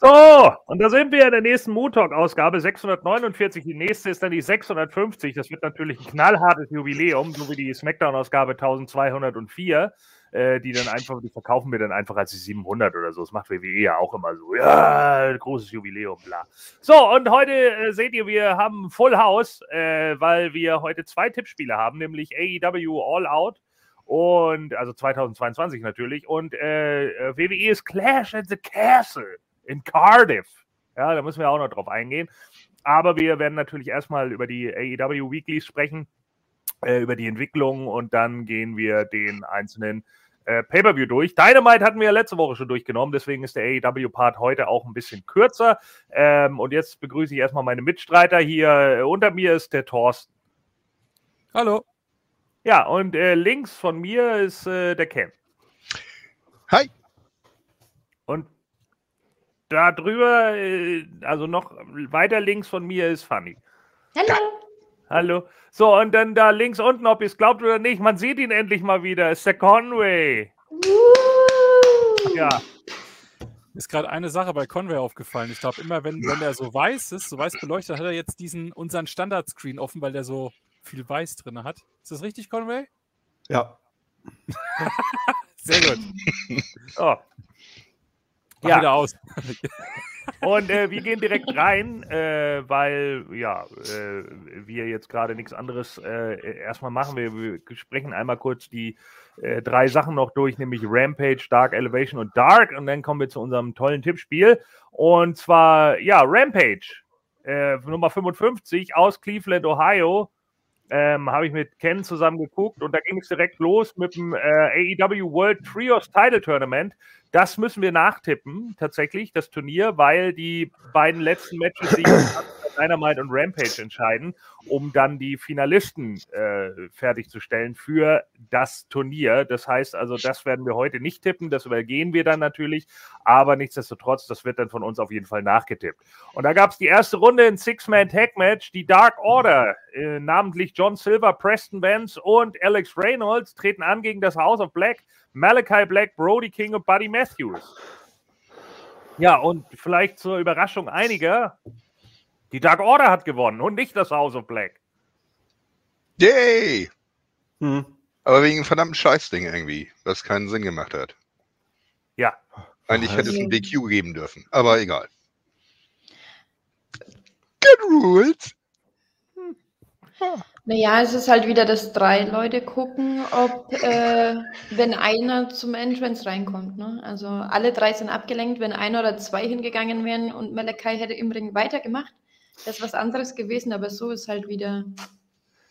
So, und da sind wir in der nächsten Moon Talk-Ausgabe 649. Die nächste ist dann die 650. Das wird natürlich ein knallhartes Jubiläum, so wie die Smackdown-Ausgabe 1204. Äh, die dann einfach, die verkaufen wir dann einfach als die 700 oder so. Das macht WWE ja auch immer so. Ja, großes Jubiläum, bla. So, und heute äh, seht ihr, wir haben Full House, äh, weil wir heute zwei Tippspiele haben, nämlich AEW All Out und also 2022 natürlich und äh WWE ist Clash at the Castle in Cardiff. Ja, da müssen wir auch noch drauf eingehen. Aber wir werden natürlich erstmal über die AEW Weeklies sprechen, äh, über die Entwicklung und dann gehen wir den einzelnen äh, Pay-Per-View durch. Dynamite hatten wir ja letzte Woche schon durchgenommen, deswegen ist der AEW-Part heute auch ein bisschen kürzer. Ähm, und jetzt begrüße ich erstmal meine Mitstreiter hier. Unter mir ist der Thorsten. Hallo. Ja, und äh, links von mir ist äh, der Ken. Hi. Und da drüber, äh, also noch weiter links von mir ist Fanny. Hallo. Hallo. So, und dann da links unten, ob ihr es glaubt oder nicht, man sieht ihn endlich mal wieder, ist der Conway. Uh. Ja. Ist gerade eine Sache bei Conway aufgefallen. Ich glaube, immer wenn, wenn er so weiß ist, so weiß beleuchtet, hat er jetzt diesen unseren Standardscreen offen, weil der so viel Weiß drin hat. Ist das richtig, Conway? Ja. Sehr gut. Oh. Mach Ja. wieder aus. Und äh, wir gehen direkt rein, äh, weil ja, äh, wir jetzt gerade nichts anderes äh, erstmal machen. Wir, wir sprechen einmal kurz die äh, drei Sachen noch durch, nämlich Rampage, Dark Elevation und Dark. Und dann kommen wir zu unserem tollen Tippspiel. Und zwar, ja, Rampage, äh, Nummer 55 aus Cleveland, Ohio. Ähm, habe ich mit Ken zusammen geguckt und da ging es direkt los mit dem äh, AEW World Trios Title Tournament. Das müssen wir nachtippen, tatsächlich, das Turnier, weil die beiden letzten Matches sich für Dynamite und Rampage entscheiden, um dann die Finalisten äh, fertigzustellen für das Turnier. Das heißt also, das werden wir heute nicht tippen, das übergehen wir dann natürlich, aber nichtsdestotrotz, das wird dann von uns auf jeden Fall nachgetippt. Und da gab es die erste Runde in Six-Man-Tag-Match, die Dark Order, äh, namentlich John Silver, Preston Vance und Alex Reynolds treten an gegen das House of Black. Malachi Black, Brody King und Buddy Matthews. Ja, und vielleicht zur Überraschung einiger, die Dark Order hat gewonnen und nicht das House of Black. Yay! Hm. Aber wegen einem verdammten Scheißding irgendwie, was keinen Sinn gemacht hat. Ja, Eigentlich hätte es einen DQ geben dürfen, aber egal. Good rules. Naja, es ist halt wieder, dass drei Leute gucken, ob, äh, wenn einer zum Entrance reinkommt. Ne? Also alle drei sind abgelenkt. Wenn einer oder zwei hingegangen wären und Malachi hätte im Ring weitergemacht, das ist was anderes gewesen. Aber so ist halt wieder.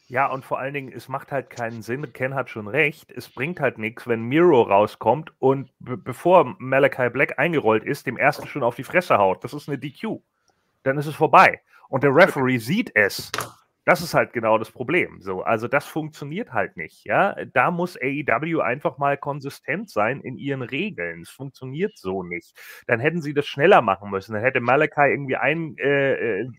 Ja, und vor allen Dingen, es macht halt keinen Sinn. Ken hat schon recht. Es bringt halt nichts, wenn Miro rauskommt und be bevor Malachi Black eingerollt ist, dem ersten schon auf die Fresse haut. Das ist eine DQ. Dann ist es vorbei. Und der Referee sieht es. Das ist halt genau das Problem. So, also das funktioniert halt nicht. Ja, da muss AEW einfach mal konsistent sein in ihren Regeln. Es funktioniert so nicht. Dann hätten sie das schneller machen müssen. Dann hätte Malachi irgendwie ein, äh, äh,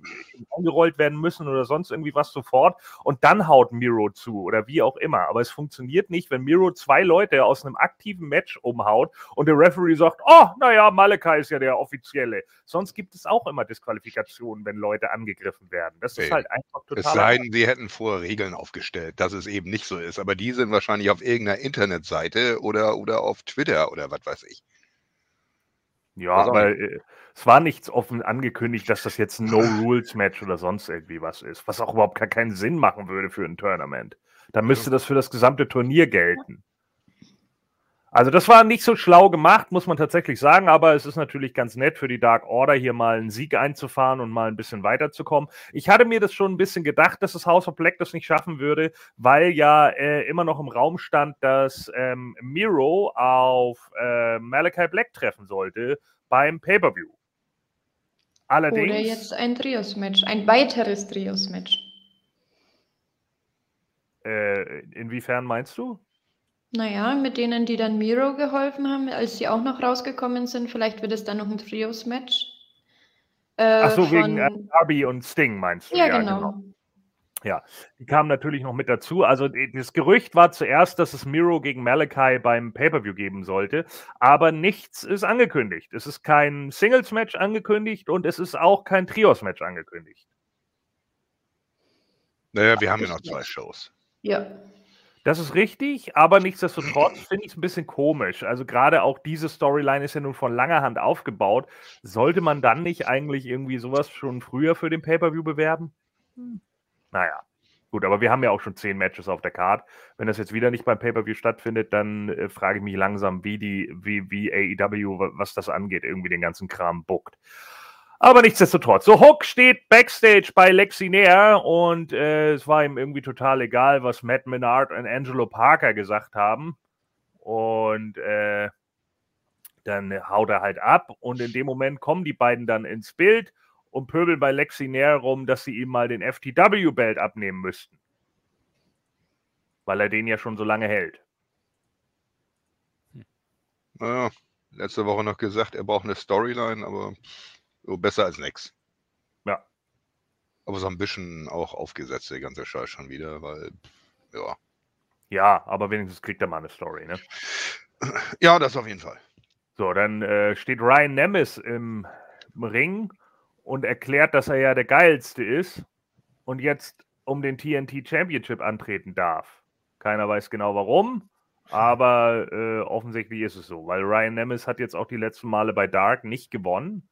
eingerollt werden müssen oder sonst irgendwie was sofort und dann haut Miro zu oder wie auch immer. Aber es funktioniert nicht, wenn Miro zwei Leute aus einem aktiven Match umhaut und der Referee sagt, oh, naja, Malachi ist ja der Offizielle. Sonst gibt es auch immer Disqualifikationen, wenn Leute angegriffen werden. Das ist Nee. halt einfach total. Sei denn, sie hätten vorher Regeln aufgestellt, dass es eben nicht so ist. Aber die sind wahrscheinlich auf irgendeiner Internetseite oder, oder auf Twitter oder was weiß ich. Ja, aber äh, es war nichts offen angekündigt, dass das jetzt ein No-Rules-Match oder sonst irgendwie was ist, was auch überhaupt gar keinen Sinn machen würde für ein Tournament. Dann müsste das für das gesamte Turnier gelten. Also das war nicht so schlau gemacht, muss man tatsächlich sagen, aber es ist natürlich ganz nett für die Dark Order hier mal einen Sieg einzufahren und mal ein bisschen weiterzukommen. Ich hatte mir das schon ein bisschen gedacht, dass das House of Black das nicht schaffen würde, weil ja äh, immer noch im Raum stand, dass ähm, Miro auf äh, Malachi Black treffen sollte beim Pay-Per-View. Allerdings. Oder jetzt ein Trios-Match, ein weiteres Trios-Match. Äh, inwiefern meinst du? Naja, mit denen, die dann Miro geholfen haben, als sie auch noch rausgekommen sind, vielleicht wird es dann noch ein Trios-Match. Äh, Ach so, wegen von- äh, Darby und Sting meinst du? Ja, genau. Ja, die kamen natürlich noch mit dazu. Also das Gerücht war zuerst, dass es Miro gegen Malachi beim Pay-Per-View geben sollte, aber nichts ist angekündigt. Es ist kein Singles-Match angekündigt und es ist auch kein Trios-Match angekündigt. Naja, wir haben ja noch zwei. Shows. Ja. Das ist richtig, aber nichtsdestotrotz finde ich es ein bisschen komisch. Also gerade auch diese Storyline ist ja nun von langer Hand aufgebaut. Sollte man dann nicht eigentlich irgendwie sowas schon früher für den Pay-Per-View bewerben? Hm. Naja, gut, aber wir haben ja auch schon zehn Matches auf der Card. Wenn das jetzt wieder nicht beim Pay-Per-View stattfindet, dann äh, frage ich mich langsam, wie die, wie, wie AEW, wa- was das angeht, irgendwie den ganzen Kram buckt. Aber nichtsdestotrotz. So, Hook steht backstage bei Lexi Nair und äh, es war ihm irgendwie total egal, was Matt Menard und Angelo Parker gesagt haben. Und äh, dann haut er halt ab und in dem Moment kommen die beiden dann ins Bild und pöbeln bei Lexi Nair rum, dass sie ihm mal den FTW-Belt abnehmen müssten. Weil er den ja schon so lange hält. Naja, letzte Woche noch gesagt, er braucht eine Storyline, aber besser als nix. Ja. Aber so ein bisschen auch aufgesetzt, der ganze Scheiß schon wieder, weil, ja. Ja, aber wenigstens kriegt er mal eine Story, ne? Ja, das auf jeden Fall. So, dann äh, steht Ryan Nemes im, im Ring und erklärt, dass er ja der geilste ist und jetzt um den TNT Championship antreten darf. Keiner weiß genau warum, aber äh, offensichtlich ist es so, weil Ryan Nemes hat jetzt auch die letzten Male bei Dark nicht gewonnen.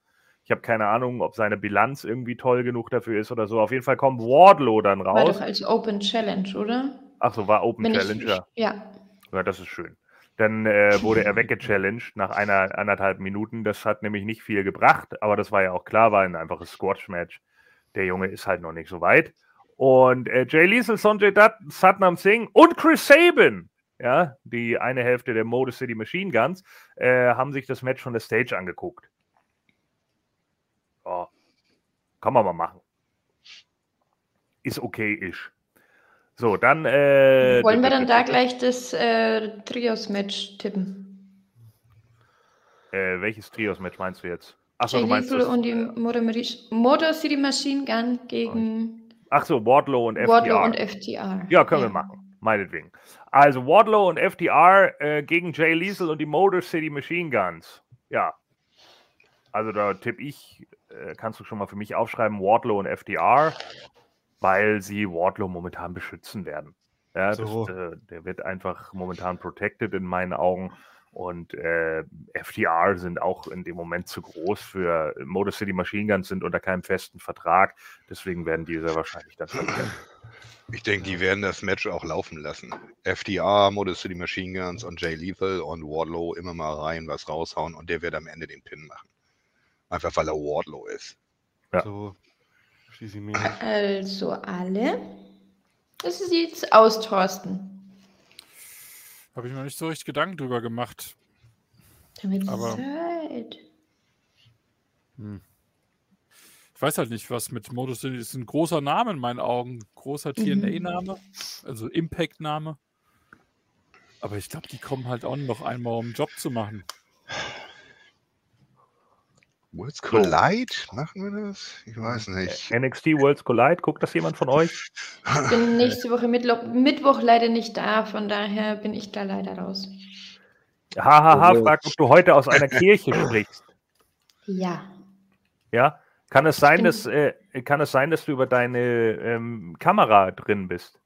Ich habe keine Ahnung, ob seine Bilanz irgendwie toll genug dafür ist oder so. Auf jeden Fall kommt Wardlow dann War raus. doch als Open Challenge, oder? Ach so, war Open Wenn Challenge, ich, ja. ja. Ja, das ist schön. Dann äh, wurde er weggechallenged nach einer anderthalb Minuten. Das hat nämlich nicht viel gebracht, aber das war ja auch klar, war ein einfaches Squash-Match. Der Junge ist halt noch nicht so weit. Und äh, Jay Liesel, Sonjay Dutt, Satnam Singh und Chris Sabin, ja, die eine Hälfte der Motor City Machine Guns, äh, haben sich das Match von der Stage angeguckt. Ja, kann man mal machen. Ist okay-ish. So, dann. Äh, Wollen wir dann da gleich das äh, Trios-Match tippen? Äh, welches Trios-Match meinst du jetzt? Achso, du meinst das, und die Motor, Mari- Motor City Machine Gun gegen Ach so, Wardlow und FTR. Wardlow und FTR. ja, können wir machen. Meinetwegen. Also Wardlow und FTR äh, gegen Jay Liesel und die Motor City Machine Guns. Ja. Also da tippe ich, äh, kannst du schon mal für mich aufschreiben, Wardlow und FTR, weil sie Wardlow momentan beschützen werden. Ja, So. das, äh, der wird einfach momentan protected in meinen Augen. Und äh, FTR sind auch in dem Moment zu groß für Motor City Machine Guns, sind unter keinem festen Vertrag. Deswegen werden die sehr wahrscheinlich dann verlieren. Ich denke, die werden das Match auch laufen lassen. FDR, Motor City Machine Guns und Jay Lethal und Wardlow immer mal rein was raushauen und der wird am Ende den Pin machen. Einfach weil er Wardlow ist. Ja. So. Also alle. Das ist jetzt aus, Thorsten. Habe ich mir nicht so richtig Gedanken drüber gemacht. Damit Aber- Zeit. Ich weiß halt nicht, was mit Modus City ist. ein großer Name in meinen Augen. Großer Mhm. TNA-Name, also Impact-Name. Aber ich glaube, die kommen halt auch noch einmal, um einen Job zu machen. Worlds Collide? Machen wir das? Ich weiß nicht. NXT Worlds Collide, guckt das jemand von euch? Ich bin nächste Woche Mittwoch, Mittwoch leider nicht da, von daher bin ich da leider raus. Hahaha, Oh, fragt, ob du heute aus einer Kirche sprichst. Ja. Ja? Kann es sein, dass, äh, kann es sein, dass du über deine ähm, Kamera drin bist?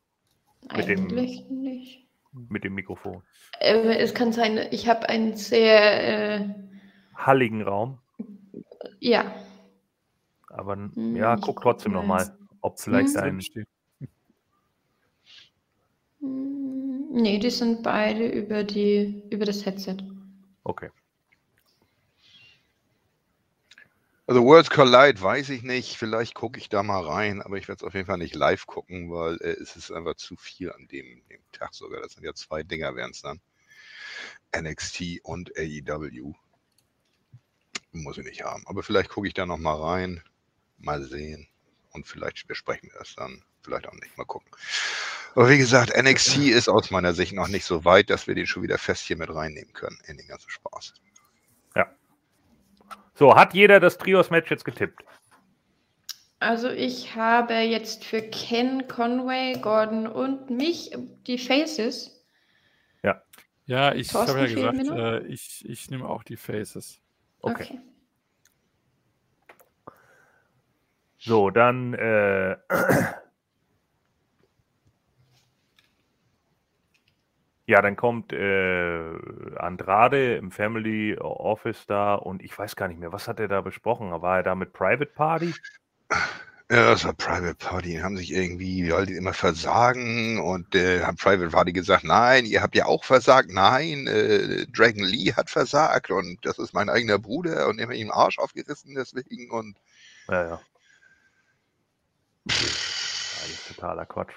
Mit dem- Eigentlich nicht. Mit dem Mikrofon. Äh, es kann sein, ich habe einen sehr, äh, Halligen Raum. Ja, Aber Hm, ja, ich guck trotzdem mal. nochmal, ob vielleicht Hm. ein. Hm, nee, die sind beide über die, über das Headset. Okay. Also Worlds Collide weiß ich nicht. Vielleicht gucke ich da mal rein, aber ich werde es auf jeden Fall nicht live gucken, weil äh, es ist einfach zu viel an dem, dem Tag sogar. Das sind ja zwei Dinger, wären es dann. NXT und AEW. Muss ich nicht haben. Aber vielleicht gucke ich da noch mal rein. Mal sehen. Und vielleicht besprechen wir das dann. Vielleicht auch nicht. Mal gucken. Aber wie gesagt, NXT ist aus meiner Sicht noch nicht so weit, dass wir den schon wieder fest hier mit reinnehmen können in den ganzen Spaß. So, hat jeder das Trios-Match jetzt getippt? Also ich habe jetzt für Ken, Conway, Gordon und mich die Faces. Ja, ich Thorsten habe ja gesagt, äh, ich, ich nehme auch die Faces. Okay. Okay. So, dann äh, ja, dann kommt äh, Andrade im Family Office da und ich weiß gar nicht mehr, was hat er da besprochen? War er da mit Private Party? Ja, das war Private Party. Die haben sich irgendwie, die wollten immer versagen und äh, haben Private Party gesagt, nein, ihr habt ja auch versagt. Nein, äh, Dragon Lee hat versagt und das ist mein eigener Bruder und immer ihm den Arsch aufgerissen deswegen und Ja, ja. Alles totaler Quatsch.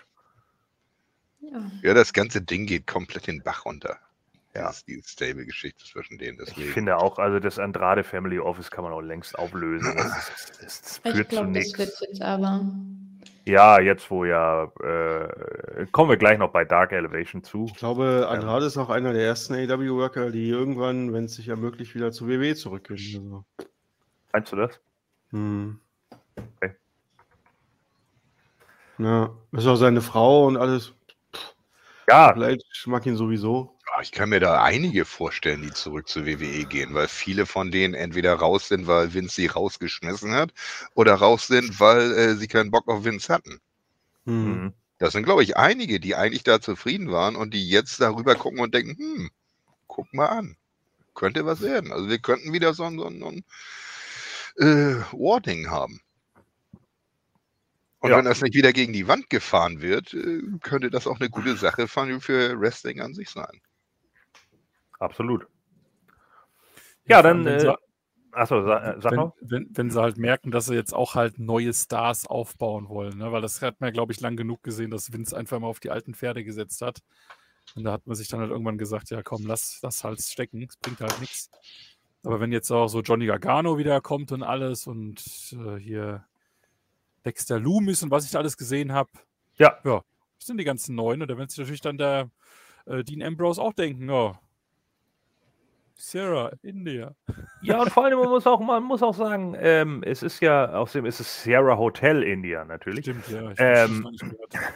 Ja. ja, das ganze Ding geht komplett den Bach runter. Ja. Das ist die Stable-Geschichte zwischen denen. Ich Deswegen. finde auch, also das Andrade Family Office kann man auch längst auflösen. Das, das, das Ich führt zu glaube, das wird jetzt aber. Ja, jetzt wo ja, äh, kommen wir gleich noch bei Dark Elevation zu. Ich glaube, Andrade ist auch einer der ersten AW-Worker, die irgendwann, wenn es sich ermöglicht, wieder zu WWE zurückgehen. Also, Meinst du das? hm. Okay. Ja, ist auch seine Frau und alles. Ja, Vielleicht mag ihn sowieso. Ich kann mir da einige vorstellen, die zurück zur WWE gehen, weil viele von denen entweder raus sind, weil Vince sie rausgeschmissen hat, oder raus sind, weil äh, sie keinen Bock auf Vince hatten. Hm. mhm. Das sind, glaube ich, einige, die eigentlich da zufrieden waren und die jetzt darüber gucken und denken, hm, guck mal an, könnte was werden. Also wir könnten wieder so ein, so ein, so ein äh, Warding haben. Und Ja. wenn das nicht wieder gegen die Wand gefahren wird, äh, könnte das auch eine gute Sache für für Wrestling an sich sein. Absolut. Ja, dann, wenn sie- äh, achso, sa, äh, sag wenn, noch. wenn, wenn sie halt merken, dass sie jetzt auch halt neue Stars aufbauen wollen, ne? weil das hat man, glaube ich, lang genug gesehen, dass Vince einfach mal auf die alten Pferde gesetzt hat. Und da hat man sich dann halt irgendwann gesagt, ja komm, lass das halt stecken, es bringt halt nichts. Aber wenn jetzt auch so Johnny Gargano wieder kommt und alles und äh, hier Dexter Loomis und was ich da alles gesehen habe, Ja. ja, das sind die ganzen Neuen. Und da wird sich natürlich dann der äh, Dean Ambrose auch denken, ja, Sarah, India. Ja, und vor allem, man muss auch, man muss auch sagen, ähm, es ist ja, außerdem ist es Sierra Hotel India natürlich. Stimmt, ja. Ich Ähm,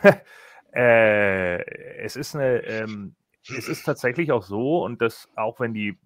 äh, es ist eine, ähm, es ist tatsächlich auch so, und das, auch wenn die,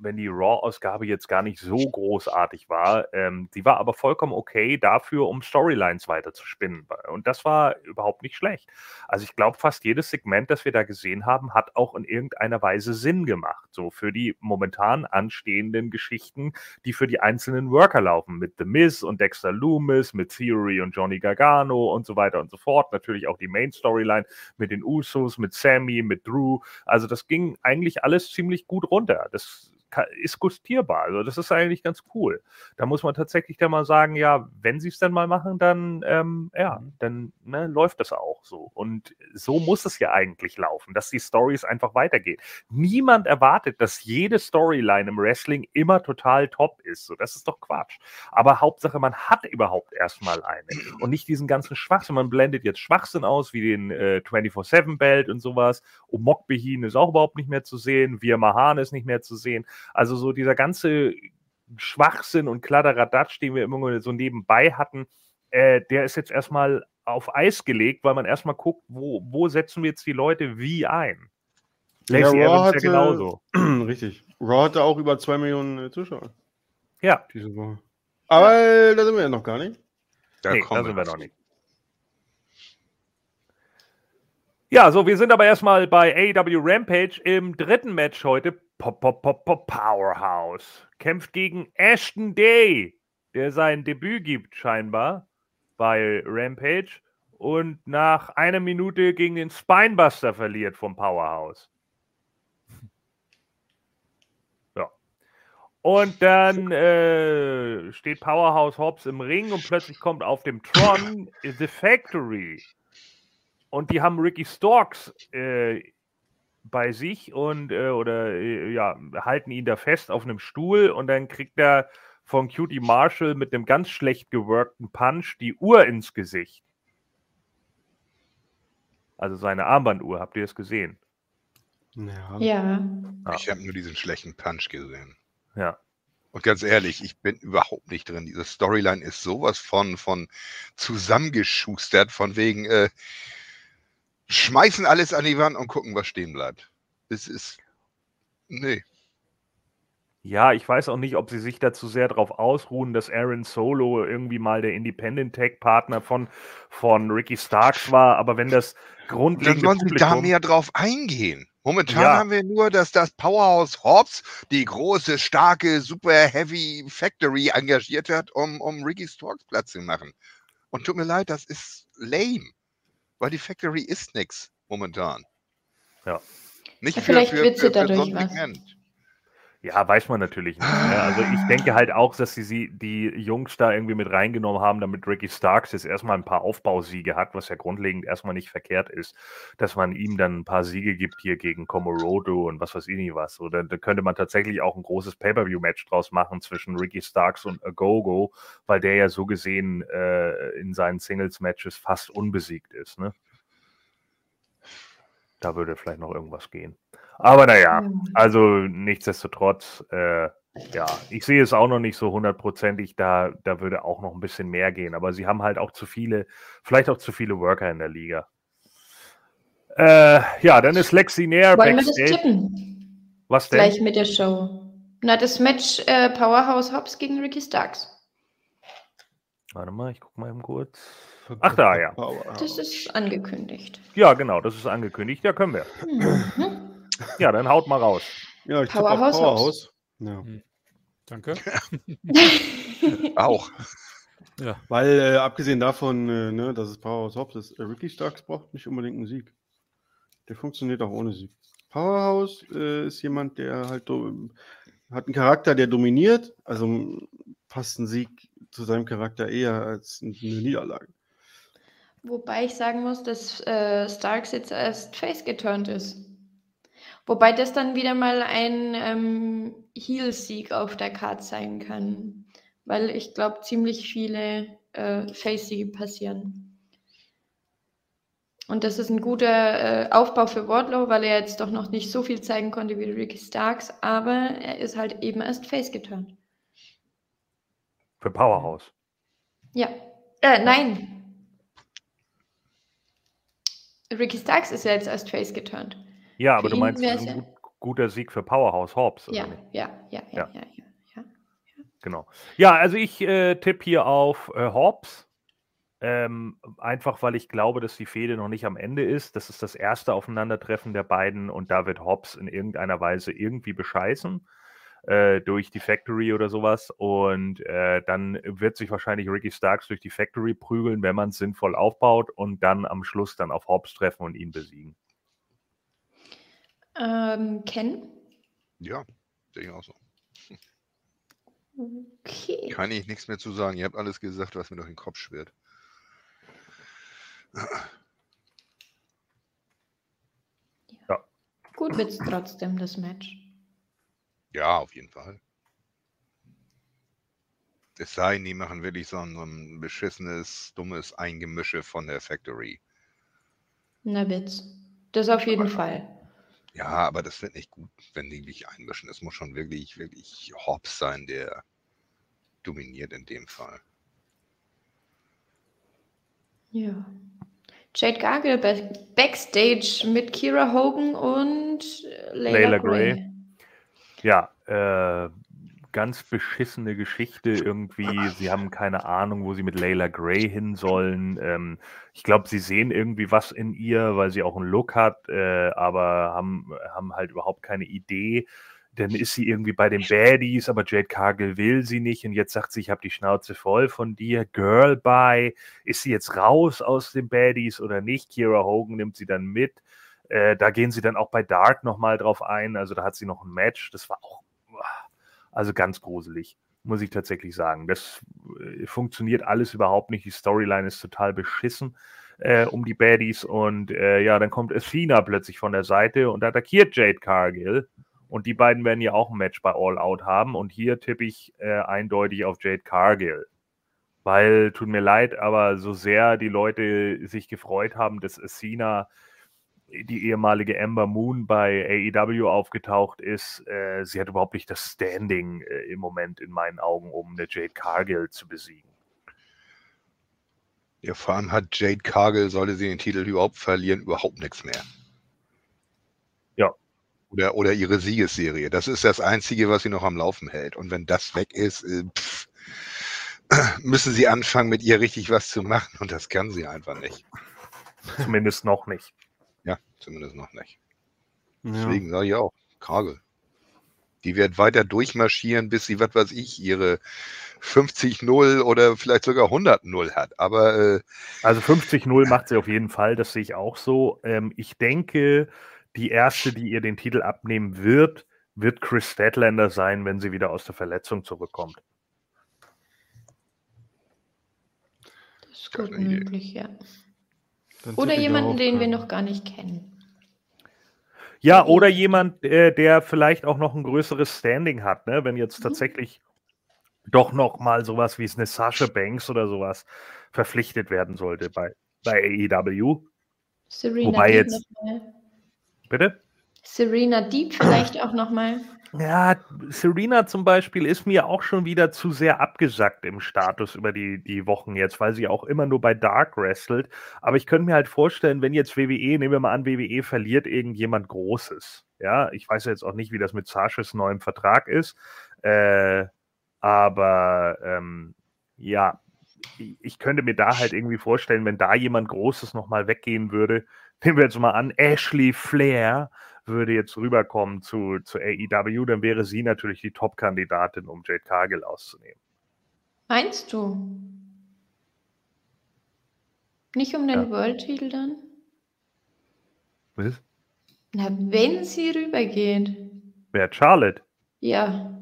wenn die Raw-Ausgabe jetzt gar nicht so großartig war, ähm, die war aber vollkommen okay dafür, um Storylines weiter zu spinnen. Und das war überhaupt nicht schlecht. Also ich glaube, fast jedes Segment, das wir da gesehen haben, hat auch in irgendeiner Weise Sinn gemacht. So für die momentan anstehenden Geschichten, die für die einzelnen Worker laufen. Mit The Miz und Dexter Loomis, mit Theory und Johnny Gargano und so weiter und so fort. Natürlich auch die Main Storyline mit den Usos, mit Sammy, mit Drew. Also das ging eigentlich alles ziemlich gut runter. Das ist gustierbar. Also das ist eigentlich ganz cool. Da muss man tatsächlich dann mal sagen, ja, wenn sie es dann mal machen, dann ähm, ja, dann ne, läuft das auch so. Und so muss es ja eigentlich laufen, dass die Stories einfach weitergehen. Niemand erwartet, dass jede Storyline im Wrestling immer total top ist. So, das ist doch Quatsch. Aber Hauptsache, man hat überhaupt erstmal eine und nicht diesen ganzen Schwachsinn. Man blendet jetzt Schwachsinn aus, wie den äh, 24-7-Belt und sowas. Omok Behin ist auch überhaupt nicht mehr zu sehen. Wir Mahan ist nicht mehr zu sehen. Also so dieser ganze Schwachsinn und Kladderadatsch, den wir immer so nebenbei hatten, äh, der ist jetzt erstmal auf Eis gelegt, weil man erstmal guckt, wo, wo setzen wir jetzt die Leute wie ein. Lacey Raw Evans ja hatte- genauso. Richtig. Raw hatte auch über zwei Millionen äh, Zuschauer Ja, diese Woche. Aber äh, da sind wir ja noch gar nicht. Da nee, kommen da sind wir noch noch nicht. Ja, so, wir sind aber erstmal bei AEW Rampage im dritten Match heute. Pop, pop, pop, pop, Powerhouse kämpft gegen Ashton Day, der sein Debüt gibt, scheinbar, bei Rampage und nach einer Minute gegen den Spinebuster verliert vom Powerhouse. Ja. Und dann äh, steht Powerhouse Hobbs im Ring und plötzlich kommt auf dem Tron The Factory. Und die haben Ricky Storks äh, bei sich und äh, oder äh, ja, halten ihn da fest auf einem Stuhl und dann kriegt er von Cutie Marshall mit einem ganz schlecht geworkten Punch die Uhr ins Gesicht. Also seine Armbanduhr, habt ihr es gesehen? Ja. Ja. Ja. Ich habe nur diesen schlechten Punch gesehen. Ja. Und ganz ehrlich, ich bin überhaupt nicht drin. Diese Storyline ist sowas von, von zusammengeschustert, von wegen, äh, schmeißen alles an die Wand und gucken, was stehen bleibt. Es ist, nee. Ja, ich weiß auch nicht, ob sie sich dazu sehr darauf ausruhen, dass Aaron Solo irgendwie mal der Independent Tech Partner von, von Ricky Starks war, aber wenn das Dann grundlegende sollen sie da mehr drauf eingehen. Momentan Ja. haben wir nur, dass das Powerhouse Hobbs die große, starke, super heavy Factory engagiert hat, um, um Ricky Starks Platz zu machen. Und tut mir leid, das ist lame. Weil die Factory ist nix momentan. Ja. Nicht Ja, für, vielleicht für, wird für, sie dadurch was. Ja, weiß man natürlich nicht. Ne? Also ich denke halt auch, dass sie, die Jungs da irgendwie mit reingenommen haben, damit Ricky Starks jetzt erstmal ein paar Aufbausiege hat, was ja grundlegend erstmal nicht verkehrt ist, dass man ihm dann ein paar Siege gibt hier gegen Komorodo und was weiß ich nicht was. Oder da könnte man tatsächlich auch ein großes Pay-Per-View-Match draus machen zwischen Ricky Starks und Agogo, weil der ja so gesehen äh, in seinen Singles-Matches fast unbesiegt ist. Ne? Da würde vielleicht noch irgendwas gehen. Aber naja, Ja. also nichtsdestotrotz, äh, ja, ich sehe es auch noch nicht so hundertprozentig, da, da würde auch noch ein bisschen mehr gehen, aber sie haben halt auch zu viele, vielleicht auch zu viele Worker in der Liga. Äh, ja, dann ist Lexi näher Wollen wir das Backstage. tippen? Was denn? Gleich mit der Show. Na, das Match äh, Powerhouse Hobbs gegen Ricky Starks. Warte mal, ich gucke mal eben kurz. Ach, da, ja. Das ist angekündigt. Ja, genau, das ist angekündigt. Ja, können wir. Mhm. Ja, dann haut mal raus. Ja, ich Powerhouse Powerhouse. Ja. Danke. Auch. Ja. Weil, äh, abgesehen davon, äh, ne, dass es Powerhouse Hobbs ist, äh, Ricky Starks braucht nicht unbedingt einen Sieg. Der funktioniert auch ohne Sieg. Powerhouse äh, ist jemand, der halt do- hat einen Charakter, der dominiert. Also passt ein Sieg zu seinem Charakter eher als eine Niederlage. Wobei ich sagen muss, dass äh, Starks jetzt erst face geturnt ist. Wobei das dann wieder mal ein ähm, Heal-Sieg auf der Karte sein kann. Weil ich glaube, ziemlich viele äh, Face-Siege passieren. Und das ist ein guter äh, Aufbau für Wardlow, weil er jetzt doch noch nicht so viel zeigen konnte wie Ricky Starks, aber er ist halt eben erst face geturnt. Für Powerhouse. Ja. Äh, nein. Ricky Starks ist ja jetzt erst face geturnt. Ja, aber du meinst, ist ein guter Sieg für Powerhouse Hobbs, oder Ja, nicht? ja, ja, ja, Ja. ja, ja. ja. Genau. Ja, also ich äh, tippe hier auf äh, Hobbs. Ähm, einfach weil ich glaube, dass die Fehde noch nicht am Ende ist. Das ist das erste Aufeinandertreffen der beiden und da wird Hobbs in irgendeiner Weise irgendwie bescheißen äh, durch die Factory oder sowas. Und äh, dann wird sich wahrscheinlich Ricky Starks durch die Factory prügeln, wenn man es sinnvoll aufbaut und dann am Schluss dann auf Hobbs treffen und ihn besiegen. Ähm, Ken? Ja, sehe ich auch so. Okay. Kann ich nichts mehr zu sagen. Ihr habt alles gesagt, was mir durch den Kopf schwirrt. Gut wird's trotzdem, das Match. Ja, auf jeden Fall. Es sei denn, die machen wirklich so ein, so ein beschissenes, dummes Eingemische von der Factory. Na Witz. Das auf jeden Fall. Ja, aber das wird nicht gut, wenn die sich einmischen. Es muss schon wirklich, wirklich Hobbs sein, der dominiert in dem Fall. Ja. Jade back backstage mit Kira Hogan und Layla, Layla Gray. Gray. Ja, äh, ganz beschissene Geschichte irgendwie. Sie haben keine Ahnung, wo sie mit Layla Gray hin sollen. Ähm, ich glaube, sie sehen irgendwie was in ihr, weil sie auch einen Look hat, äh, aber haben, haben halt überhaupt keine Idee. Dann ist sie irgendwie bei den Baddies, aber Jade Cargill will sie nicht und jetzt sagt sie, ich habe die Schnauze voll von dir. Girl bye. Ist sie jetzt raus aus den Baddies oder nicht? Kira Hogan nimmt sie dann mit. Äh, da gehen sie dann auch bei Dark nochmal drauf ein. Also da hat sie noch ein Match. Das war auch also ganz gruselig, muss ich tatsächlich sagen. Das äh, funktioniert alles überhaupt nicht. Die Storyline ist total beschissen äh, um die Baddies. Und äh, ja, dann kommt Athena plötzlich von der Seite und attackiert Jade Cargill. Und die beiden werden ja auch ein Match bei All Out haben. Und hier tippe ich äh, eindeutig auf Jade Cargill. Weil, tut mir leid, aber so sehr die Leute sich gefreut haben, dass Athena die ehemalige Amber Moon bei AEW aufgetaucht ist, äh, sie hat überhaupt nicht das Standing äh, im Moment in meinen Augen, um eine Jade Cargill zu besiegen. Ja, vor allem hat Jade Cargill, sollte sie den Titel überhaupt verlieren, überhaupt nichts mehr. Ja. Oder, oder ihre Siegesserie. Das ist das Einzige, was sie noch am Laufen hält. Und wenn das weg ist, äh, pff, müssen sie anfangen, mit ihr richtig was zu machen. Und das kann sie einfach nicht. Zumindest noch nicht. Ja, zumindest noch nicht. Ja. Deswegen sage ich auch, Cargill. Die wird weiter durchmarschieren, bis sie, was weiß ich, ihre 50-0 oder vielleicht sogar 100-0 hat. Aber äh, Also 50-0 macht sie auf jeden Fall, das sehe ich auch so. Ähm, ich denke, die erste, die ihr den Titel abnehmen wird, wird Chris Statlander sein, wenn sie wieder aus der Verletzung zurückkommt. Das ist gut möglich, ja. Oder jemanden, den wir noch gar nicht kennen. Ja, oder jemand, äh, der vielleicht auch noch ein größeres Standing hat, ne? wenn jetzt Mhm. tatsächlich doch noch mal sowas wie eine Sasha Banks oder sowas verpflichtet werden sollte bei, bei AEW. Serena Wobei jetzt- nochmal. Bitte? Serena Deep vielleicht auch nochmal. Ja, Serena zum Beispiel ist mir auch schon wieder zu sehr abgesackt im Status über die, die Wochen jetzt, weil sie auch immer nur bei Dark wrestelt. Aber ich könnte mir halt vorstellen, wenn jetzt WWE, nehmen wir mal an, WWE verliert irgendjemand Großes. Ja, ich weiß jetzt auch nicht, wie das mit Sashas neuem Vertrag ist. Äh, aber ähm, ja, ich könnte mir da halt irgendwie vorstellen, wenn da jemand Großes nochmal weggehen würde, nehmen wir jetzt mal an, Ashley Flair würde jetzt rüberkommen zu, zu AEW, dann wäre sie natürlich die Top-Kandidatin, um Jade Cargill auszunehmen. Meinst du? Nicht um den Ja. World-Titel dann? Was? Na, wenn sie rübergeht. Wer Charlotte? Ja,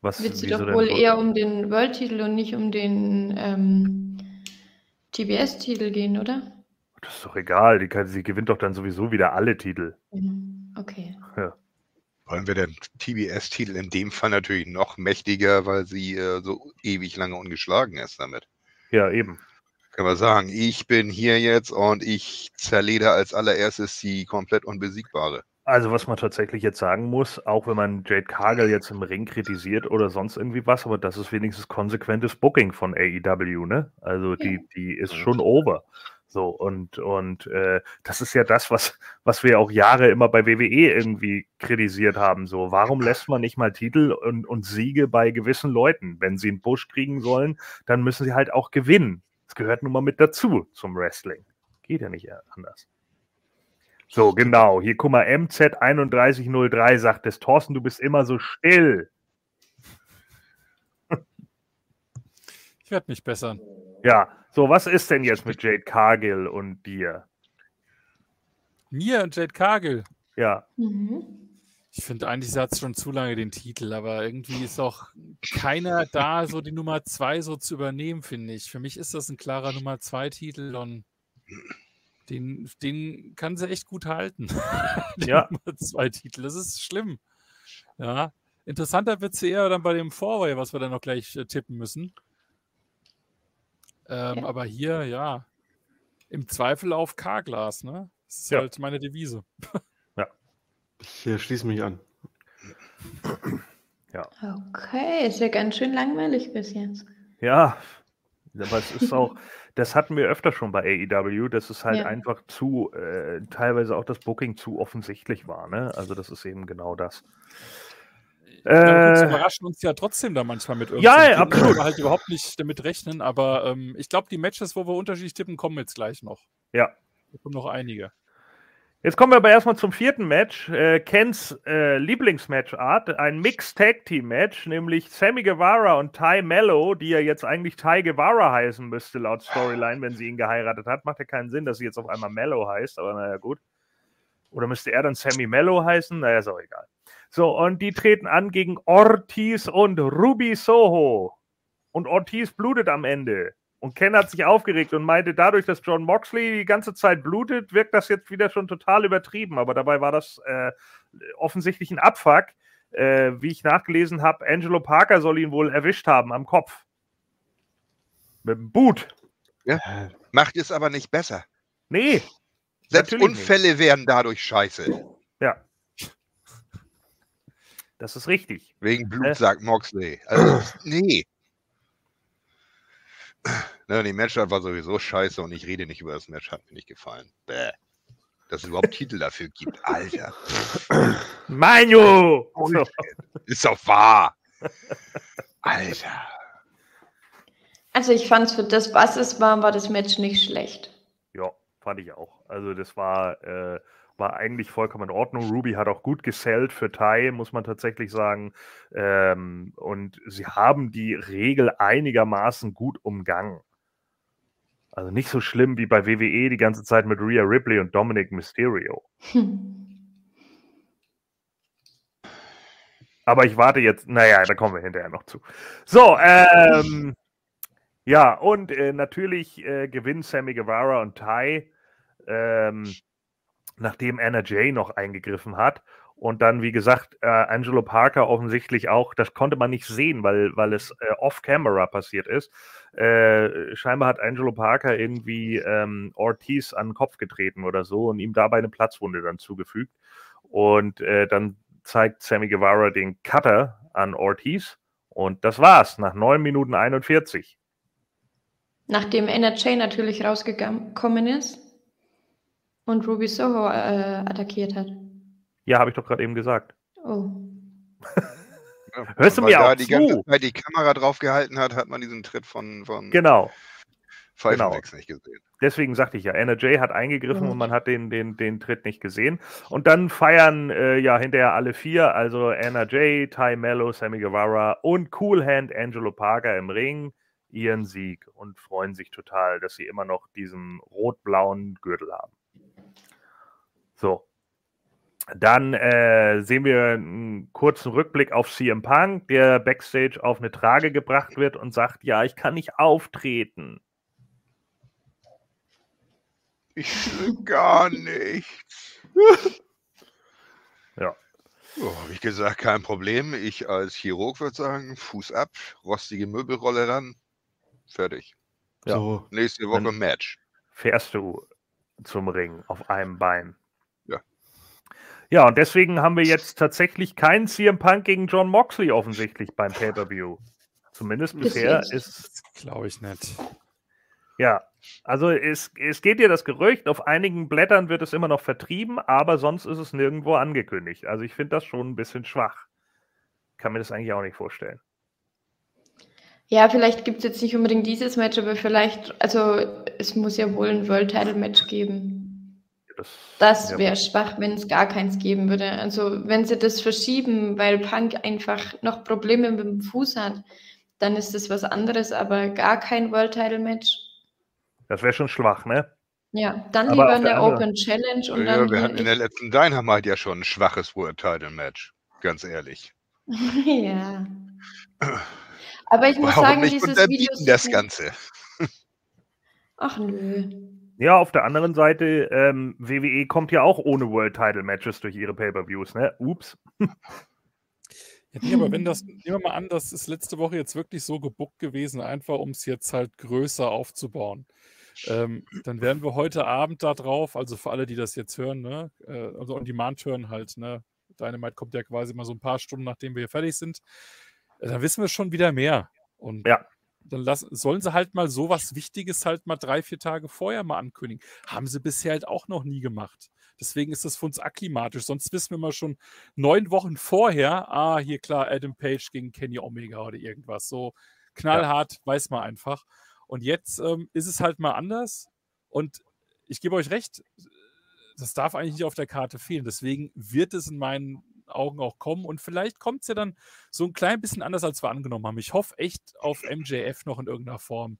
Was, wird sie doch wohl- eher um den World-Titel und nicht um den ähm, TBS-Titel gehen, oder? Das ist doch egal, die kann, sie gewinnt doch dann sowieso wieder alle Titel. Mhm, Okay. wollen wir den TBS-Titel in dem Fall natürlich noch mächtiger, weil sie äh, so ewig lange ungeschlagen ist damit. Ja, eben. Können wir sagen, ich bin hier jetzt und ich zerleder als allererstes die komplett unbesiegbare. Also, was man tatsächlich jetzt sagen muss, auch wenn man Jade Cargill jetzt im Ring kritisiert oder sonst irgendwie was, aber das ist wenigstens konsequentes Booking von AEW, ne? Also, die, die ist schon over. So, und, und äh, das ist ja das, was, was wir auch Jahre immer bei WWE irgendwie kritisiert haben. So, warum lässt man nicht mal Titel und, und Siege bei gewissen Leuten? Wenn sie einen Push kriegen sollen, dann müssen sie halt auch gewinnen. Das gehört nun mal mit dazu zum Wrestling. Geht ja nicht anders. So, genau. Hier, guck mal, MZ3103 sagt es. Thorsten, du bist immer so still. Ich werde mich bessern. Ja, so, was ist denn jetzt mit Jade Cargill und dir? Mir und Jade Cargill. Ja, Mhm. Ich finde eigentlich, sie hat schon zu lange den Titel, aber irgendwie ist auch keiner da, so die Nummer zwei so zu übernehmen, finde ich. Für mich ist das ein klarer Nummer zwei Titel und den, den kann sie echt gut halten. Den Ja. Nummer zwei Titel. Das ist schlimm. Ja. Interessanter wird sie eher dann bei dem Vorway, was wir dann noch gleich äh, tippen müssen. Ähm, Ja. Aber hier, ja, im Zweifel auf K-Glas, ne? Das ist Ja. halt meine Devise. Ich äh, schließe mich an. Okay, ist ja ganz schön langweilig bis jetzt. ja. Aber es ist auch, das hatten wir öfter schon bei AEW, dass es halt Ja. einfach zu, äh, teilweise auch das Booking zu offensichtlich war. Ne? Also, das ist eben genau das. Ja, gut, Äh, überraschen uns ja trotzdem da manchmal mit Ja, irgendwas. ja, absolut. halt überhaupt nicht damit rechnen, aber ähm, ich glaube, die Matches, wo wir unterschiedlich tippen, kommen jetzt gleich noch. ja. Da kommen noch einige. Jetzt kommen wir aber erstmal zum vierten Match. Äh, Kens äh, Lieblingsmatchart, ein Mixed Tag Team Match, nämlich Sammy Guevara und Ty Mello, die ja jetzt eigentlich Ty Guevara heißen müsste, laut Storyline, wenn sie ihn geheiratet hat. Macht ja keinen Sinn, dass sie jetzt auf einmal Mello heißt, aber naja, gut. Oder müsste er dann Sammy Mello heißen? Naja, ist auch egal. So, und die treten an gegen Ortiz und Ruby Soho. Und Ortiz blutet am Ende. Und Ken hat sich aufgeregt und meinte, dadurch, dass John Moxley die ganze Zeit blutet, wirkt das jetzt wieder schon total übertrieben. Aber dabei war das äh, offensichtlich ein Abfuck. Äh, wie ich nachgelesen habe, Angelo Parker soll ihn wohl erwischt haben am Kopf. Mit dem Boot. Macht es aber nicht besser. Nee, Selbst Natürlich nicht. Unfälle werden dadurch scheiße. Das ist richtig. Wegen Äh. Blut, sagt Moxley. Also, nee. Ne, die Matchart war sowieso scheiße und ich rede nicht über das Match, hat mir nicht gefallen. Bäh. Dass es überhaupt Titel dafür gibt. Alter. Manu! So. Ist doch wahr. Alter. Also ich fand es für das, was es war, war das Match nicht schlecht. Ja, fand ich auch. Also das war, äh, war eigentlich vollkommen in Ordnung. Ruby hat auch gut gesellt für Tai, muss man tatsächlich sagen. Ähm, und sie haben die Regel einigermaßen gut umgangen. Also nicht so schlimm wie bei WWE die ganze Zeit mit Rhea Ripley und Dominic Mysterio. Hm. Aber ich warte jetzt, naja, da kommen wir hinterher noch zu. So, ähm, ja, und äh, natürlich äh, gewinnen Sammy Guevara und Ty, ähm, nachdem Anna Jay noch eingegriffen hat. Und dann, wie gesagt, äh, Angelo Parker offensichtlich auch, das konnte man nicht sehen, weil, weil es äh, off-camera passiert ist. Äh, scheinbar hat Angelo Parker irgendwie ähm, Ortiz an den Kopf getreten oder so und ihm dabei eine Platzwunde dann zugefügt. Und äh, dann zeigt Sammy Guevara den Cutter an Ortiz. Und das war's, nach 9 Minuten 41. Nachdem NRJ natürlich rausgekommen ist und Ruby Soho äh, attackiert hat. Ja, habe ich doch gerade eben gesagt. Oh. Hörst du weil mir da auch die zu? ganze Zeit die Kamera drauf gehalten hat, hat man diesen Tritt von, von Genau. Pfeifenwex nicht gesehen. Deswegen sagte ich ja, NRJ hat eingegriffen Ja. und man hat den, den, den Tritt nicht gesehen. Und dann feiern äh, ja hinterher alle vier, also NRJ, Ty Mello, Sammy Guevara und Cool Hand Angelo Parker im Ring, ihren Sieg und freuen sich total, dass sie immer noch diesen rot-blauen Gürtel haben. So. Dann äh, sehen wir einen kurzen Rückblick auf CM Punk, der backstage auf eine Trage gebracht wird und sagt, ja, ich kann nicht auftreten. Ich will gar nichts. Ja. Oh, Habe ich gesagt, kein Problem. Ich als Chirurg würde sagen, Fuß ab, rostige Möbelrolle ran, fertig. Ja. So, Nächste Woche Dann- Match. fährst du zum Ring auf einem Bein. Ja. Und deswegen haben wir jetzt tatsächlich keinen CM Punk gegen John Moxley offensichtlich beim Pay-Per-View. Zumindest Bis bisher jetzt. ist, Glaube ich nicht. ja. Also es, es geht dir das Gerücht, auf einigen Blättern wird es immer noch vertrieben, aber sonst ist es nirgendwo angekündigt. Also ich finde das schon ein bisschen schwach. Kann mir das eigentlich auch nicht vorstellen. Ja, vielleicht gibt es jetzt nicht unbedingt dieses Match, aber vielleicht, also es muss ja wohl ein World Title Match geben. Das, Das ja, wäre schwach, wenn es gar keins geben würde. Also wenn sie das verschieben, weil Punk einfach noch Probleme mit dem Fuß hat, dann ist das was anderes, aber gar kein World Title Match. das wäre schon schwach, ne? Ja, dann Aber lieber eine der Open Challenge und Ja, dann wir hatten in der letzten Dynamite ja schon ein schwaches World Title Match. Ganz ehrlich. ja. Aber ich muss Warum sagen, nicht dieses Video das Ganze? Ach nö. Ja, auf der anderen Seite, ähm, WWE kommt ja auch ohne World Title Matches durch ihre Pay-Per-Views, ne? Ups. Ja, nee, aber wenn das, nehmen wir mal an, das ist letzte Woche jetzt wirklich so gebuckt gewesen, einfach um es jetzt halt größer aufzubauen. Ähm, dann wären wir heute Abend da drauf, also für alle, die das jetzt hören, ne, äh, also on demand hören halt, ne, Dynamite kommt ja quasi mal so ein paar Stunden, nachdem wir hier fertig sind, äh, dann wissen wir schon wieder mehr. Und Ja. Dann lassen, sollen sie halt mal sowas Wichtiges halt mal drei, vier Tage vorher mal ankündigen. Haben sie bisher halt auch noch nie gemacht. Deswegen ist das für uns akklimatisch. Sonst wissen wir mal schon neun Wochen vorher, ah, hier klar, Adam Page gegen Kenny Omega oder irgendwas. So knallhart, weiß man einfach. Und jetzt ähm, ist es halt mal anders. Und ich gebe euch recht, das darf eigentlich nicht auf der Karte fehlen. Deswegen wird es in meinen Augen auch kommen. Und vielleicht kommt es ja dann so ein klein bisschen anders, als wir angenommen haben. Ich hoffe echt auf MJF noch in irgendeiner Form.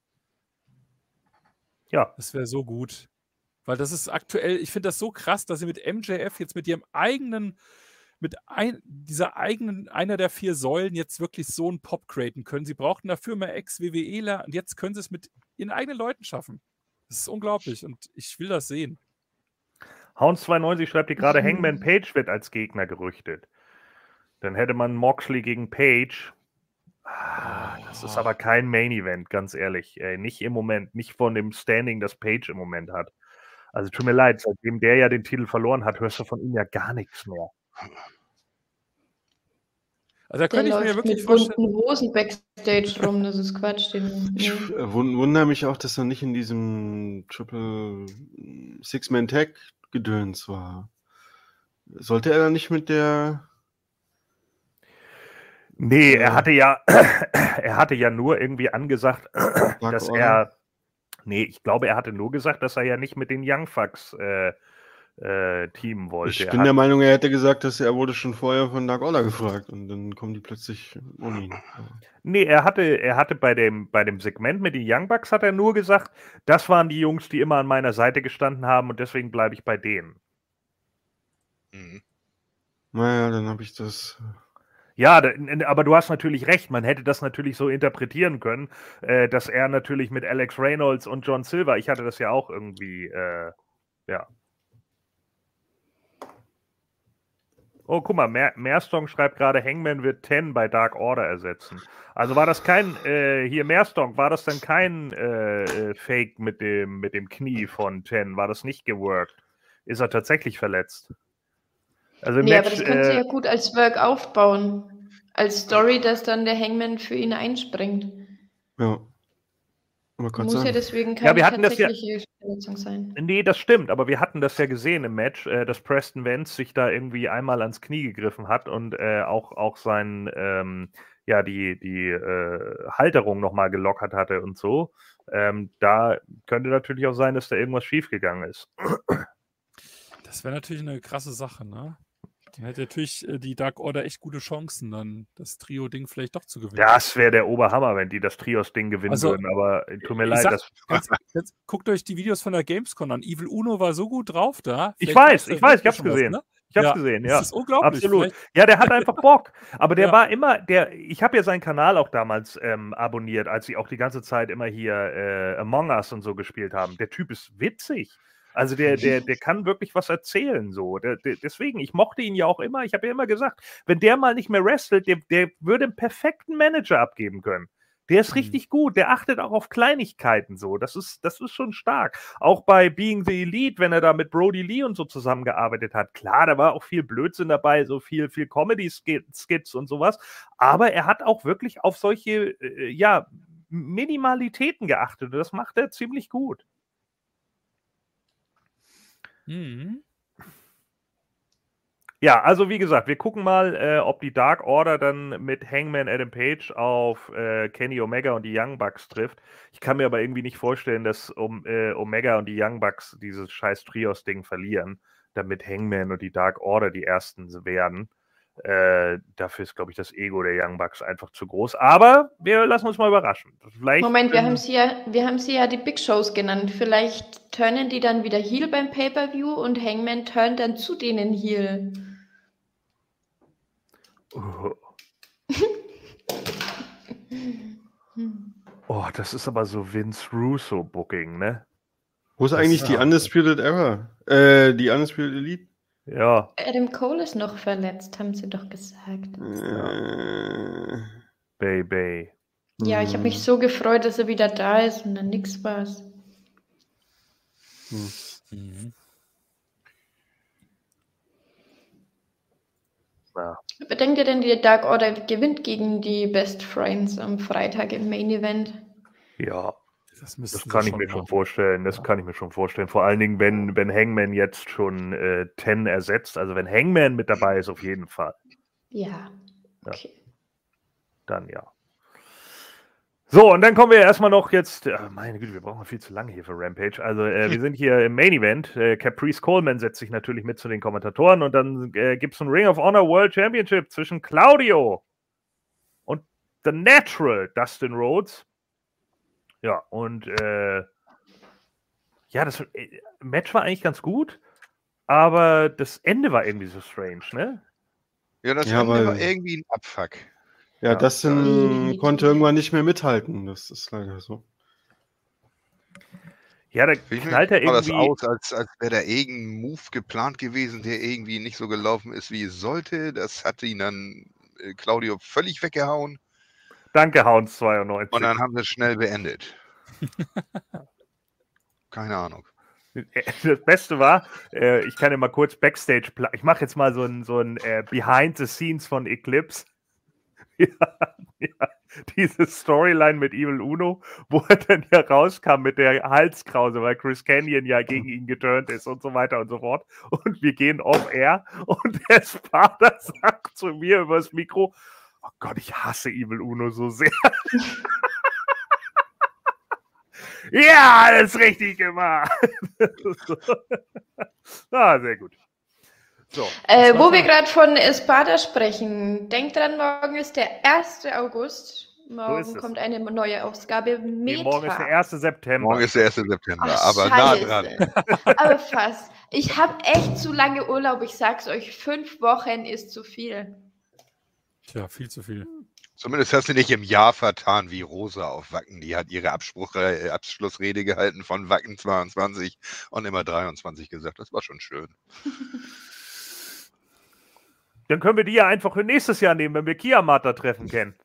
Ja. Das wäre so gut. Weil das ist aktuell, ich finde das so krass, dass sie mit MJF jetzt mit ihrem eigenen, mit ein, dieser eigenen, einer der vier Säulen jetzt wirklich so einen Pop createn können. Sie brauchten dafür mehr Ex-WWEler und jetzt können sie es mit ihren eigenen Leuten schaffen. Das ist unglaublich und ich will das sehen. Hounds92 schreibt hier gerade, Mhm. Hangman Page wird als Gegner gerüchtet. Dann hätte man Moxley gegen Page. Ah, das ist aber kein Main Event, ganz ehrlich. Nicht im Moment, nicht von dem Standing, das Page im Moment hat. Also tut mir leid, seitdem der ja den Titel verloren hat, hörst du von ihm ja gar nichts mehr. Also da Der könnte ich mir wirklich mit vorstellen. bunten Hosen Backstage rum, das ist Quatsch. Den, Ich wundere mich auch, dass er nicht in diesem Triple Six-Man-Tag-Gedöns war. Sollte er da nicht mit der. Nee, er hatte ja, er hatte ja nur irgendwie angesagt, dass er, nee, ich glaube, er hatte nur gesagt, dass er ja nicht mit den Young Fucks äh, äh, teamen wollte. Ich bin hat, der Meinung, er hätte gesagt, dass er wurde schon vorher von Dark Order gefragt und dann kommen die plötzlich ohne ihn. nee, er hatte, er hatte bei dem, bei dem Segment mit den Young Bucks hat er nur gesagt, das waren die Jungs, die immer an meiner Seite gestanden haben und deswegen bleibe ich bei denen. Mhm. Naja, dann habe ich das. Ja, da- n- aber du hast natürlich recht. Man hätte das natürlich so interpretieren können, äh, dass er natürlich mit Alex Reynolds und John Silver, ich hatte das ja auch irgendwie, äh, ja. Oh, guck mal, Mer Mehrstong schreibt gerade, Hangman wird 10 bei Dark Order ersetzen. Also war das kein, äh, hier Mehrstong, war das dann kein äh, äh, Fake mit dem, mit dem Knie von 10? War das nicht geworkt? Ist er tatsächlich verletzt? Also im Nee, aber Match, das können sie äh, ja gut als Work aufbauen. Als Story, dass dann der Hangman für ihn einspringt. Ja. Muss ja sagen. deswegen Ja, keine wir hatten das ja- tatsächliche Verletzung sein. Nee, das stimmt, aber wir hatten das ja gesehen im Match, äh, dass Preston Vance sich da irgendwie einmal ans Knie gegriffen hat und äh, auch, auch sein, ähm, ja, die, die äh, Halterung nochmal gelockert hatte und so. Ähm, da könnte natürlich auch sein, dass da irgendwas schiefgegangen ist. Das wäre natürlich eine krasse Sache, ne? Dann hätte natürlich äh, die Dark Order echt gute Chancen, dann das Trio-Ding vielleicht doch zu gewinnen. Das wäre der Oberhammer, wenn die das Trios-Ding gewinnen Also, würden, aber äh, tut mir ich leid, sag- das, Jetzt, jetzt guckt euch die Videos von der Gamescom an. Evil Uno war so gut drauf da. Ich Vielleicht weiß, weiß ich weiß, ich hab's schon was, gesehen. ne? ich hab's Ja, gesehen, Das ja. ist unglaublich. Absolut. Vielleicht- Ja, der hat einfach Bock. Aber der Ja. war immer, der, ich habe ja seinen Kanal auch damals ähm, abonniert, als sie auch die ganze Zeit immer hier äh, Among Us und so gespielt haben. Der Typ ist witzig. Also der, der, der kann wirklich was erzählen so. Der, der, deswegen, ich mochte ihn ja auch immer. Ich habe ja immer gesagt, wenn der mal nicht mehr wrestelt, der, der würde einen perfekten Manager abgeben können. Der ist Mhm. richtig gut. Der achtet auch auf Kleinigkeiten so. Das ist, das ist schon stark. Auch bei Being the Elite, wenn er da mit Brody Lee und so zusammengearbeitet hat. Klar, da war auch viel Blödsinn dabei, so viel, viel Comedy-Skits und sowas. Aber er hat auch wirklich auf solche, äh, ja, Minimalitäten geachtet. Und das macht er ziemlich gut. Mhm. Ja, also wie gesagt, wir gucken mal, äh, ob die Dark Order dann mit Hangman Adam Page auf äh, Kenny Omega und die Young Bucks trifft. Ich kann mir aber irgendwie nicht vorstellen, dass um, äh, Omega und die Young Bucks dieses scheiß Trios-Ding verlieren, damit Hangman und die Dark Order die ersten werden. Äh, dafür ist, glaube ich, das Ego der Young Bucks einfach zu groß. Aber wir lassen uns mal überraschen. Vielleicht, Moment, wir ähm, haben, sie ja, wir haben sie ja die Big Shows genannt. Vielleicht turnen die dann wieder Heel beim Pay-Per-View und Hangman turnt dann zu denen Heel. Oh, das ist aber so Vince Russo-Booking, ne? Wo ist Das eigentlich ist die Undisputed Era? Äh, die Undisputed Elite? Ja, Adam Cole ist noch verletzt, haben sie doch gesagt. Äh, Baby. Ja, ich habe mich hm, so gefreut, dass er wieder da ist und dann nix war's. hm. Mhm. Ja. Aber denkt ihr denn, die Dark Order gewinnt gegen die Best Friends am Freitag im Main Event? ja. Das, Das kann ich mir schon machen. vorstellen. Das Ja. kann ich mir schon vorstellen. Vor allen Dingen, wenn, wenn Hangman jetzt schon äh, Ten ersetzt. Also wenn Hangman mit dabei ist, auf jeden Fall. Ja. Ja. Okay. Dann ja. So, und dann kommen wir erstmal noch jetzt. äh, meine Güte, wir brauchen viel zu lange hier für Rampage. Also, äh, wir sind hier im Main Event. Äh, Caprice Coleman setzt sich natürlich mit zu den Kommentatoren und dann äh, gibt es ein Ring of Honor World Championship zwischen Claudio und The Natural Dustin Rhodes. Ja, und äh, ja, das äh, Match war eigentlich ganz gut, aber das Ende war irgendwie so strange, ne? Ja, das Ja, Ende weil- war irgendwie ein Abfuck. Ja, Ja. Dustin Mhm. konnte irgendwann nicht mehr mithalten. Das ist leider so. Ja, da Für knallt er sah das irgendwie. aus, als, als wäre da irgendein Move geplant gewesen, der irgendwie nicht so gelaufen ist, wie es sollte. Das hat ihn dann äh, Claudio völlig weggehauen Danke, Hounds 92. und dann haben sie es schnell beendet. Keine Ahnung. Das Beste war, äh, ich kann ja mal kurz Backstage, ich mache jetzt mal so ein, so ein äh, Behind the Scenes von Eclipse. ja, ja, diese Storyline mit Evil Uno, wo er dann ja rauskam mit der Halskrause, weil Chris Canyon ja gegen ihn geturnt ist und so weiter und so fort. Und wir gehen off air und der Sparta sagt zu mir übers Mikro: Oh Gott, ich hasse Evil Uno so sehr. ja, alles richtig gemacht. ah, sehr gut. So, äh, wo wir gerade von Espada sprechen, denkt dran, morgen ist der 1. August. Morgen kommt eine neue Ausgabe. Meta. Nee, morgen ist der 1. September. Morgen ist der 1. September, Ach, aber Scheiße. nah dran. aber fast. Ich habe echt zu lange Urlaub. Ich sag's euch, fünf Wochen ist zu viel. Tja, viel zu viel. Zumindest hast du nicht im Jahr vertan wie Rosa auf Wacken. Die hat ihre Abspruch, äh, Abschlussrede gehalten von Wacken 22 und immer 23 gesagt. Das war schon schön. Dann können wir die ja einfach für nächstes Jahr nehmen, wenn wir Kiamata treffen kennen.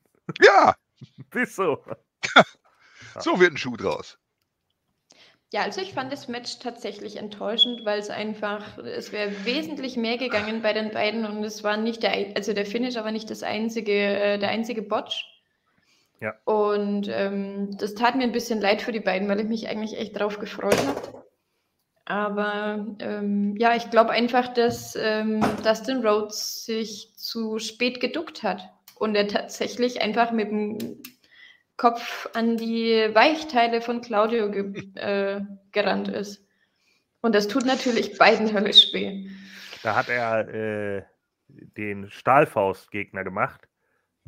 Ja. Bis so. so wird ein Schuh draus. Ja, also ich fand das Match tatsächlich enttäuschend, weil es einfach, es wäre wesentlich mehr gegangen bei den beiden und es war nicht der, also der Finish aber nicht das einzige, äh, der einzige Botch. Ja. Und ähm, das tat mir ein bisschen leid für die beiden, weil ich mich eigentlich echt drauf gefreut habe. Aber ähm, ja, ich glaube einfach, dass ähm, Dustin Rhodes sich zu spät geduckt hat und er tatsächlich einfach mit dem Kopf an die Weichteile von Claudio ge äh, gerannt ist. Und das tut natürlich beiden höllisch weh. Da hat er äh, den Stahlfaustgegner gemacht.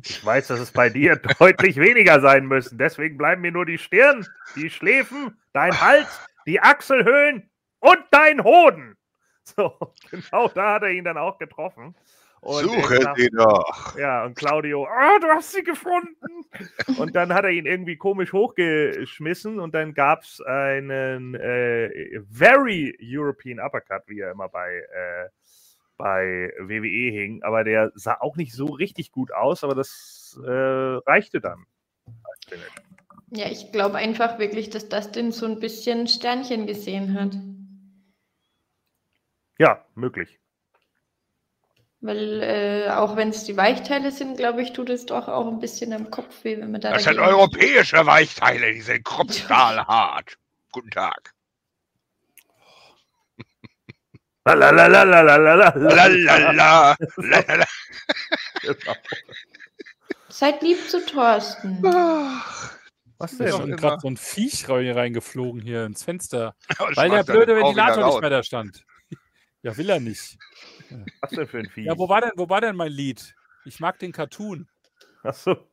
Ich weiß, dass es bei dir deutlich weniger sein müssen. Deswegen bleiben mir nur die Stirn, die Schläfen, dein Hals, die Achselhöhlen und dein Hoden. So, genau da hat er ihn dann auch getroffen. Und Suche sagt, sie doch. Ja, und Claudio, oh, du hast sie gefunden. und dann hat er ihn irgendwie komisch hochgeschmissen und dann gab es einen äh, very European Uppercut, wie er immer bei, äh, bei WWE hing. Aber der sah auch nicht so richtig gut aus, aber das äh, reichte dann. Ja, ich glaube einfach wirklich, dass Dustin so ein bisschen Sternchen gesehen hat. Ja, möglich. Weil äh, auch wenn es die Weichteile sind, glaube ich, tut es doch auch ein bisschen am Kopf weh, wenn man da. Das sind europäische Weichteile, die sind kruppstahlhart. Guten Tag. Lalalala. Seid lieb zu Thorsten. Was denn? Da ist gerade so ein Viech reingeflogen hier ins Fenster. Weil der blöde Ventilator nicht mehr da stand. Ja, will er nicht. Was denn für ein Vieh? Ja, wo war denn, wo war denn mein Lied? Ich mag den Cartoon. Ach so.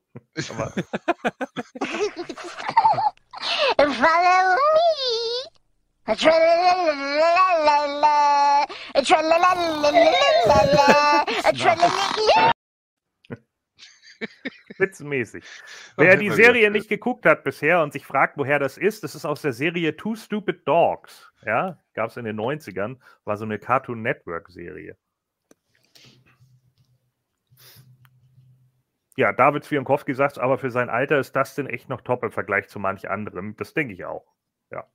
Witzmäßig. Wer die Serie nicht geguckt hat bisher und sich fragt, woher das ist, das ist aus der Serie Two Stupid Dogs. Ja, gab es in den 90ern, war so eine Cartoon Network Ja, David Zwiankowski sagt, aber für sein Alter ist das denn echt noch top im Vergleich zu manch anderem. Das denke ich auch. Ja.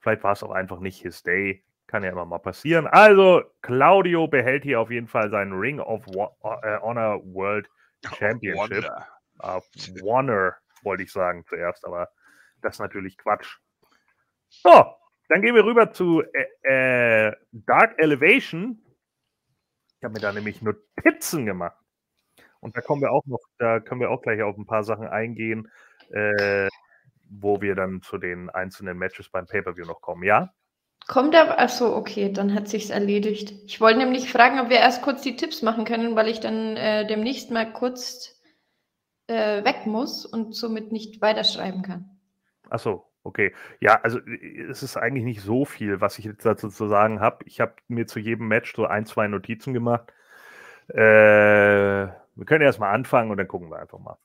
Vielleicht war es auch einfach nicht his day. Kann ja immer mal passieren. Also, Claudio behält hier auf jeden Fall seinen Ring of äh, Honor World Championship. Of Honor, wollte ich sagen zuerst, aber das ist natürlich Quatsch. So, dann gehen wir rüber zu äh, äh Dark Elevation. Ich habe mir da nämlich Notizen gemacht. Und da kommen wir auch noch, da können wir auch gleich auf ein paar Sachen eingehen, äh, wo wir dann zu den einzelnen Matches beim Pay-Per-View noch kommen, ja? Kommt aber, achso, okay, dann hat sich's erledigt. Ich wollte nämlich fragen, ob wir erst kurz die Tipps machen können, weil ich dann äh, demnächst mal kurz äh, weg muss und somit nicht weiterschreiben kann. Achso, okay. Ja, also es ist eigentlich nicht so viel, was ich jetzt dazu zu sagen habe. Ich habe mir zu jedem Match so ein, zwei Notizen gemacht. Äh, wir können erstmal anfangen und dann gucken wir einfach mal.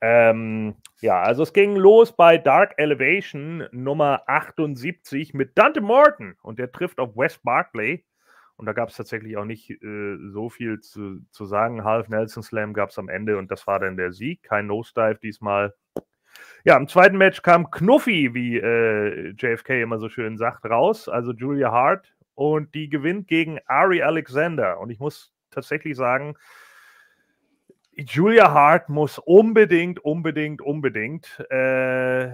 Ähm, ja, also es ging los bei Dark Elevation Nummer 78 mit Dante Morton und der trifft auf Wes Barkley. Und da gab es tatsächlich auch nicht äh, so viel zu, zu sagen. Half Nelson Slam gab es am Ende und das war dann der Sieg. Kein Nosedive diesmal. Ja, im zweiten Match kam Knuffi, wie äh, JFK immer so schön sagt, raus, also Julia Hart. Und die gewinnt gegen Ari Alexander. Und ich muss tatsächlich sagen, Julia Hart muss unbedingt, unbedingt, unbedingt äh,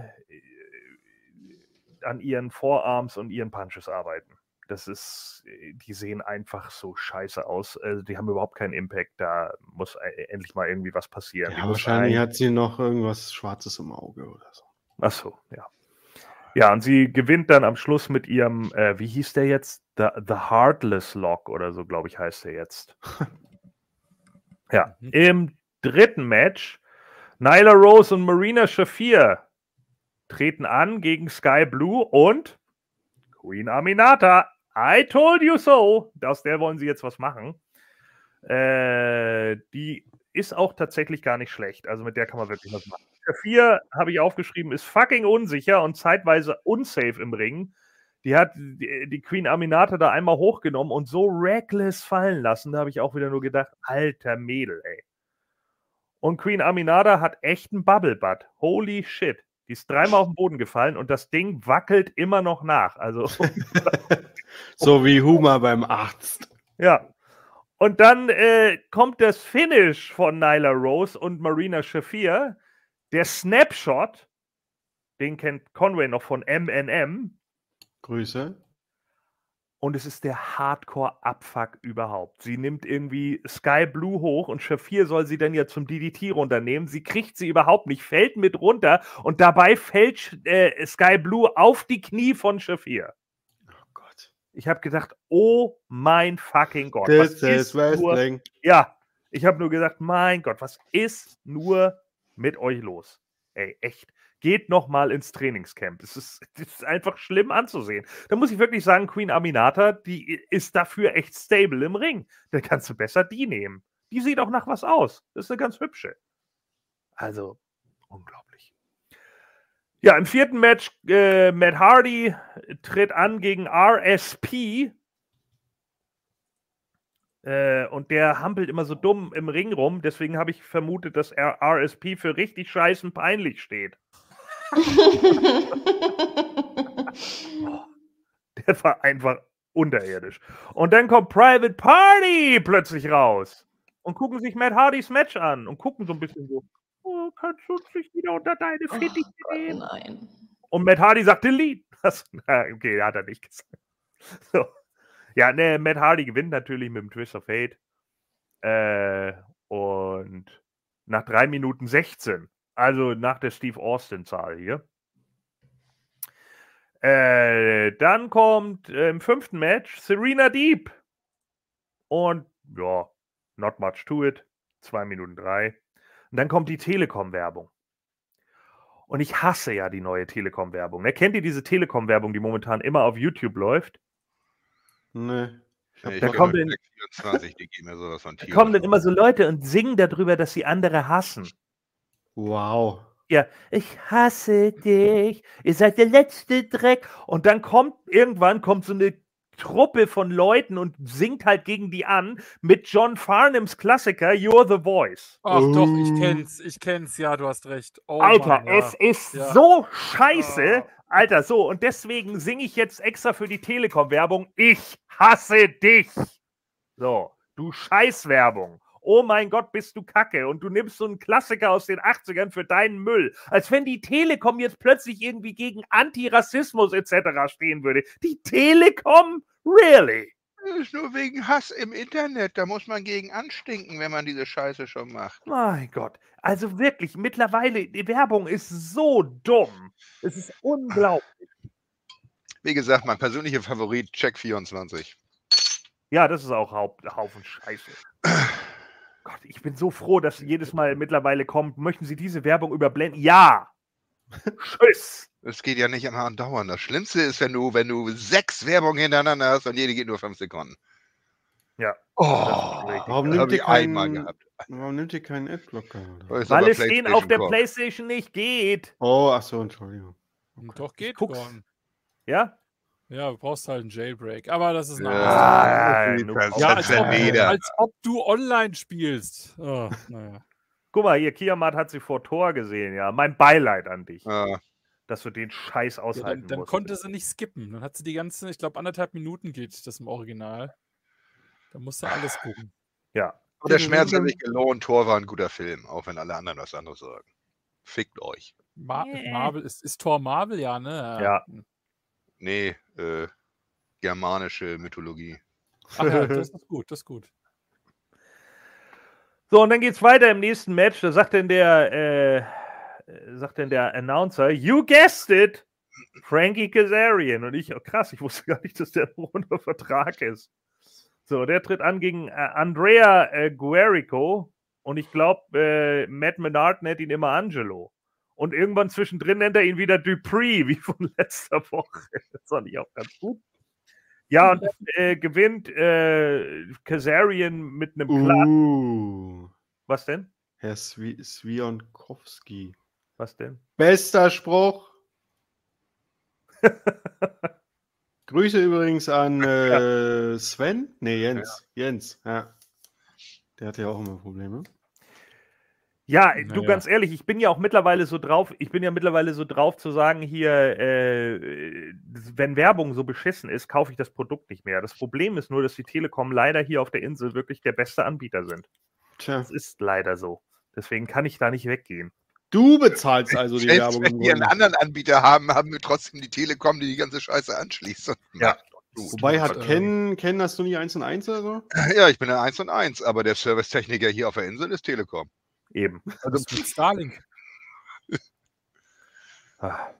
an ihren Vorarms und ihren Punches arbeiten. Das ist, die sehen einfach so scheiße aus. Also die haben überhaupt keinen Impact. Da muss e- endlich mal irgendwie was passieren. Ja, wahrscheinlich hat sie noch irgendwas Schwarzes im Auge oder so. Ach so, ja. Ja, und sie gewinnt dann am Schluss mit ihrem, äh, wie hieß der jetzt? The, The Heartless Lock oder so, glaube ich, heißt der jetzt. ja, mhm. im dritten Match, Nyla Rose und Marina Shafir treten an gegen Sky Blue und Queen Aminata. I told you so. Aus der wollen sie jetzt was machen. Äh, die ist auch tatsächlich gar nicht schlecht. Also mit der kann man wirklich was machen. Vier habe ich aufgeschrieben, ist fucking unsicher und zeitweise unsafe im Ring. Die hat die, Queen Aminata da einmal hochgenommen und so reckless fallen lassen. Da habe ich auch wieder nur gedacht, alter Mädel, ey. Und Queen Aminata hat echt einen Bubble Butt. Holy shit. Die ist dreimal auf den Boden gefallen und das Ding wackelt immer noch nach. Also so wie Huma beim Arzt. Ja. Und dann äh, kommt das Finish von Nyla Rose und Marina Shafir. Der Snapshot, den kennt Conway noch von MNM. Grüße. Und es ist der Hardcore-Abfuck überhaupt. Sie nimmt irgendwie Sky Blue hoch und Shafir soll sie dann ja zum DDT runternehmen. Sie kriegt sie überhaupt nicht, fällt mit runter und dabei fällt äh, Sky Blue auf die Knie von Shafir. Oh Gott. Ich habe gedacht, oh mein fucking Gott. Das ist Wrestling. Nur, ja, ich habe nur gesagt, mein Gott, was ist nur mit euch los? Ey, echt geht noch mal ins Trainingscamp. Es ist, ist, einfach schlimm anzusehen. Da muss ich wirklich sagen, Queen Aminata, die ist dafür echt stable im Ring. Da kannst du besser die nehmen. Die sieht auch nach was aus. Das ist eine ganz hübsche. Also, unglaublich. Ja, im vierten Match, äh, Matt Hardy tritt an gegen RSP. Äh, und der hampelt immer so dumm im Ring rum. Deswegen habe ich vermutet, dass RSP für richtig scheißen peinlich steht. der war einfach unterirdisch. Und dann kommt Private Party plötzlich raus und gucken sich Matt Hardys Match an und gucken so ein bisschen so, oh, kannst du dich wieder unter deine Fittiche oh, nehmen? Nein. Und Matt Hardy sagt Delete. Das, okay, hat er nicht gesagt. So. Ja, ne, Matt Hardy gewinnt natürlich mit dem Twist of Fate. Äh, und nach 3 Minuten 16 also nach der Steve Austin-Zahl hier. Äh, dann kommt äh, im fünften Match Serena Deep. Und ja, not much to it. Zwei Minuten drei. Und dann kommt die Telekom-Werbung. Und ich hasse ja die neue Telekom-Werbung. Ne? Kennt ihr diese Telekom-Werbung, die momentan immer auf YouTube läuft? Nee. da kommen, dann, 24, da kommen dann immer so Leute und singen darüber, dass sie andere hassen. Wow. Ja, ich hasse dich. Ihr seid der letzte Dreck. Und dann kommt irgendwann kommt so eine Truppe von Leuten und singt halt gegen die an mit John Farnhams Klassiker You're the Voice. Ach uh. doch, ich kenn's, ich kenn's, ja, du hast recht. Oh, Alter, Mann, ja. es ist ja. so scheiße. Oh. Alter, so, und deswegen singe ich jetzt extra für die Telekom-Werbung. Ich hasse dich. So, du Scheißwerbung oh mein Gott, bist du kacke und du nimmst so einen Klassiker aus den 80ern für deinen Müll. Als wenn die Telekom jetzt plötzlich irgendwie gegen Antirassismus etc. stehen würde. Die Telekom? Really? Das ist nur wegen Hass im Internet. Da muss man gegen anstinken, wenn man diese Scheiße schon macht. Mein Gott. Also wirklich, mittlerweile, die Werbung ist so dumm. Es ist unglaublich. Wie gesagt, mein persönlicher Favorit, Check24. Ja, das ist auch Haufen Scheiße. Gott, ich bin so froh, dass jedes Mal mittlerweile kommt, möchten Sie diese Werbung überblenden? Ja! Tschüss! Es geht ja nicht immer andauern. Das Schlimmste ist, wenn du, wenn du sechs Werbungen hintereinander hast und jede geht nur fünf Sekunden. Ja. Oh, warum, nimmt ihr keinen, warum nimmt ihr keinen Adblocker? Weil es den auf der Playstation nicht geht. Oh, ach so, Entschuldigung. Okay. Doch, geht schon. Ja? Ja, du brauchst halt einen Jailbreak, aber das ist eine ja, ja, ja, als, ob, als ob du online spielst. Oh, naja. Guck mal, hier, Kiamat hat sie vor Tor gesehen, ja. Mein Beileid an dich, Äh, dass du den Scheiß Ja, aushalten dann dann musst. konnte sie nicht skippen. Dann hat sie die ganze, ich glaube, anderthalb Minuten geht das im Original. Da musste alles gucken. Ja. aber der Schmerz hat sich gelohnt. Tor war ein guter Film, auch wenn alle anderen was anderes sagen. Fickt euch. Ma Nee. Marvel, ist, ist Thor Marvel, ja, ne? Ja. Nee, äh, germanische Mythologie. Ach ja, das ist gut, das ist gut. So, und dann geht's weiter im nächsten Match. Da sagt denn der, äh, sagt denn der Announcer, you guessed it, Frankie Kazarian. Und ich, oh krass, ich wusste gar nicht, dass der unter Vertrag ist. So, der tritt an gegen äh, Andrea äh, Guerico. Und ich glaube, äh, Matt Menard nennt ihn immer Angelo. Und irgendwann zwischendrin nennt er ihn wieder Dupree, wie von letzter Woche. Das fand ich auch ganz gut. Ja, und dann äh, gewinnt äh, Kazarian mit einem Klatsch. Uh, Was denn? Herr Swi Swionkowski. Was denn? Bester Spruch. Grüße übrigens an äh, Sven. Nee, Jens. Jens, ja. Der hatte ja auch immer Probleme. Ja, du Naja. ganz ehrlich, ich bin ja auch mittlerweile so drauf, ich bin ja mittlerweile so drauf zu sagen, hier, äh, wenn Werbung so beschissen ist, kaufe ich das Produkt nicht mehr. Das Problem ist nur, dass die Telekom leider hier auf der Insel wirklich der beste Anbieter sind. Tja. Das ist leider so. Deswegen kann ich da nicht weggehen. Du bezahlst also die Selbst Werbung. wenn wir einen anderen Anbieter haben, haben wir trotzdem die Telekom, die die ganze Scheiße anschließt. Und Ja. gut. Wobei hat Ken, Ken, hast du nicht 1 und 1 oder so? Ja, ich bin der 1 und 1, aber der Servicetechniker hier auf der Insel ist Telekom. Eben. Also mit Starlink. Ah,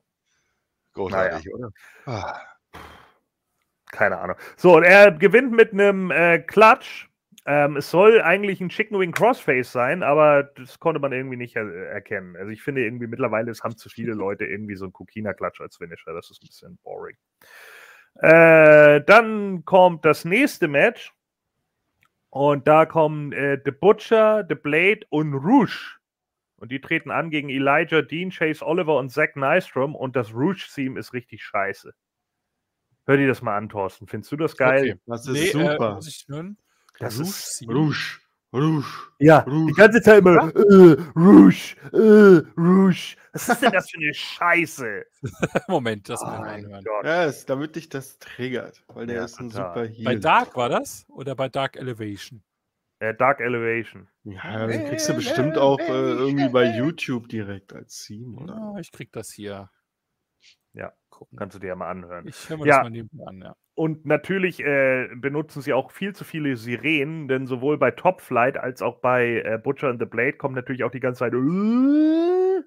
Großartig, oder? Ah. Keine Ahnung. So, und er gewinnt mit einem äh, Klatsch. Ähm, es soll eigentlich ein Chicken Wing Crossface sein, aber das konnte man irgendwie nicht er erkennen. Also ich finde irgendwie mittlerweile, es haben zu viele Leute irgendwie so einen Kokina-Klatsch als Finisher. Das ist ein bisschen boring. Äh, dann kommt das nächste Match. Und da kommen äh, The Butcher, The Blade und Rouge. Und die treten an gegen Elijah Dean, Chase Oliver und Zack Nystrom. Und das Rouge-Theme ist richtig scheiße. Hör dir das mal an, Thorsten. Findest du das geil? Okay. Das ist Nee, äh, super. muss ich hören? Das Rouge ist-? Rouge. Rouge. Ja, Rouge. die ganze Zeit immer äh, Rouge, äh, Rouge. Was ist denn das für eine Scheiße? Moment, das Oh mal mein. Gott. Ja, ist, damit dich das triggert, weil der Ja, ist ein total. super Bei Heal. Dark war das? Oder bei Dark Elevation? Äh, Dark Elevation. Ja, den kriegst du bestimmt auch äh, irgendwie bei YouTube direkt als Theme, oder? Ja, ich krieg das hier. Ja, Gucken. Kannst du dir ja mal anhören. Ich höre mir Ja. das mal nebenbei an, ja. Und natürlich äh, benutzen sie auch viel zu viele Sirenen, denn sowohl bei Top Flight als auch bei äh, Butcher and the Blade kommt natürlich auch die ganze Zeit. Und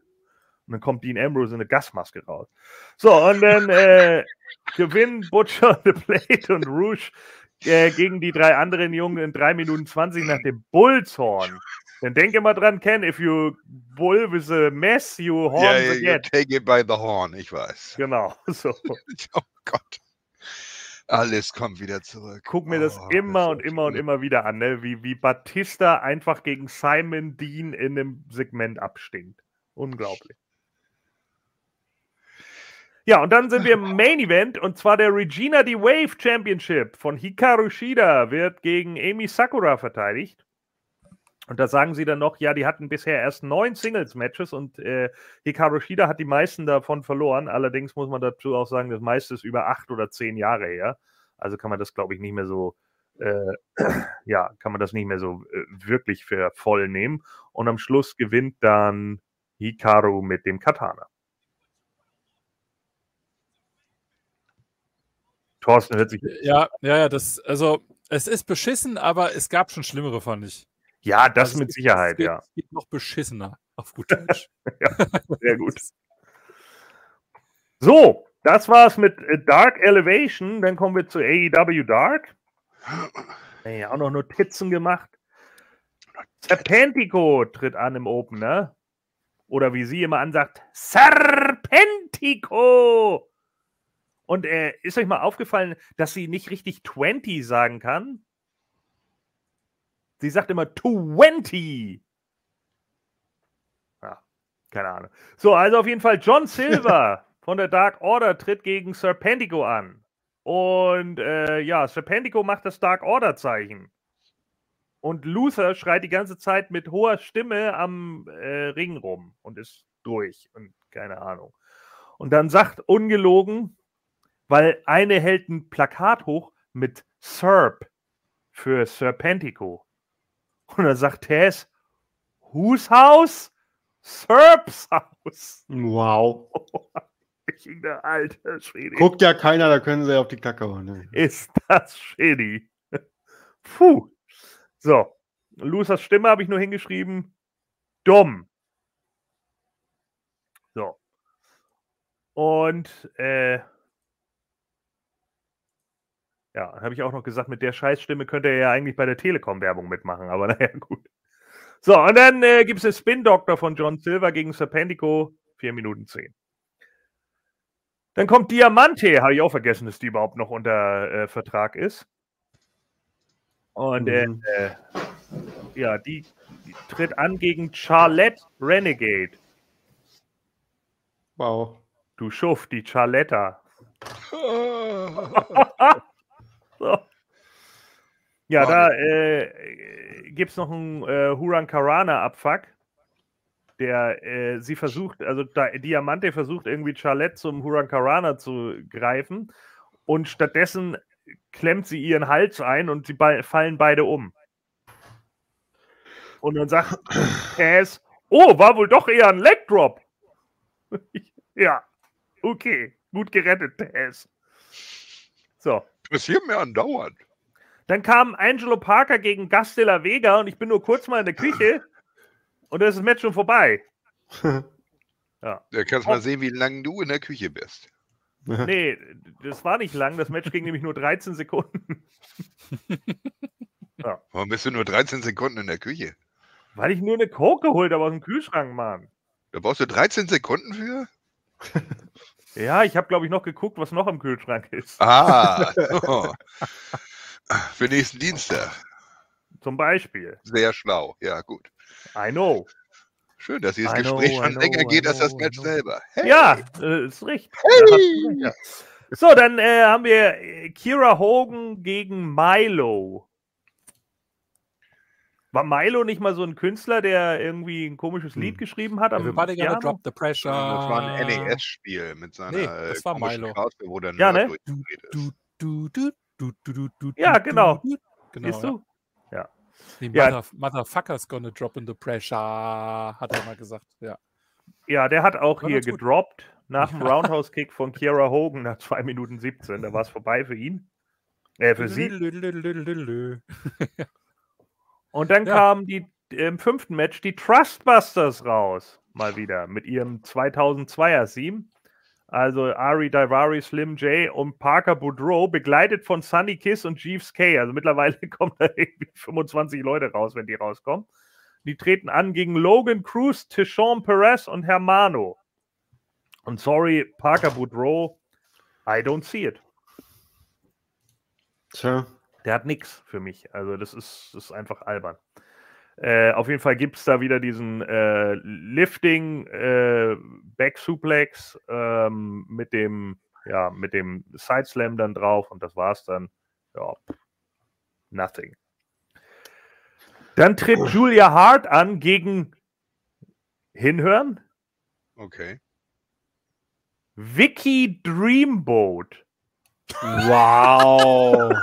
dann kommt Dean Ambrose in eine Gasmaske raus. So, und dann äh, gewinnen Butcher and the Blade und Rouge äh, gegen die drei anderen Jungen in 3 Minuten 20 nach dem Bullshorn. Dann denk immer dran, Ken, if you bull with a mess, you horn the ja, you get. take it by the horn, ich weiß. Genau, so. Oh Gott. Alles kommt wieder zurück. guck mir das Oh, immer ist und immer und immer wieder an, ne? wie, wie Batista einfach gegen Simon Dean in einem Segment abstinkt. Unglaublich. Ja, und dann sind wir im Main Event und zwar der Regina D Wave Championship von Hikaru Shida wird gegen Amy Sakura verteidigt. Und da sagen sie dann noch, ja, die hatten bisher erst neun Singles-Matches und äh, Hikaru Shida hat die meisten davon verloren. Allerdings muss man dazu auch sagen, das meiste ist über acht oder zehn Jahre her. Also kann man das, glaube ich, nicht mehr so, äh, ja, kann man das nicht mehr so äh, wirklich für voll nehmen. Und am Schluss gewinnt dann Hikaru mit dem Katana. Thorsten hört sich. Ja, ja, ja, das, also, es ist beschissen, aber es gab schon schlimmere, fand ich. Ja, das Also, mit geht- Sicherheit, geht, ja. Es geht noch beschissener, auf gut Deutsch. Sehr gut. So, das war's mit äh, Dark Elevation. Dann kommen wir zu AEW Dark. Ja, auch noch Notizen gemacht. Serpentico tritt an im Opener. Oder wie sie immer ansagt, Serpentico! Und äh, ist euch mal aufgefallen, dass sie nicht richtig 20 sagen kann? Sie sagt immer 20. Ja, keine Ahnung. So, also auf jeden Fall John Silver von der Dark Order tritt gegen Serpentico an. Und äh, ja, Serpentico macht das Dark Order Zeichen. und Luther schreit die ganze Zeit mit hoher Stimme am äh, Ring rum und ist durch und keine Ahnung. Und dann sagt ungelogen, weil eine hält ein Plakat hoch mit Serp für Serpentico. Und dann sagt Tess, whose house? Serps Haus. Wow. Ich der alte Schwede. Guckt ja keiner, da können sie auf die Kacke hauen. Ne? Ist das shitty. Puh. So. Losers Stimme habe ich nur hingeschrieben. Dumm. So. Und äh, ja, habe ich auch noch gesagt, mit der Scheißstimme könnte er ja eigentlich bei der Telekom-Werbung mitmachen, aber naja, gut. So, und dann äh, gibt es den Spin-Doctor von John Silver gegen Serpentico, 4 Minuten 10. Dann kommt Diamante, habe ich auch vergessen, dass die überhaupt noch unter äh, Vertrag ist. Und äh, Mhm. äh, ja, die, die tritt an gegen Charlotte Renegade. Wow. Du Schuft, die Charletta. Ja, da äh, gibt es noch einen äh, Huran Karana-Abfuck. Der, äh, sie versucht, also da, Diamante versucht irgendwie Charlotte zum Huran Karana zu greifen und stattdessen klemmt sie ihren Hals ein und sie be fallen beide um. Und dann sagt Cass, oh, war wohl doch eher ein Leg Drop. ja, okay, gut gerettet, Tess. So. Passiert mir andauernd. Dann kam Angelo Parker gegen Gus de la Vega und ich bin nur kurz mal in der Küche und da ist das Match schon vorbei. Da kannst du mal sehen, wie lange du in der Küche bist. Nee, das war nicht lang. Das Match ging nämlich nur 13 Sekunden. Warum bist du nur 13 Sekunden in der Küche? Weil ich nur eine Coke geholt habe aus dem Kühlschrank, Mann. Da brauchst du 13 Sekunden für? Ja, ich habe, glaube ich, noch geguckt, was noch im Kühlschrank ist. Ah, so. Für nächsten Dienstag. Zum Beispiel. Sehr schlau. Ja, gut. I know. Schön, dass dieses I know, Gespräch I schon know, länger geht als das know, Match know. selber. Hey, Ja, äh, ist richtig. Recht, ja. So, dann äh, haben wir äh, Kira Hogan gegen Milo. War Milo nicht mal so ein Künstler, der irgendwie ein komisches Lied Hm. geschrieben hat? am Everybody gonna drop the pressure. Das war ein NES-Spiel mit seiner Nee, das war Milo. Karte, wo der Ja, ne? Du, du, du, du, du, du, du, Ja, du, genau. Genau. Siehst ja. du? Die Ja. Mother, Motherfuckers gonna drop in the pressure, hat er mal gesagt. Ja. Ja, der hat auch War hier gedroppt nach dem Roundhouse-Kick von Kira Hogan nach 2 Minuten 17. Da war es vorbei für ihn. Äh, für sie. Und dann Ja. kamen die im fünften Match die Trustbusters raus. Mal wieder mit ihrem 2002er-Theme. Also Ari Daivari, Slim J und Parker Boudreau, begleitet von Sunny Kiss und Jeeves K. Also mittlerweile kommen da irgendwie 25 Leute raus, wenn die rauskommen. Die treten an gegen Logan Cruz, Tishon Perez und Hermano. Und sorry, Parker Boudreau, I don't see it. Tja. Der hat nichts für mich. Also das ist, das ist einfach albern. Äh, auf jeden Fall gibt es da wieder diesen äh, Lifting äh, Back Suplex ähm, mit dem ja mit dem Side Slam dann drauf und das war's dann. Ja, nothing. Dann tritt Julia Hart an gegen Hinhören Okay. Vicky Dreamboat. Wow.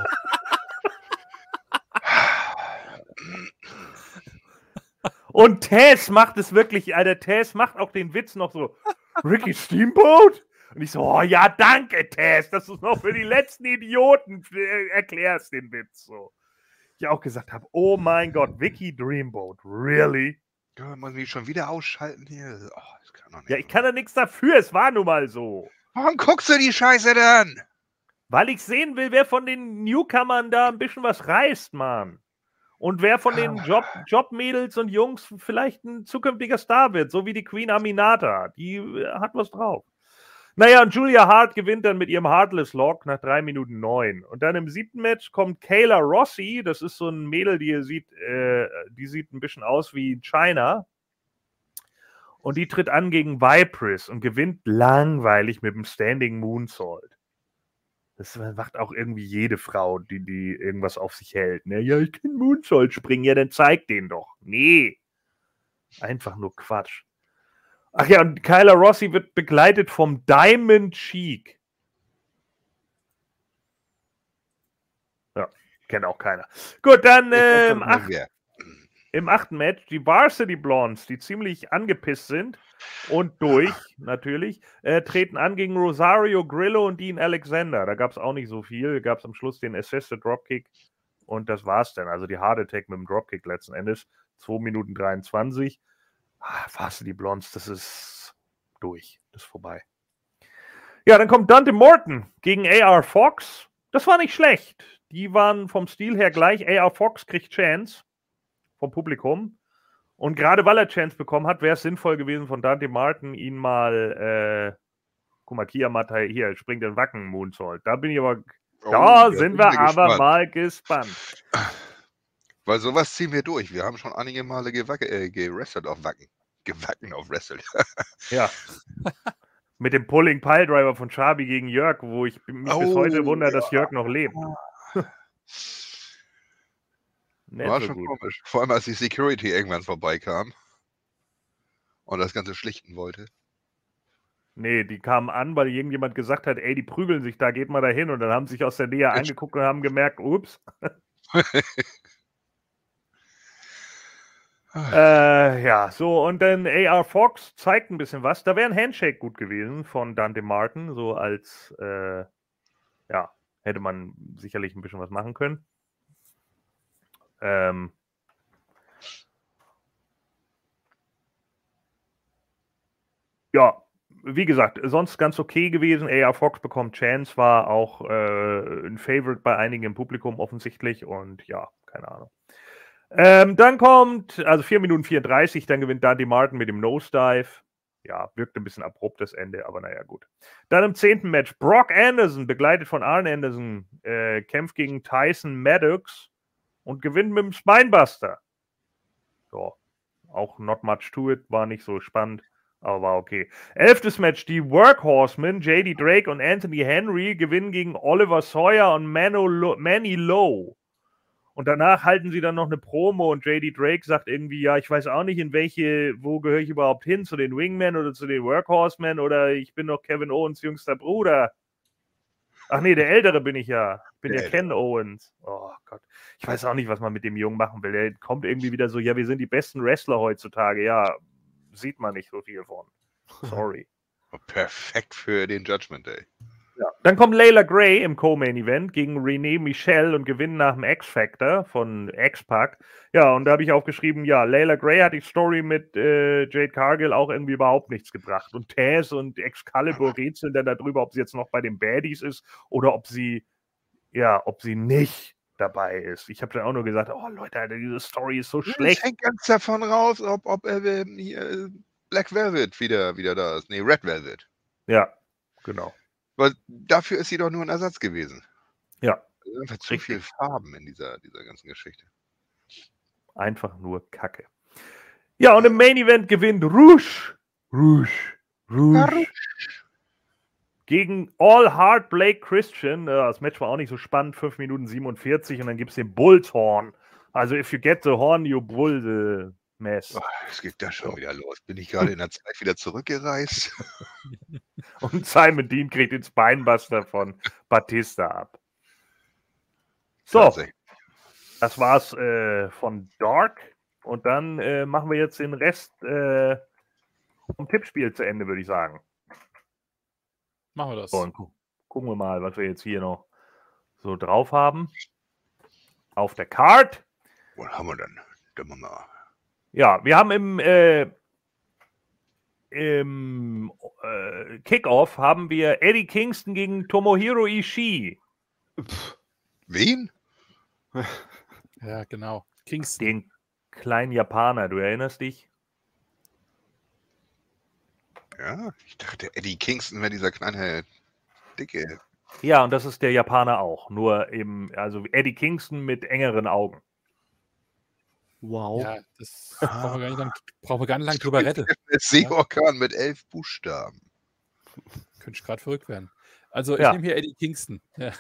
Und Tess macht es wirklich, Alter, Tess macht auch den Witz noch so, Ricky Steamboat? Und ich so, oh ja, danke, Tess, dass du es noch für die letzten Idioten äh, erklärst, den Witz. So. Ich auch gesagt habe, oh mein Gott, Vicky Dreamboat, really? Ja, muss ich schon wieder ausschalten hier? Oh, das kann nicht. Ja, ich kann da nichts dafür, es war nun mal so. Warum guckst du die Scheiße dann? Weil ich sehen will, wer von den Newcomern da ein bisschen was reißt, Mann. Und wer von den Job, Jobmädels und Jungs vielleicht ein zukünftiger Star wird, so wie die Queen Aminata. Die äh, hat was drauf. Naja, und Julia Hart gewinnt dann mit ihrem Heartless Lock nach 3 Minuten 9. Und dann im siebten Match kommt Kayla Rossi. Das ist so ein Mädel, die ihr sieht, äh, die sieht ein bisschen aus wie China. Und die tritt an gegen Vipris und gewinnt langweilig mit dem Standing Moonsault. Das macht auch irgendwie jede Frau, die, die irgendwas auf sich hält. Ne? Ja, ich kann Moonsault springen. Ja, dann zeig den doch. Nee. Einfach nur Quatsch. Ach ja, und Kyla Rossi wird begleitet vom Diamond Cheek. Ja, kennt auch keiner. Gut, dann ähm, ach, im achten Match die Varsity Blondes, die ziemlich angepisst sind und durch, natürlich, äh, treten an gegen Rosario Grillo und Dean Alexander. Da gab es auch nicht so viel. Gab es am Schluss den Assisted Dropkick und das war's dann. Also die Hard Attack mit dem Dropkick letzten Endes. 2 Minuten 23. Ah, Varsity Blondes, das ist durch. Das ist vorbei. Ja, dann kommt Dante Morton gegen AR Fox. Das war nicht schlecht. Die waren vom Stil her gleich. AR Fox kriegt Chance vom Publikum. Und gerade weil er Chance bekommen hat, wäre es sinnvoll gewesen von Dante Martin, ihn mal, äh, guck mal, Kiamat hier springt den Wacken Moonsault. Da bin ich aber, oh, da sind wir aber gespannt. mal gespannt. Weil sowas ziehen wir durch. Wir haben schon einige Male gewacke, äh, gerestelt auf Wacken. Gewacken auf Wrestle. ja. Mit dem Pulling Pile Driver von Chabi gegen Jörg, wo ich mich oh, bis heute wundere, dass Jörg noch lebt. War so schon gut. komisch. Vor allem, als die Security irgendwann vorbeikam und das Ganze schlichten wollte. Nee, die kamen an, weil irgendjemand gesagt hat, ey, die prügeln sich da, geht mal dahin. Und dann haben sie sich aus der Nähe angeguckt und haben gemerkt, ups. äh, ja, so, und dann AR Fox zeigt ein bisschen was. Da wäre ein Handshake gut gewesen von Dante Martin, so als, äh, ja, hätte man sicherlich ein bisschen was machen können. Ähm, ja, wie gesagt, sonst ganz okay gewesen. AR Fox bekommt Chance, war auch äh, ein Favorite bei einigen im Publikum offensichtlich und ja, keine Ahnung. Ähm, dann kommt, also 4 Minuten 34, dann gewinnt Dundee Martin mit dem Nosedive. Ja, wirkt ein bisschen abrupt das Ende, aber naja, gut. Dann im zehnten Match Brock Anderson, begleitet von Arn Anderson, äh, kämpft gegen Tyson Maddox und gewinnt mit dem Spinebuster. So, auch not much to it, war nicht so spannend, aber war okay. Elftes Match, die Workhorsemen, JD Drake und Anthony Henry gewinnen gegen Oliver Sawyer und Lo Manny Lowe. Und danach halten sie dann noch eine Promo und JD Drake sagt irgendwie, ja, ich weiß auch nicht, in welche, wo gehöre ich überhaupt hin, zu den Wingmen oder zu den Workhorsemen oder ich bin doch Kevin Owens jüngster Bruder. Ach nee, der Ältere bin ich ja. Ich bin ja Ken Owens. Oh Gott. Ich weiß auch nicht, was man mit dem Jungen machen will. Der kommt irgendwie wieder so, ja, wir sind die besten Wrestler heutzutage. Ja, sieht man nicht so viel von. Sorry. Perfekt für den Judgment Day. Ja. Dann kommt Layla Gray im Co-Main-Event gegen Renee Michelle und gewinnt nach dem X-Factor von X-Pac. Ja, und da habe ich auch geschrieben, ja, Layla Gray hat die Story mit äh, Jade Cargill auch irgendwie überhaupt nichts gebracht. Und Taz und Excalibur rätseln dann darüber, ob sie jetzt noch bei den Baddies ist oder ob sie, ja, ob sie nicht dabei ist. Ich habe dann auch nur gesagt, oh Leute, Alter, diese Story ist so schlecht. Es hängt ganz davon raus, ob, ob äh, hier, Black Velvet wieder, wieder da ist. Nee, Red Velvet. Ja, genau. Weil dafür ist sie doch nur ein Ersatz gewesen. Ja. Einfach zu Richtig. viel Farben in dieser, dieser ganzen Geschichte. Einfach nur Kacke. Ja, und im Main Event gewinnt Rouge. Rouge. Rouge. Gegen All Hard Blake Christian. Äh, das Match war auch nicht so spannend. 5 Minuten 47 und dann gibt es den Bullshorn. Also, if you get the horn, you bull the Mess. Oh, es geht da schon wieder los. Bin ich gerade in der Zeit wieder zurückgereist? Und Simon Dean kriegt den Spinebuster von Batista ab. So, das war's äh, von Dark. Und dann äh, machen wir jetzt den Rest äh, vom Tippspiel zu Ende, würde ich sagen. Machen wir das. Und gu gucken wir mal, was wir jetzt hier noch so drauf haben. Auf der Card. Was haben wir denn? Wir ja, wir haben im, äh, im äh, Kickoff haben wir Eddie Kingston gegen Tomohiro Ishii. Wen? Ja, genau. Kingston. Den kleinen Japaner, du erinnerst dich? Ja, ich dachte, Eddie Kingston wäre dieser kleine Dicke. Ja, und das ist der Japaner auch. Nur eben, also Eddie Kingston mit engeren Augen. Wow. Ja, das brauchen wir gar nicht lang, brauchen wir gar nicht lang drüber retten. Seeorkan mit elf Buchstaben. Könnte ich gerade verrückt werden. Also ich Ja. nehme hier Eddie Kingston. Ja.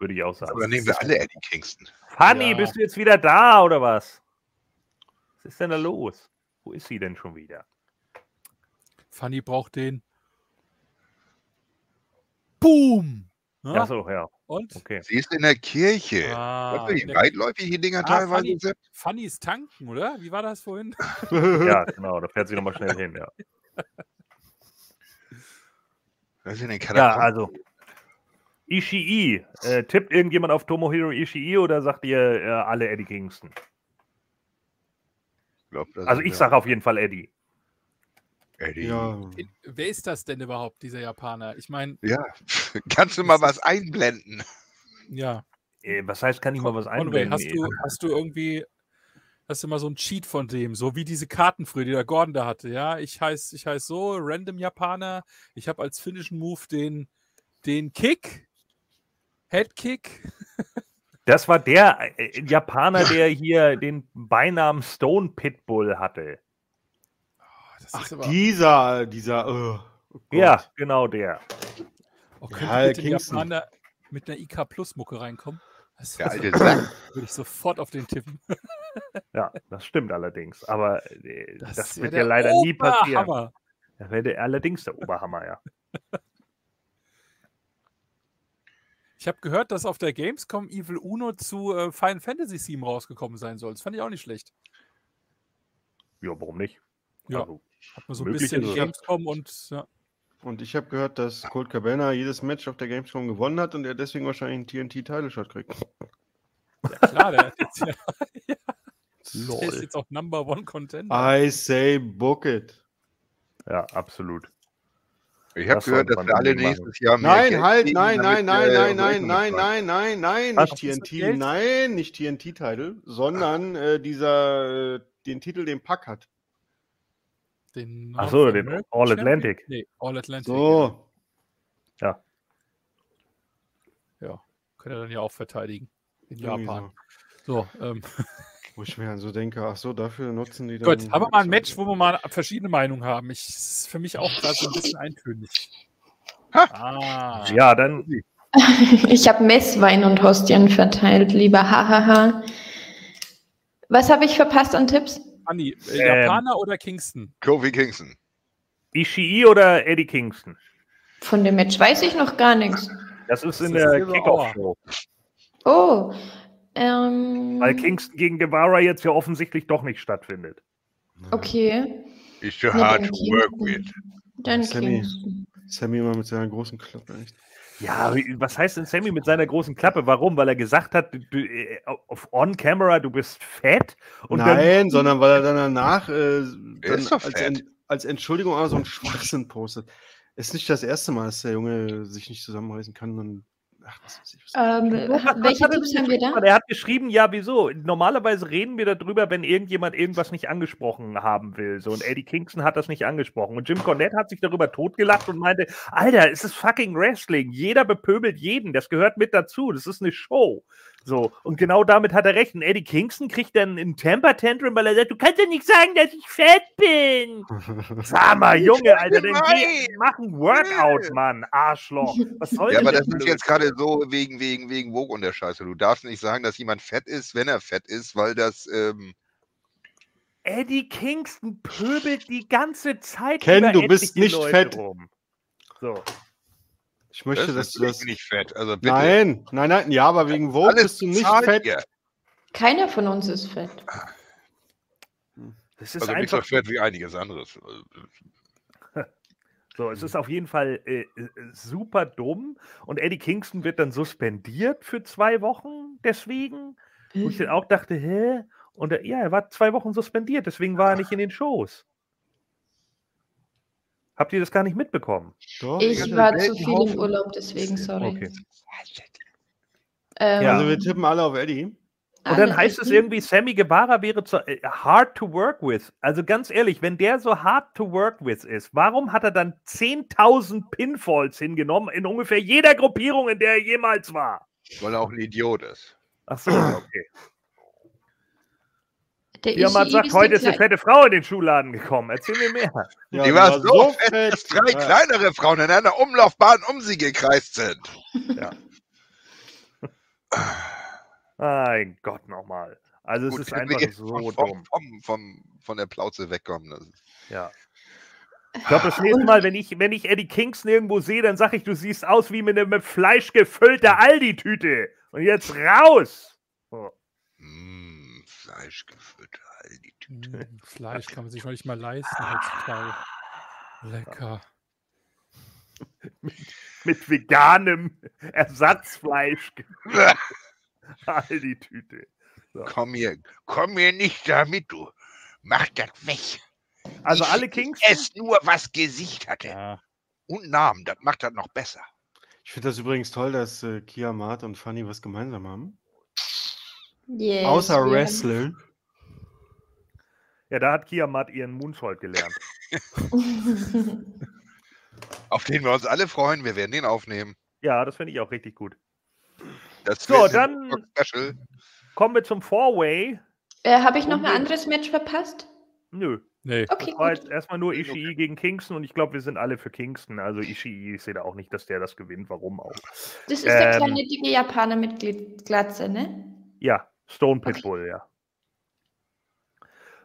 Würde ich auch sagen. Aber dann nehmen wir alle Eddie Kingston. Fanny, Ja. bist du jetzt wieder da oder was? Was ist denn da los? Wo ist sie denn schon wieder? Fanny braucht den. Boom! Ja, Achso, ja, und? okay. Sie ist in der Kirche. Ah, wie der- weitläufig die Dinger Ah, teilweise Fanny. sind? Fanny ist tanken, oder? Wie war das vorhin? Ja, genau, da fährt sie nochmal schnell hin, ja. Was ist in den Ja, Katakomben? also. Ishii. Äh, tippt irgendjemand auf Tomohiro Ishii oder sagt ihr äh, alle Eddie Kingston? glaub, das Also ich ja sage auf jeden Fall Eddie. Eddie. Ja, Wer ist das denn überhaupt, dieser Japaner? Ich meine, Ja, kannst du mal was einblenden? ja. Äh, was heißt, kann ich mal was einblenden? hast du, hast du irgendwie, hast du mal so einen Cheat von dem, so wie diese Karten früher, die der Gordon da hatte, ja? Ich heiße ich heiß so, Random Japaner. Ich habe als finnischen Move den, den Kick, Head Kick. Das war der äh, Japaner, der hier den Beinamen Stone Pitbull hatte. Das Ach, ist aber- dieser, dieser, oh, oh. Ja, genau der. Oh, könnte Ja, bitte Kingston. Japaner mit einer IK Plus Mucke reinkommen? Das Der alte Sack. würde ich sofort auf den tippen. Ja, das stimmt allerdings. Aber äh, das, ist wird ja leider nie passieren. Oberhammer. Das wäre der- allerdings der Oberhammer, ja. Ich habe gehört, dass auf der Gamescom Evil Uno zu äh, Final Fantasy 7 rausgekommen sein soll. Das fand ich auch nicht schlecht. Ja, warum nicht? Ja. Also, Hat man so ein bisschen ist es. Gamescom und ja. Und ich habe gehört, dass Colt Cabana jedes Match auf der Gamescom gewonnen hat und er deswegen wahrscheinlich einen TNT-Title-Shot kriegt. Ja, klar, der, ist ja, der ist jetzt auch Number One Contender. I say book it. Ja, absolut. Ich habe Das gehört, dass wir alle nächstes Jahr mehr Nein, Geld halt, nein, nein, nein, nein, nein, nein, nein, nein, nein, nicht TNT, nein, nicht TNT-Title, sondern äh, dieser, äh, den Titel, den Pack hat. Den Ach so, North den All? Atlantic. Nee, All Atlantic. So, Ja, kann er dann ja auch verteidigen. In Japan. so. So, ähm, Wo ich mir dann so denke, ach so, dafür nutzen die dann. gut, haben wir mal ein Match, wo wir mal verschiedene Meinungen haben. Ich, ist für mich auch gerade so ein bisschen eintönig. Ah, Ja, dann Ich habe Messwein und Hostien verteilt, lieber Hahaha. Was habe ich verpasst an Tipps? Anni, äh, Ähm. Japaner oder Kingston? Kofi Kingston. Ishii oder Eddie Kingston? Von dem Match weiß ich noch gar nichts. Das ist in Das der Kickoff-Show. Oh. Ähm, Weil Kingston gegen Guevara jetzt ja offensichtlich doch nicht stattfindet. okay. Is too hard dann to work with. Dann Sammy. Kingston. Sammy immer mit seiner großen Klappe, echt. Ja, was heißt denn Sammy mit seiner großen Klappe? Warum? Weil er gesagt hat, äh, auf On-Camera, du bist fett. Und Nein, sondern weil er dann danach äh, dann als, fett. En als Entschuldigung auch so einen Schwachsinn postet. Ist nicht das erste Mal, dass der Junge sich nicht zusammenreißen kann und ach, was weiß ich. Was Ähm, Was welche er denn Tipps haben wir da? Er hat geschrieben, ja, wieso? Normalerweise reden wir darüber, wenn irgendjemand irgendwas nicht angesprochen haben will. So, und Eddie Kingston hat das nicht angesprochen. Und Jim Cornette hat sich darüber totgelacht und meinte, Alter, es ist fucking Wrestling. Jeder bepöbelt jeden. Das gehört mit dazu. Das ist eine Show. So, und genau damit hat er recht. Und Eddie Kingston kriegt dann einen Temper-Tantrum, weil er sagt, du kannst ja nicht sagen, dass ich fett bin. Sag mal, Junge, Alter, dann geh, mach ein Workout, Mann, Arschloch. Was soll Ja, denn aber das ist jetzt gerade so wegen, wegen, wegen Vogue und der Scheiße. Du darfst nicht sagen, dass jemand fett ist, wenn er fett ist, weil das, ähm, Eddie Kingston pöbelt die ganze Zeit. Ken, über du bist nicht Leute fett. Rum. So. Ich möchte, das dass du das. nicht fett. Also bitte. Nein, nein, nein, ja, aber wegen Vogue Alles bist du nicht fett. ihr. Keiner von uns ist fett. Das ist Also nicht so einfach fett wie einiges anderes. so. Es ist auf jeden Fall äh, super dumm. Und Eddie Kingston wird dann suspendiert für zwei Wochen deswegen. Wo ich dann auch dachte, hä? Und er, ja, er war zwei Wochen suspendiert, deswegen war er nicht in den Shows. Habt ihr das gar nicht mitbekommen? Doch. Ich war zu viel im Haufen. Urlaub, deswegen, sorry. Okay. Ähm, Ja. Also wir tippen alle auf Eddie. Und dann heißt es irgendwie, Sammy Guevara wäre zu, äh, hard to work with. Also ganz ehrlich, wenn der so hard to work with ist, warum hat er dann 10.000 Pinfalls hingenommen in ungefähr jeder Gruppierung, in der er jemals war? Weil er auch ein Idiot ist. Ach so, okay. Der Tiamat Ishii sagt, heute ist eine fette Frau in den Schuhladen gekommen. Erzähl mir mehr. Ja, die war so fett, dass drei Ja. kleinere Frauen in einer Umlaufbahn um sie gekreist sind. Mein Gott, nochmal. Also es Gut, ist einfach so vom, dumm. vom, vom, von der Plauze wegkommen. Ja. Ich glaube, das nächste Mal, wenn ich, wenn ich Eddie Kingston irgendwo sehe, dann sage ich, du siehst aus wie mit einer mit Fleisch gefüllte Aldi-Tüte. Und jetzt raus! So. mm, Fleischgefüllte Aldi-Tüte. Mm, Fleisch kann man sich noch nicht mal leisten heutzutage. Lecker. Mit veganem Ersatzfleisch. Aldi-Tüte. Komm hier, komm hier nicht damit, du. Mach das weg. Also ich, alle Ich Kingston. ess nur, was Gesicht hatte. Ja. Und Namen, das macht das noch besser. Ich finde das übrigens toll, dass äh, Kiamat und Fanny was gemeinsam haben. Yes, Außer haben- Wrestling. Ja, da hat Kiamat ihren Moonsault gelernt. Auf den wir uns alle freuen. Wir werden den aufnehmen. Ja, das finde ich auch richtig gut. Das So, dann- Special. Kommen wir zum Four-Way. äh, Habe ich noch ein anderes Match verpasst? Nö. Nee. Okay, Das war gut. jetzt erstmal nur Ishii gegen Kingston und ich glaube, wir sind alle für Kingston. Also Ishii, ich sehe da auch nicht, dass der das gewinnt. Warum auch? Das ist der ähm, kleine dicke Japaner mit Gl- Glatze, ne? Ja, Stone Pitbull, ja.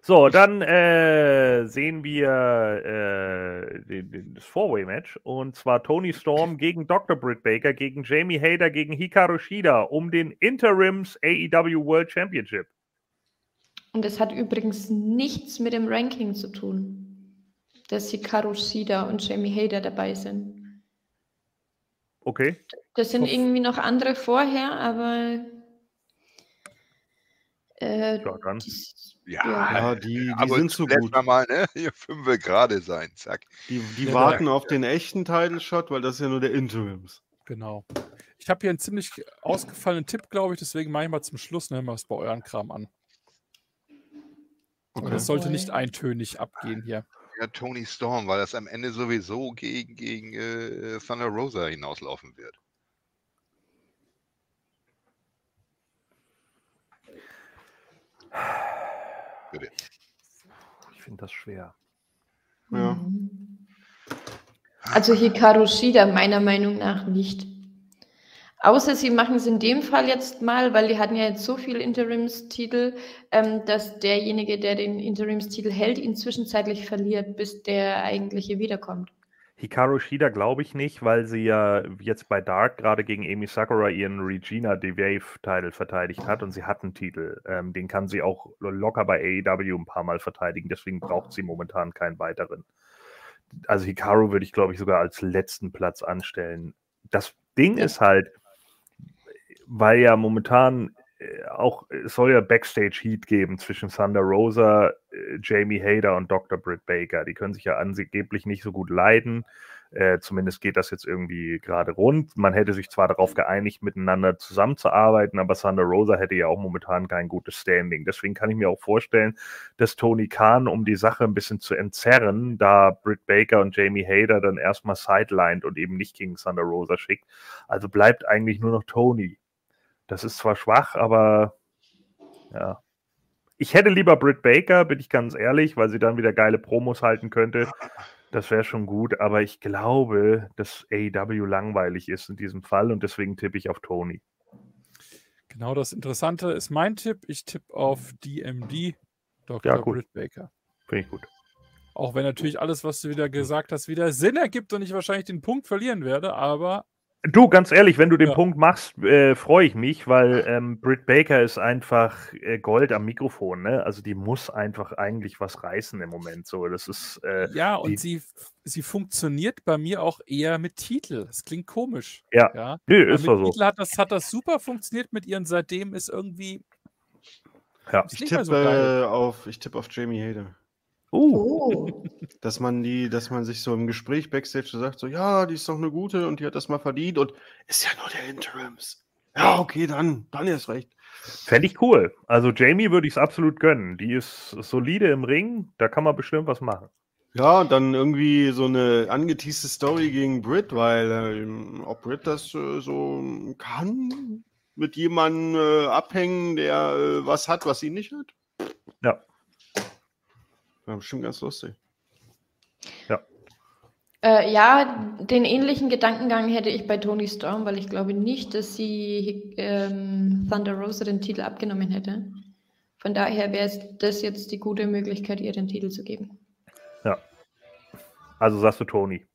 So, dann äh, sehen wir äh, das Four-Way-Match und zwar Tony Storm gegen Dr. Britt Baker gegen Jamie Hader gegen Hikaru Shida um den Interims AEW World Championship. Und das hat übrigens nichts mit dem Ranking zu tun, dass Hikaru Shida und Jamie Hader dabei sind. Okay. Das sind irgendwie noch andere vorher, aber äh, Ja, dies- Ja, Ja, die, die aber sind so lässt gut. mal, ne? Hier fünf gerade sein. Zack. Die, die Ja, warten auf den echten Title-Shot, weil das ist ja nur der Interims. Genau. Ich habe hier einen ziemlich ausgefallenen Tipp, glaube ich, deswegen mache ich mal zum Schluss, nehmen wir es bei euren Kram an. Okay. das sollte nicht eintönig abgehen hier. Ja, Tony Storm, weil das am Ende sowieso gegen, gegen äh, Thunder Rosa hinauslaufen wird. Bitte. Ich finde das schwer. Ja. Mhm. Also Hikaru Shida meiner Meinung nach nicht. Außer sie machen es in dem Fall jetzt mal, weil die hatten ja jetzt so viele Interimstitel, ähm, dass derjenige, der den Interimstitel hält, ihn zwischenzeitlich verliert, bis der eigentliche wiederkommt. Hikaru Shida glaube ich nicht, weil sie ja jetzt bei Dark gerade gegen Amy Sakura ihren Regina DeWave-Titel verteidigt hat und sie hat einen Titel. Ähm, den kann sie auch locker bei AEW ein paar Mal verteidigen, deswegen braucht sie momentan keinen weiteren. Also Hikaru würde ich glaube ich sogar als letzten Platz anstellen. Das Ding Ja. ist halt, weil ja momentan auch, es soll ja Backstage-Heat geben zwischen Thunder Rosa, äh, Jamie Hader und Dr. Britt Baker. Die können sich ja angeblich nicht so gut leiden. Äh, zumindest geht das jetzt irgendwie gerade rund. Man hätte sich zwar darauf geeinigt, miteinander zusammenzuarbeiten, aber Thunder Rosa hätte ja auch momentan kein gutes Standing. Deswegen kann ich mir auch vorstellen, dass Tony Khan, um die Sache ein bisschen zu entzerren, da Britt Baker und Jamie Hader dann erstmal sidelined und eben nicht gegen Thunder Rosa schickt. Also bleibt eigentlich nur noch Tony. Das ist zwar schwach, aber ja. Ich hätte lieber Britt Baker, bin ich ganz ehrlich, weil sie dann wieder geile Promos halten könnte. Das wäre schon gut, aber ich glaube, dass AEW langweilig ist in diesem Fall und deswegen tippe ich auf Tony. Genau das Interessante ist mein Tipp. Ich tippe auf DMD, Dr. Ja. Britt Baker. Finde ich gut. Auch wenn natürlich alles, was du wieder gesagt hast, wieder Sinn ergibt und ich wahrscheinlich den Punkt verlieren werde, aber Du, ganz ehrlich, wenn du den Ja. Punkt machst, äh, freue ich mich, weil ähm, Britt Baker ist einfach äh, Gold am Mikrofon. Ne? Also die muss einfach eigentlich was reißen im Moment. So, das ist äh, ja, und sie, sie funktioniert bei mir auch eher mit Titel. Das klingt komisch. Ja. ja. nö, Aber ist mit so. Titel hat das, hat das super funktioniert mit ihren. Seitdem ist irgendwie. Ja. Ist Ich tippe so auf, ich tippe auf Jamie Hader. Uh, Oh, Dass man die, dass man sich so im Gespräch Backstage so sagt, so, ja, die ist doch eine gute und die hat das mal verdient und ist ja nur der Interims. Ja, okay, dann, dann erst recht. Fände ich cool. Also Jamie würde ich es absolut gönnen. Die ist solide im Ring, da kann man bestimmt was machen. Ja, und dann irgendwie so eine angeteaste Story gegen Britt, weil ähm, ob Britt das äh, so kann, mit jemandem äh, abhängen, der äh, was hat, was sie nicht hat. Ja. War bestimmt ganz lustig. Äh, ja, den ähnlichen Gedankengang hätte ich bei Tony Storm, weil ich glaube nicht, dass sie ähm, Thunder Rosa den Titel abgenommen hätte. Von daher wäre es das jetzt die gute Möglichkeit, ihr den Titel zu geben. Also sagst du Tony.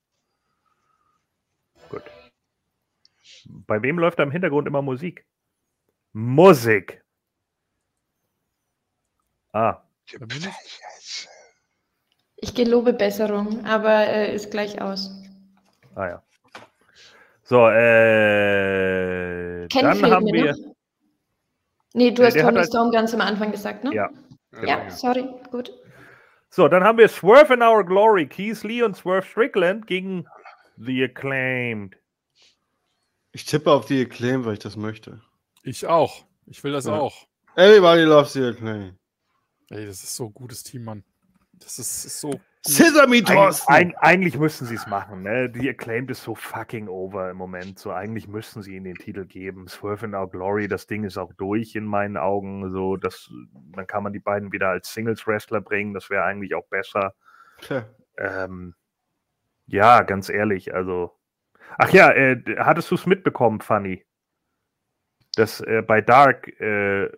Gut. Bei wem läuft da im Hintergrund immer Musik? Musik. Ah. Ich gelobe Besserung, aber äh, ist gleich aus. ah ja. So, äh, Ken dann haben mir wir. noch. Nee, du Nee, hast Tony halt- Storm ganz am Anfang gesagt, ne? Ja. Ja, sorry, gut. So, dann haben wir Swerve in Our Glory, Keith Lee und Swerve Strickland gegen The Acclaimed. Ich tippe auf die Acclaim, weil ich das möchte. Ich auch. Ich will das Ja. auch. Everybody loves the Acclaim. Ey, das ist so ein gutes Team, Mann. Das ist, ist so. Sesame Thorsten! eig eigentlich müssten sie es machen. Ne? Die Acclaimed ist so fucking over im Moment. So eigentlich müssten sie ihnen den Titel geben. Swerve in Our Glory, das Ding ist auch durch in meinen Augen. So, das, dann kann man die beiden wieder als Singles-Wrestler bringen. Das wäre eigentlich auch besser. Ähm, ja, ganz ehrlich, also. Ach ja, äh, hattest du es mitbekommen, Fanny? Dass äh, bei Dark äh,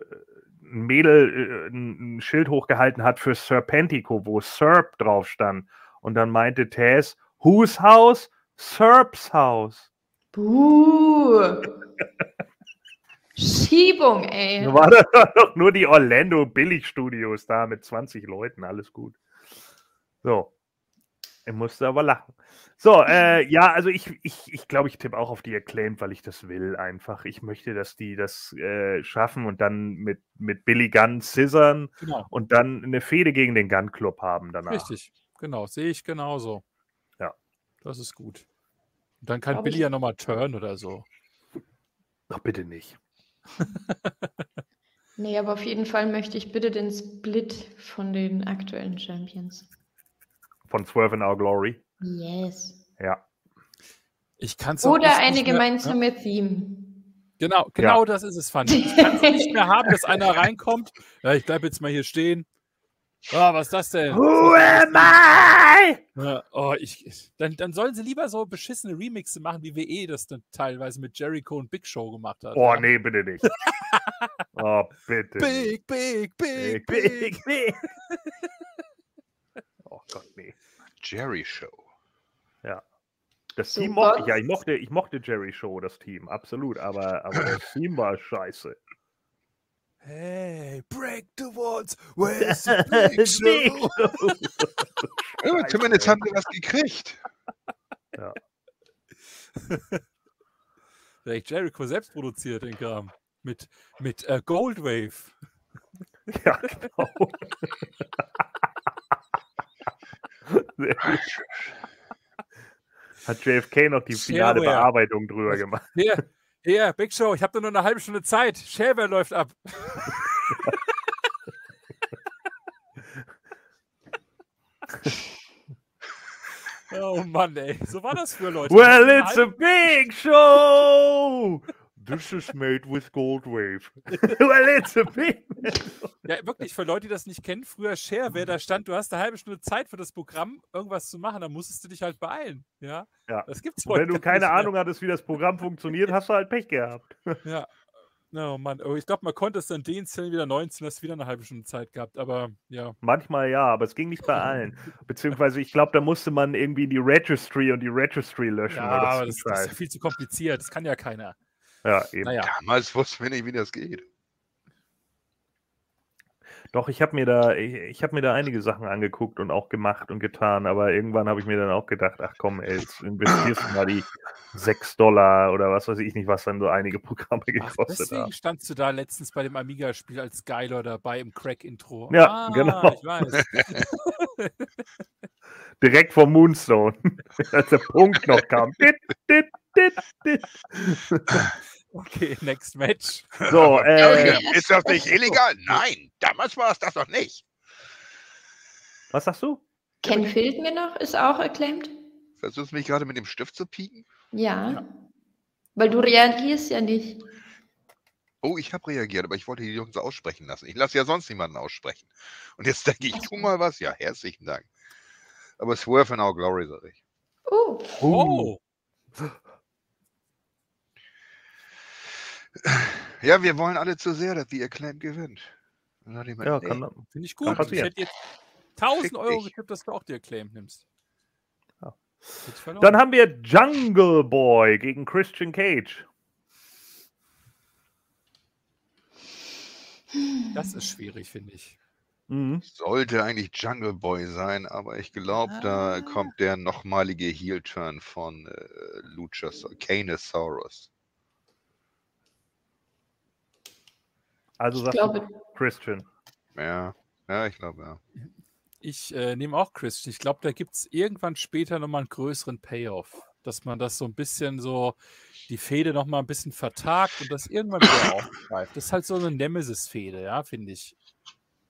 ein Mädel äh, ein, Schild hochgehalten hat für Serpentico, wo Serp drauf stand. Und dann meinte Taz, whose house? Serps Haus. Buh. Schiebung, ey. Da war das doch nur die Orlando Billig-Studios da mit 20 Leuten, alles gut. So. Er musste aber lachen. So, äh, ja, also ich, ich, ich glaube, ich tippe auch auf die Acclaimed, weil ich das will einfach. Ich möchte, dass die das äh, schaffen und dann mit, mit Billy Gunn scissern Genau. und dann eine Fehde gegen den Gun Club haben danach. Richtig. Genau. Sehe ich genauso. Ja. Das ist gut. Und dann kann Glaub Billy ich- ja nochmal turn oder so. Ach, bitte nicht. Nee, aber auf jeden Fall möchte ich bitte den Split von den aktuellen Champions. Von Swerve in Our Glory. Yes. Ja. Ich kann es Oder eine mehr, gemeinsame Theme. Genau, genau das ist es, Fanny. Ich kann es nicht mehr haben, dass einer reinkommt. Ja, ich bleibe jetzt mal hier stehen. Ah, was ist das denn? Who am I? Ja, oh, ich, dann, dann sollen sie lieber so beschissene Remixe machen, wie WE das dann teilweise mit Jericho und Big Show gemacht hat. Oh, ja. nee, bitte nicht. oh, bitte. Big, big, big, Big, big. big, big. oh Gott, nee. Jerry Show. Das So Team mochte ja. Ich mochte, ich mochte Jerry Show, das Team, absolut. Aber, aber das Team war scheiße. Hey, break the walls. Where's the big show? Ja, Scheiße, zumindest haben sie was gekriegt. Vielleicht Jericho selbst produziert den Kram. Mit, mit äh, Goldwave. Ja, genau. Hat JFK noch die finale Shareware. Bearbeitung drüber gemacht. Hier, hier, Big Show, ich habe nur eine halbe Stunde Zeit. Shareware läuft ab. oh Mann, ey. So war das für Leute. Well, it's a big show! This is made with gold wave. well, it's a big. Ja, wirklich, für Leute, die das nicht kennen, früher Shareware, da stand, du hast eine halbe Stunde Zeit für das Programm, irgendwas zu machen, dann musstest du dich halt beeilen. Ja, Ja. das gibt's Wenn du keine. Ahnung hattest, wie das Programm funktioniert, hast du halt Pech gehabt. Ja. Oh Mann, oh, ich glaube, man konnte es dann deinstallieren, wieder 19, hast wieder eine halbe Stunde Zeit gehabt, aber ja. Manchmal ja, aber es ging nicht bei allen. Beziehungsweise, ich glaube, da musste man irgendwie die Registry und die Registry löschen. Ja, aber das, das ist ja viel zu kompliziert, das kann ja keiner. Ja, eben. Naja, Damals wussten wir nicht, wie das geht. Doch, ich habe mir da, ich, ich habe mir da einige Sachen angeguckt und auch gemacht und getan, aber irgendwann habe ich mir dann auch gedacht, ach komm, ey, jetzt investierst du mal die 6 Dollar oder was weiß ich nicht, was dann so einige Programme Ach, gekostet deswegen haben. standst du da letztens bei dem Amiga-Spiel als Geiler dabei im Crack-Intro. Ja, ah, genau. Ich weiß. Direkt vom Moonstone, als der Punkt noch kam. Dit, dit, dit, dit. Okay, next Match. So, äh. Ist das nicht illegal? Nein, damals war es das doch nicht. was sagst du? Ken fehlt mir noch, ist auch acclaimed. Versuchst du mich gerade mit dem Stift zu pieken? Ja. Weil du reagierst ja nicht. Oh, ich habe reagiert, aber ich wollte die Jungs aussprechen lassen. Ich lasse ja sonst niemanden aussprechen. Und jetzt denke ich, tu mal was. Ja, herzlichen Dank. Aber Swerve in Our Glory, sag ich. Oh, Oh, Ja, wir wollen alle zu sehr, dass die Acclaim gewinnt. Ja, nee, kann, finde ich Kann gut. Ich hätte jetzt 1000 Fick Euro getippt, dass du auch die Acclaim nimmst. Ja. Dann haben wir Jungle Boy gegen Christian Cage. das ist schwierig, finde ich. Mhm. sollte eigentlich Jungle Boy sein, aber ich glaube, da Ah. kommt der nochmalige Heel-Turn von äh, Luchas Canesaurus. Also ich sagt glaube, Christian. Ja, ja, ich glaube, ja. Ich äh, nehme auch Christian. Ich glaube, da gibt es irgendwann später nochmal einen größeren Payoff. Dass man das so ein bisschen so, die Fehde nochmal ein bisschen vertagt und das irgendwann wieder aufgreift. Das ist halt so eine Nemesis-Fehde, ja, finde ich.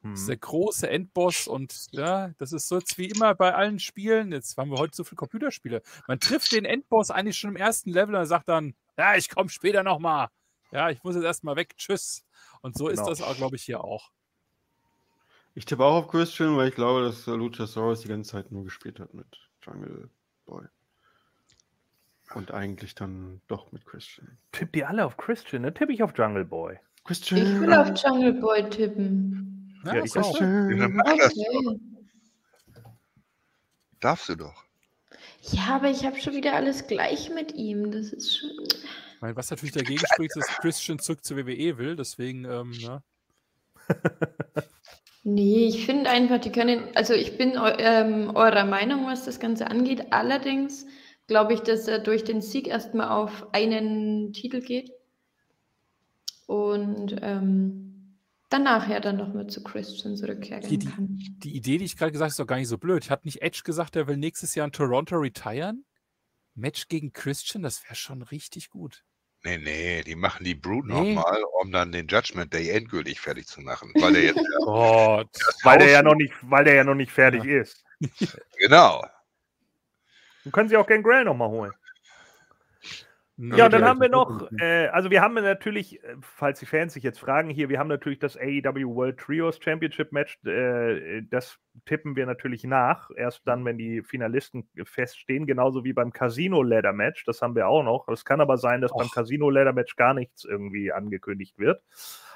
Das ist Mhm. der große Endboss und ja, das ist so jetzt wie immer bei allen Spielen. Jetzt haben wir heute so viele Computerspiele. Man trifft den Endboss eigentlich schon im ersten Level und er sagt dann, ja, ich komme später nochmal. Ja, ich muss jetzt erstmal weg. Tschüss. Und so ist Genau. das auch, glaube ich, hier auch. Ich tippe auch auf Christian, weil ich glaube, dass Luchasaurus die ganze Zeit nur gespielt hat mit Jungle Boy. Und eigentlich dann doch mit Christian. Tippt die alle auf Christian, ne? Tippe ich auf Jungle Boy. Christian! ich will auf Jungle Boy tippen. Ja, ich ist auch. Das. Okay. Darfst du doch. Ja, aber ich habe schon wieder alles gleich mit ihm. Das ist schon. Weil was natürlich dagegen spricht, ist, dass Christian zurück zur WWE will. Deswegen, ähm, ne? Nee, ich finde einfach, die können, also ich bin ähm, eurer Meinung, was das Ganze angeht. Allerdings glaube ich, dass er durch den Sieg erstmal auf einen Titel geht und ähm, danach ja dann nochmal zu Christian zurückkehren Die- die- kann. die Idee, die ich gerade gesagt habe, ist doch gar nicht so blöd. Hat nicht Edge gesagt, er will nächstes Jahr in Toronto retiren? Match gegen Christian, das wäre schon richtig gut. Nee, nee, die machen die Brute Nee. nochmal, um dann den Judgment Day endgültig fertig zu machen. Weil der jetzt ja, Gott. Weil der ja Haus- noch nicht, weil der ja noch nicht fertig ist. Genau. Du können sie auch Gangrel nochmal holen. Ja, und dann haben wir noch, äh, also wir haben natürlich, äh, falls die Fans sich jetzt fragen, hier, wir haben natürlich das AEW World Trios Championship Match, äh, das tippen wir natürlich nach, erst dann, wenn die Finalisten feststehen, genauso wie beim Casino Ladder Match, das haben wir auch noch. Es kann aber sein, dass beim Och. Casino Ladder Match gar nichts irgendwie angekündigt wird.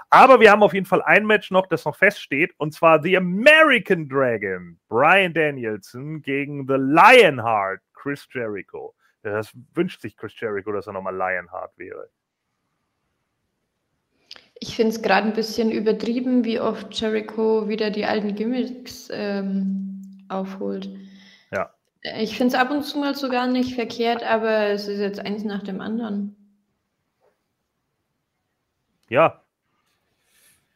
Aber wir haben auf jeden Fall ein Match noch, das noch feststeht, und zwar The American Dragon, Brian Danielson gegen The Lionheart, Chris Jericho. Das wünscht sich Chris Jericho, dass er nochmal Lionheart wäre. Ich finde es gerade ein bisschen übertrieben, wie oft Jericho wieder die alten Gimmicks ähm, aufholt. Ja. Ich finde es ab und zu mal so gar nicht verkehrt, aber es ist jetzt eins nach dem anderen. Ja.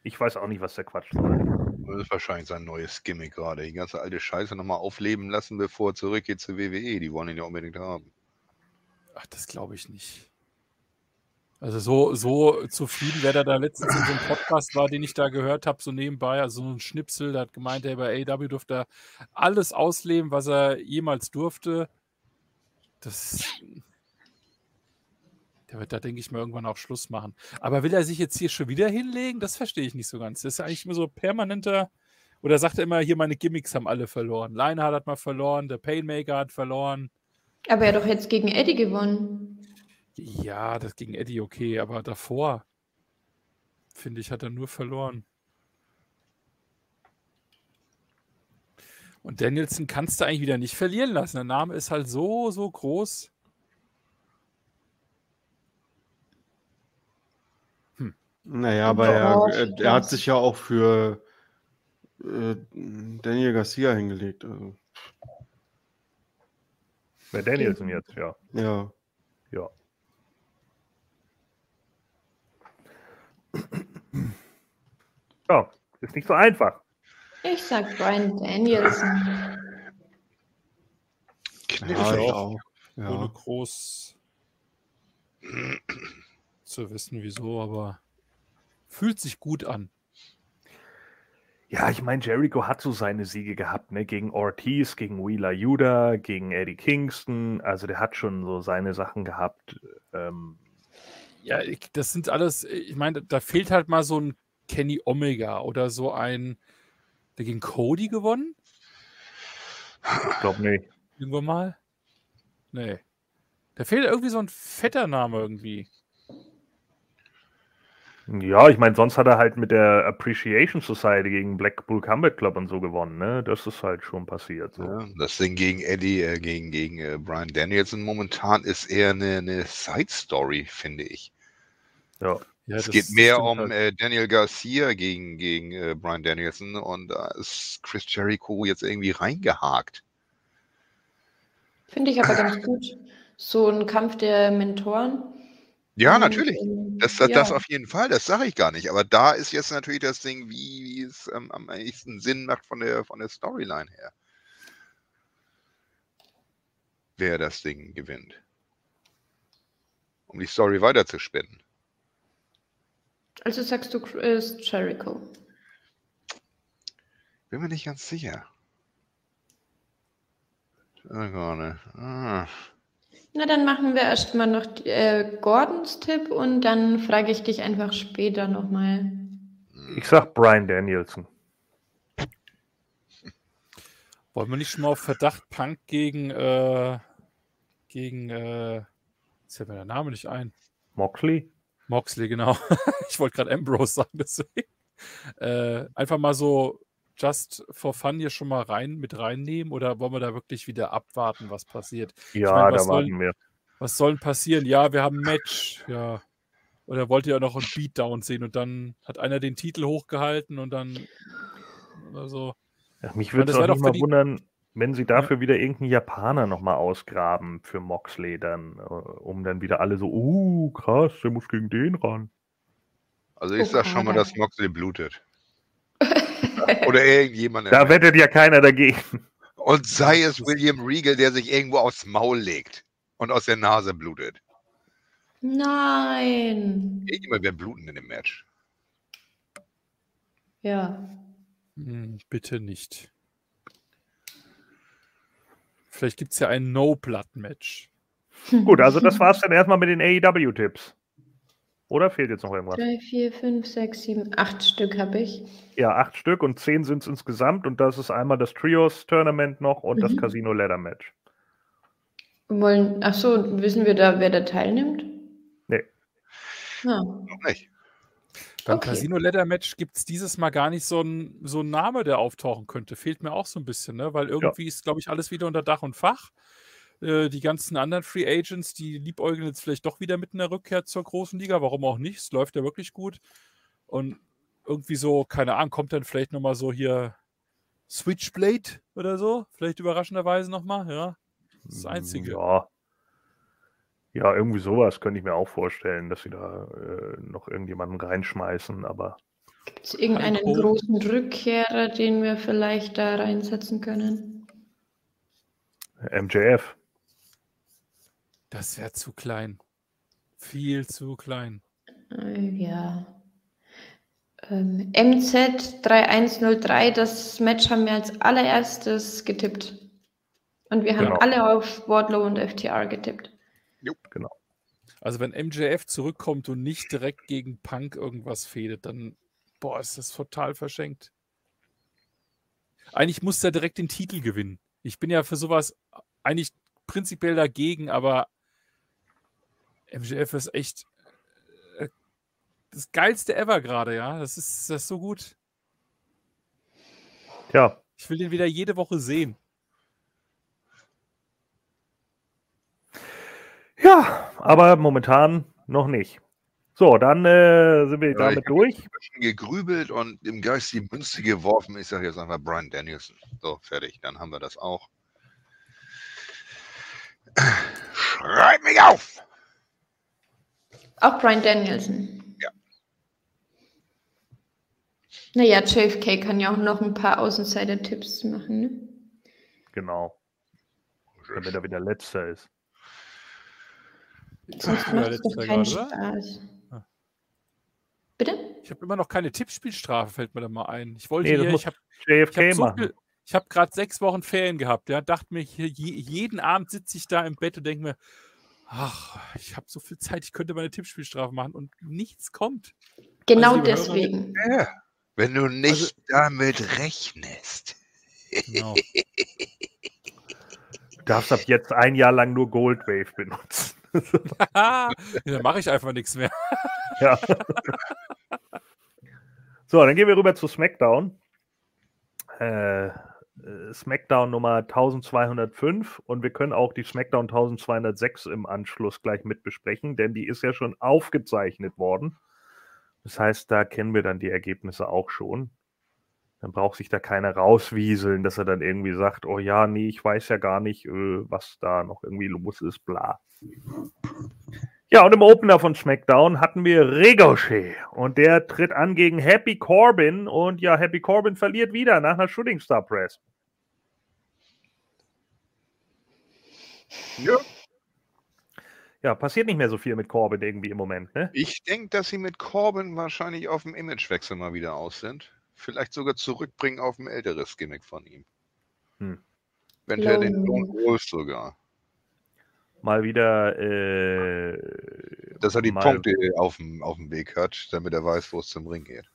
Ich weiß auch nicht, was der Quatsch soll. Das ist wahrscheinlich sein neues Gimmick gerade. Die ganze alte Scheiße nochmal aufleben lassen, bevor er zurückgeht zur WWE. Die wollen ihn ja unbedingt haben. Ach, das glaube ich nicht. Also so, so zufrieden, wer da, letztens in so einem Podcast war, den ich da gehört habe, so nebenbei, also so ein Schnipsel, der hat gemeint, hey, bei AW durfte er alles ausleben, was er jemals durfte. Das, der wird da, denke ich mal, irgendwann auch Schluss machen. Aber will er sich jetzt hier schon wieder hinlegen? Das verstehe ich nicht so ganz. Das ist eigentlich immer so permanenter, oder sagt er immer, hier meine Gimmicks haben alle verloren. Lionheart hat mal verloren, der Painmaker hat verloren. Aber er hat doch jetzt gegen Eddie gewonnen. Ja, das gegen Eddie okay, aber davor, finde ich, hat er nur verloren. Und Danielson kannst du eigentlich wieder nicht verlieren lassen. Der Name ist halt so, so groß. Naja, aber Ja, er, er, er hat sich ja auch für äh, Daniel Garcia hingelegt. Also, Wer Danielson jetzt, ja. ja. Ja. Ja, ist nicht so einfach. Ich sag Brian Danielson. Ja, ich auch. auch. Ohne Ja. groß zu wissen, wieso, aber fühlt sich gut an. Ja, ich meine, Jericho hat so seine Siege gehabt, ne? Gegen Ortiz, gegen Wheeler Yuda, gegen Eddie Kingston. Also der hat schon so seine Sachen gehabt. Ähm, Ja, ich, das sind alles, ich meine, da fehlt halt mal so ein Kenny Omega oder so ein, der gegen Cody gewonnen? Ich glaube nicht. Irgendwann mal? Nee. Da fehlt irgendwie so ein fetter Name irgendwie. Ja, ich meine, sonst hat er halt mit der Appreciation Society gegen Blackpool Combat Club und so gewonnen, ne? Das ist halt schon passiert. So. Ja, das Ding gegen Eddie, äh, gegen, gegen äh, Brian Danielson momentan ist eher eine, eine Side-Story, finde ich. Ja. Ja, es geht mehr um halt. äh, Daniel Garcia gegen, gegen äh, Brian Danielson und da ist Chris Jericho jetzt irgendwie reingehakt. Finde ich aber ganz gut. So ein Kampf der Mentoren. Ja, natürlich. ähm, Das, das, ja. das auf jeden Fall, das sage ich gar nicht. Aber da ist jetzt natürlich das Ding, wie, wie es ähm, am ehesten Sinn macht von der, von der Storyline her. Wer das Ding gewinnt. Um die Story weiterzuspinnen. Also sagst du Chris Jericho. Bin mir nicht ganz sicher. Oh Gott, ah. Na, dann machen wir erstmal noch äh, Gordons Tipp und dann frage ich dich einfach später nochmal. Ich sag Brian Danielson. Wollen wir nicht schon mal auf Verdacht Punk gegen, äh, gegen, äh, jetzt fällt mir der Name nicht ein. Moxley? Moxley, genau. ich wollte gerade Ambrose sagen, deswegen. Äh, einfach mal so just for fun hier schon mal rein mit reinnehmen oder wollen wir da wirklich wieder abwarten, was passiert? Ja, meine, da was soll- warten wir. Was soll denn passieren? Ja, wir haben ein Match, ja. Oder wollt ihr noch einen Beatdown sehen und dann hat einer den Titel hochgehalten und dann oder so. Ja, mich meine, würde es auch nicht mal wundern, wenn sie dafür wieder irgendeinen Japaner nochmal ausgraben für Moxley, dann, äh, um dann wieder alle so, uh, krass, der muss gegen den ran. Also ich sag schon mal, dass Moxley blutet. Oder irgendjemand. Da wettet ja keiner dagegen. Und sei es William Regal, der sich irgendwo aufs Maul legt und aus der Nase blutet. Nein. Irgendjemand wird bluten in dem Match. Ja. Hm, bitte nicht. Vielleicht gibt es ja ein No-Blood-Match. Gut, also das war's dann erstmal mit den AEW-Tipps. Oder fehlt jetzt noch irgendwas? Drei, vier, fünf, sechs, sieben, acht Stück habe ich. Ja, acht Stück und zehn sind es insgesamt und das ist einmal das Trios-Tournament noch und das Mhm. Casino-Ladder-Match. Wollen, ach so, wissen wir da, wer da teilnimmt? Nee. Ah, Noch nicht. Beim Okay. Casino Ladder Match gibt es dieses Mal gar nicht so ein, so Name, der auftauchen könnte. Fehlt mir auch so ein bisschen, ne? Weil irgendwie ist, glaube ich, alles wieder unter Dach und Fach. Äh, die ganzen anderen Free Agents, die liebäugeln jetzt vielleicht doch wieder mit einer Rückkehr zur großen Liga. Warum auch nicht? Es läuft ja wirklich gut. Und irgendwie so, keine Ahnung, kommt dann vielleicht nochmal so hier Switchblade oder so. Vielleicht überraschenderweise nochmal, ja. Das ist das Einzige. Ja. Ja, irgendwie sowas könnte ich mir auch vorstellen, dass sie da äh, noch irgendjemanden reinschmeißen, aber Gibt es irgendeinen Heiko. großen Rückkehrer, den wir vielleicht da reinsetzen können? MJF. Das wäre zu klein. Viel zu klein. Äh, ja. Ähm, MZ 3103, das Match haben wir als allererstes getippt. Und wir haben Genau. alle auf Wardlow und FTR getippt. Also wenn MJF zurückkommt und nicht direkt gegen Punk irgendwas fehlt, dann boah, ist das total verschenkt. Eigentlich muss er direkt den Titel gewinnen. Ich bin ja für sowas eigentlich prinzipiell dagegen, aber MJF ist echt äh, das geilste ever gerade, ja. Das ist, das ist so gut. Tja, Ich will den wieder jede Woche sehen. ja, aber momentan noch nicht. So, dann äh, sind wir Ja, damit ich durch. ein bisschen gegrübelt und im Geist die Münze geworfen. Ich sage jetzt einfach Brian Danielson. So, fertig. Dann haben wir das auch. Schreib mich auf! Auch Brian Danielson. Ja. Naja, JFK kann ja auch noch ein paar Außenseiter-Tipps machen, ne? Genau, damit er wieder letzter ist. Sonst Ja, macht es doch letzter keinen? Spaß. Ah. Bitte? Ich habe immer noch keine Tippspielstrafe, fällt mir da mal ein. Ich wollte Nee, hier, ich habe habe so viel- ich hab gerade sechs Wochen Ferien gehabt. Ja, dachte mir, hier, je, jeden Abend sitze ich da im Bett und denke mir, Ach, ich habe so viel Zeit, ich könnte meine Tippspielstrafe machen und nichts kommt. Genau Hörer, deswegen. Ja, wenn du nicht damit rechnest. Genau. Du darfst ab jetzt ein Jahr lang nur Goldwave benutzen. ja, dann mache ich einfach nichts mehr. ja. So, dann gehen wir rüber zu SmackDown. Äh, SmackDown Nummer 1205 und wir können auch die SmackDown 1206 im Anschluss gleich mit besprechen, denn die ist ja schon aufgezeichnet worden. Das heißt, da kennen wir dann die Ergebnisse auch schon. Dann braucht sich da keiner rauswieseln, dass er dann irgendwie sagt, oh ja, nee, ich weiß ja gar nicht, äh, was da noch irgendwie los ist, bla. Ja, und im Opener von SmackDown hatten wir Ricochet und der tritt an gegen Happy Corbin und ja, Happy Corbin verliert wieder nach einer Shooting Star Press. Ja. Ja, passiert nicht mehr so viel mit Corbin irgendwie im Moment, ne? Ich denke, dass sie mit Corbin wahrscheinlich auf dem Imagewechsel mal wieder aus sind. Vielleicht sogar zurückbringen auf ein älteres Gimmick von ihm. Hm. Eventuell den Lone Lone Wolf sogar. Mal wieder, äh, Dass er die mal, Punkte auf dem, auf dem Weg hat, damit er weiß, wo es zum Ring geht.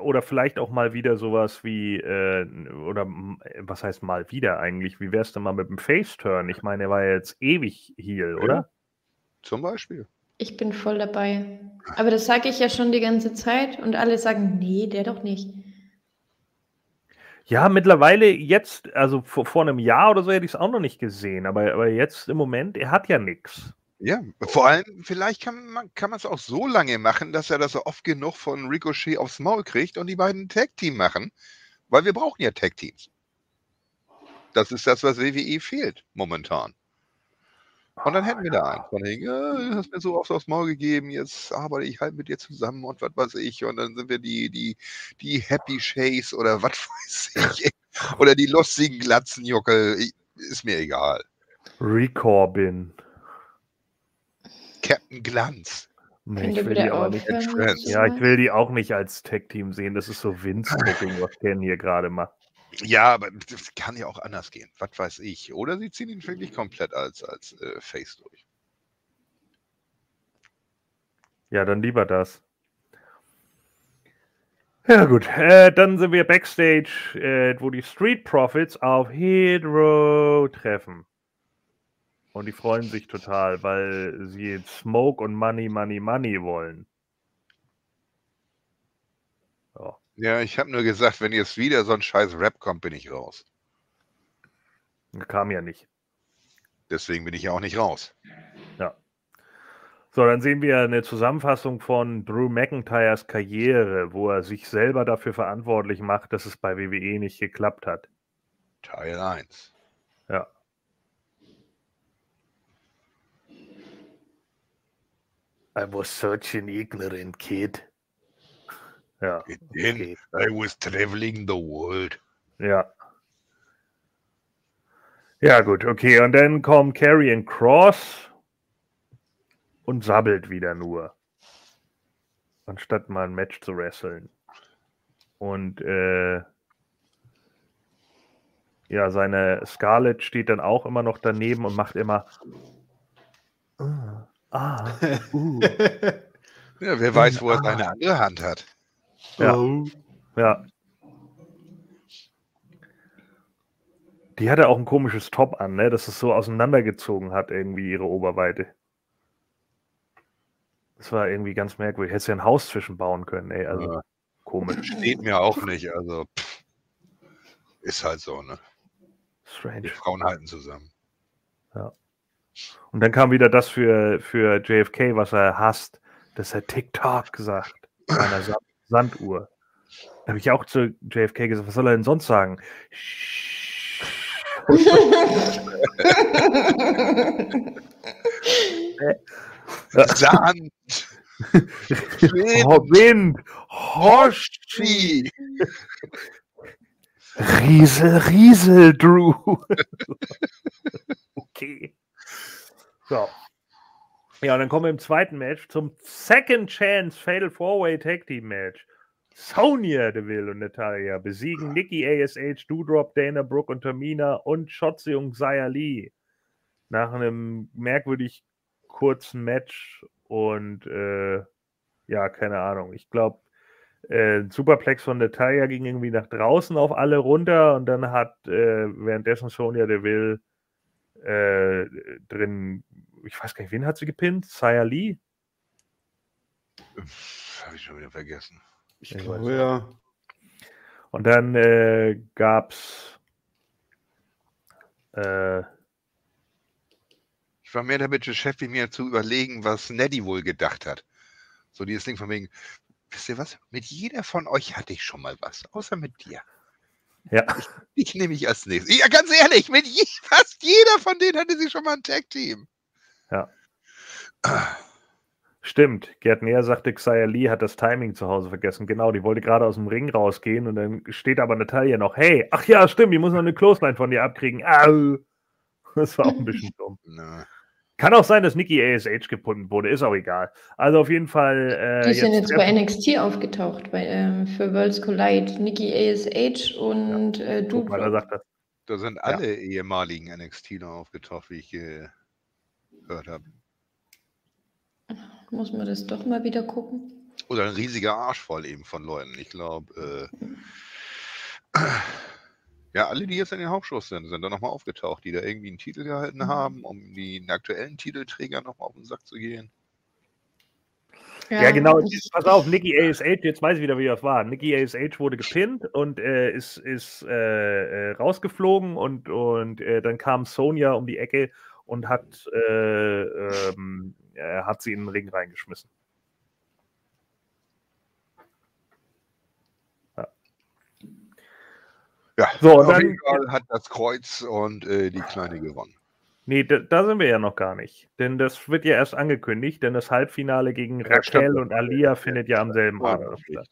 Oder vielleicht auch mal wieder sowas wie, äh, oder m- was heißt mal wieder eigentlich? Wie wär's denn mal mit dem Face-Turn? Ich meine, er war ja jetzt ewig Heal, oder? Zum Beispiel. Ich bin voll dabei. Aber das sage ich ja schon die ganze Zeit und alle sagen, nee, der doch nicht. Ja, mittlerweile jetzt, also vor, vor einem Jahr oder so hätte ich es auch noch nicht gesehen, aber, aber jetzt im Moment, er hat ja nichts. Ja, vor allem, vielleicht kann man kann es auch so lange machen, dass er das so oft genug von Ricochet aufs Maul kriegt und die beiden Tag-Team machen, weil wir brauchen ja Tag-Teams. Das ist das, was WWE fehlt momentan. Und dann hätten wir da einen von wegen, ja, du hast mir so oft aufs Maul gegeben, jetzt arbeite ich halt mit dir zusammen und was weiß ich. Und dann sind wir die, die, die Happy Shays oder was weiß ich. Oder die lustigen Glatzenjuckel. Ich- Ist mir egal. Recorbin. Captain Glanz. Nee, ich will die aber nicht als? Friends. Ja, ich will die auch nicht als Tag-Team sehen. Das ist so Vince-Booking, was Ken hier gerade macht. Ja, aber das kann ja auch anders gehen. Was weiß ich. Oder sie ziehen ihn wirklich komplett als, als äh, Face durch. Ja, dann lieber das. Ja, gut. Äh, dann sind wir backstage, äh, wo die Street Profits auf Hydro treffen. Und die freuen sich total, weil sie jetzt Smoke und Money, Money, Money wollen. Ja. Ja, ich habe nur gesagt, wenn jetzt wieder so ein scheiß Rap kommt, bin ich raus. Kam ja nicht. Deswegen bin ich ja auch nicht raus. So, dann sehen wir eine Zusammenfassung von Drew McIntyres Karriere, wo er sich selber dafür verantwortlich macht, dass es bei WWE nicht geklappt hat. Teil 1. Ja. I was such an ignorant kid. Ja, Then okay. I was traveling the world. Ja. Ja, gut, okay. Und dann kommt Karrion Cross und sabbelt wieder nur. Anstatt mal ein Match zu wresteln. Und äh, ja, seine Scarlett steht dann auch immer noch daneben und macht immer. Ah, ah, uh. Ja, wer weiß, wo er seine andere Hand hat. Ja. Oh. Ja. Die hatte auch ein komisches Top an, ne? dass es so auseinandergezogen hat, irgendwie ihre Oberweite. Das war irgendwie ganz merkwürdig. Hättest ja ein Haus zwischenbauen können, ey. Also Ja. komisch. Steht mir auch nicht. Also, pff, ist halt so, ne? Die Strange. Frauen halten zusammen. Und dann kam wieder das für, für JFK, was er hasst, dass er TikTok sagt. Bei einer Sa Sanduhr. Da habe ich auch zu JFK gesagt, was soll er denn sonst sagen? Sand! Wind! Wind! Hoshi! Riesel, Riesel, Drew. okay. So. Ja, und dann kommen wir im zweiten Match zum Second Chance Fatal Four-Way Tag Team Match. Sonya Deville und Natalia besiegen Nikki ASH, Doudrop, Dana Brooke und Tamina und Shotzi und Xia Lee. nach einem merkwürdig kurzen Match und äh, ja, keine Ahnung. Ich glaube, äh, Superplex von Natalia ging irgendwie nach draußen auf alle runter und dann hat äh, währenddessen Sonja Deville äh, drin, ich weiß gar nicht, wen hat sie gepinnt? Saya Lee? Habe ich schon wieder vergessen. Ich Ich glaube, weiß ja. Und dann äh, gab's äh, Ich war mehr damit beschäftigt, mir zu überlegen, was Neddy wohl gedacht hat. So dieses Ding von wegen, wisst ihr was? Mit jeder von euch hatte ich schon mal was, außer mit dir. Ja, Ich nehme ich als nächstes. Ja, ganz ehrlich, mit je, fast jeder von denen hatte sie schon mal ein Tag-Team. Ja. Ah, stimmt. Gerd Näher sagte, Xia Lee hat das Timing zu Hause vergessen. Genau, die wollte gerade aus dem Ring rausgehen und dann steht aber Natalia noch, hey, ach ja, stimmt, die muss noch eine Clothesline von dir abkriegen. Au. Das war auch ein bisschen dumm. Na, Kann auch sein, dass Nikki ASH gefunden wurde, ist auch egal. Also auf jeden Fall. Äh, Die sind jetzt bei NXT aufgetaucht, bei, ähm, für Worlds Collide. Nikki ASH und äh, Guck mal, da Dude. sagt das. da sind alle ehemaligen NXTler aufgetaucht, wie ich äh, gehört habe. Muss man das doch mal wieder gucken? Oder ein riesiger Arsch voll eben von Leuten. Ich glaube, äh, ja, alle, die jetzt in den Hauptschuss sind, sind dann nochmal aufgetaucht, die da irgendwie einen Titel gehalten haben, um den aktuellen Titelträgern nochmal auf den Sack zu gehen. Ja, genau. ich- Pass auf, Nikki ASH, jetzt weiß ich wieder, wie das war. Nikki ASH wurde gepinnt und äh, ist, ist äh, äh, rausgeflogen und, und äh, dann kam Sonja um die Ecke und hat, äh, ähm, äh, hat sie in den Ring reingeschmissen. Ja, So, und auf dann- jeden Fall hat das Kreuz und äh, die Kleine gewonnen. Nee, da, da sind wir ja noch gar nicht. Denn das wird ja erst angekündigt, denn das Halbfinale gegen Ja, stimmt. Raquel und Alia findet ja am selben Abend statt.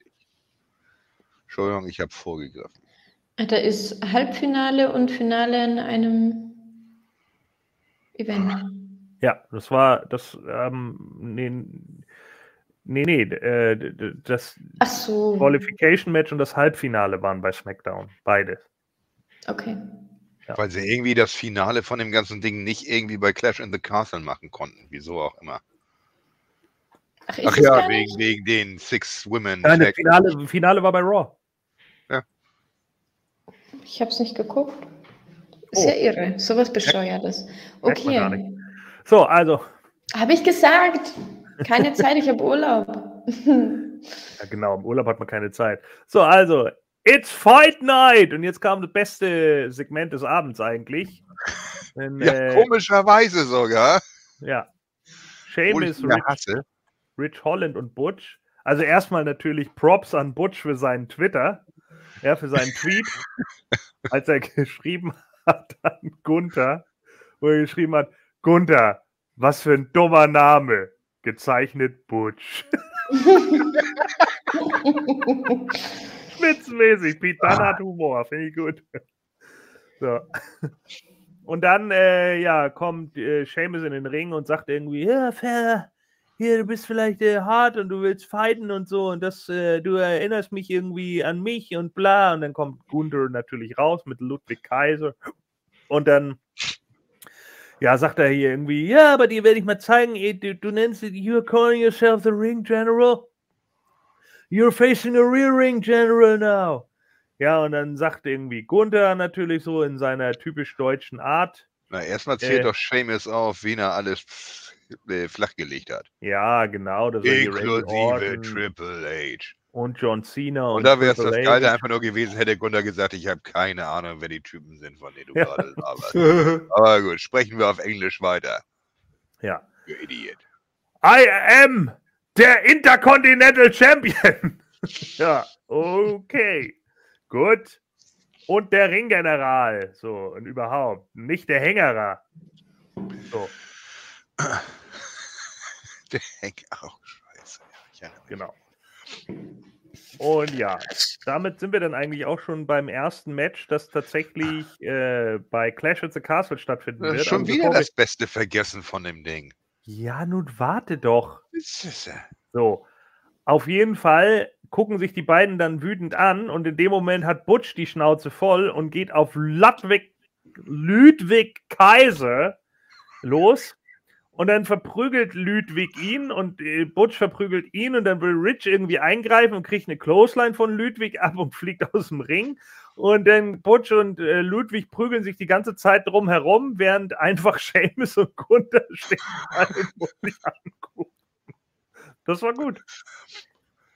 Entschuldigung, ich habe vorgegriffen. Da ist Halbfinale und Finale in einem Event. Ja, das war das, ähm, nee, nee, nee, äh, das Ach so. Qualification Match und das Halbfinale waren bei SmackDown. Beide. Okay. Ja. Weil sie irgendwie das Finale von dem ganzen Ding nicht irgendwie bei Clash in the Castle machen konnten. Wieso auch immer. Ach, Ach ja, wegen, nicht? wegen den Six Women. Nein, das Finale, Finale war bei Raw. Ich habe es nicht geguckt. Ist Oh. ja irre. Sowas Bescheuertes. Okay. So, also, Habe ich gesagt. Keine Zeit, ich habe Urlaub. ja, genau, im Urlaub hat man keine Zeit. So, also, it's Fight Night! Und jetzt kam das beste Segment des Abends eigentlich. Denn, Ja, äh, komischerweise sogar. ja. Ja Rich. Rich Holland und Butch. Also erstmal natürlich Props an Butch für seinen Twitter, ja, für seinen Tweet, als er geschrieben hat an Gunther, wo er geschrieben hat, Gunther, was für ein dummer Name, gezeichnet Butch. Spitzmäßig, Pete Dunne hat Humor, finde ich gut. So. Und dann, äh, ja, kommt äh, Seamus in den Ring und sagt irgendwie, ja, Fair, hier, du bist vielleicht äh, hart und du willst fighten und so und das, äh, du erinnerst mich irgendwie an mich und bla. Und dann kommt Gunther natürlich raus mit Ludwig Kaiser. Und dann, ja, sagt er hier irgendwie, ja, aber dir werde ich mal zeigen, ey, du, du nennst dich, you're calling yourself the Ring General. You're facing a real Ring General now. Ja, und dann sagt irgendwie Gunther natürlich so in seiner typisch deutschen Art, Na, erstmal zählt Äh. doch Seamus auf, wen er alles äh, flachgelegt hat. ja, genau, das Inklusive Triple H. und John Cena Und, da wäre es das Geile einfach nur gewesen, hätte Gunther gesagt, ich habe keine Ahnung, wer die Typen sind, von denen du Ja. gerade laberst. Aber gut, sprechen wir auf Englisch weiter. Ja. Du Idiot. I am der Intercontinental Champion. ja, okay. Gut. Und der Ringgeneral. So, und überhaupt. Nicht der Hängerer. So, Der Henk auch scheiße. Mich. genau. Und ja, damit sind wir dann eigentlich auch schon beim ersten Match, das tatsächlich äh, bei Clash at the Castle stattfinden wird. Schon Aber wieder das Beste vergessen von dem Ding. Ja, nun warte doch. So, auf jeden Fall gucken sich die beiden dann wütend an und in dem Moment hat Butch die Schnauze voll und geht auf Ludwig, Ludwig Kaiser los. Und dann verprügelt Ludwig ihn und äh, Butch verprügelt ihn und dann will Rich irgendwie eingreifen und kriegt eine Clothesline von Ludwig ab und fliegt aus dem Ring. Und dann Butch und äh, Ludwig prügeln sich die ganze Zeit drum herum, während einfach Seamus und Gunther stehen und sich angucken. Das war gut.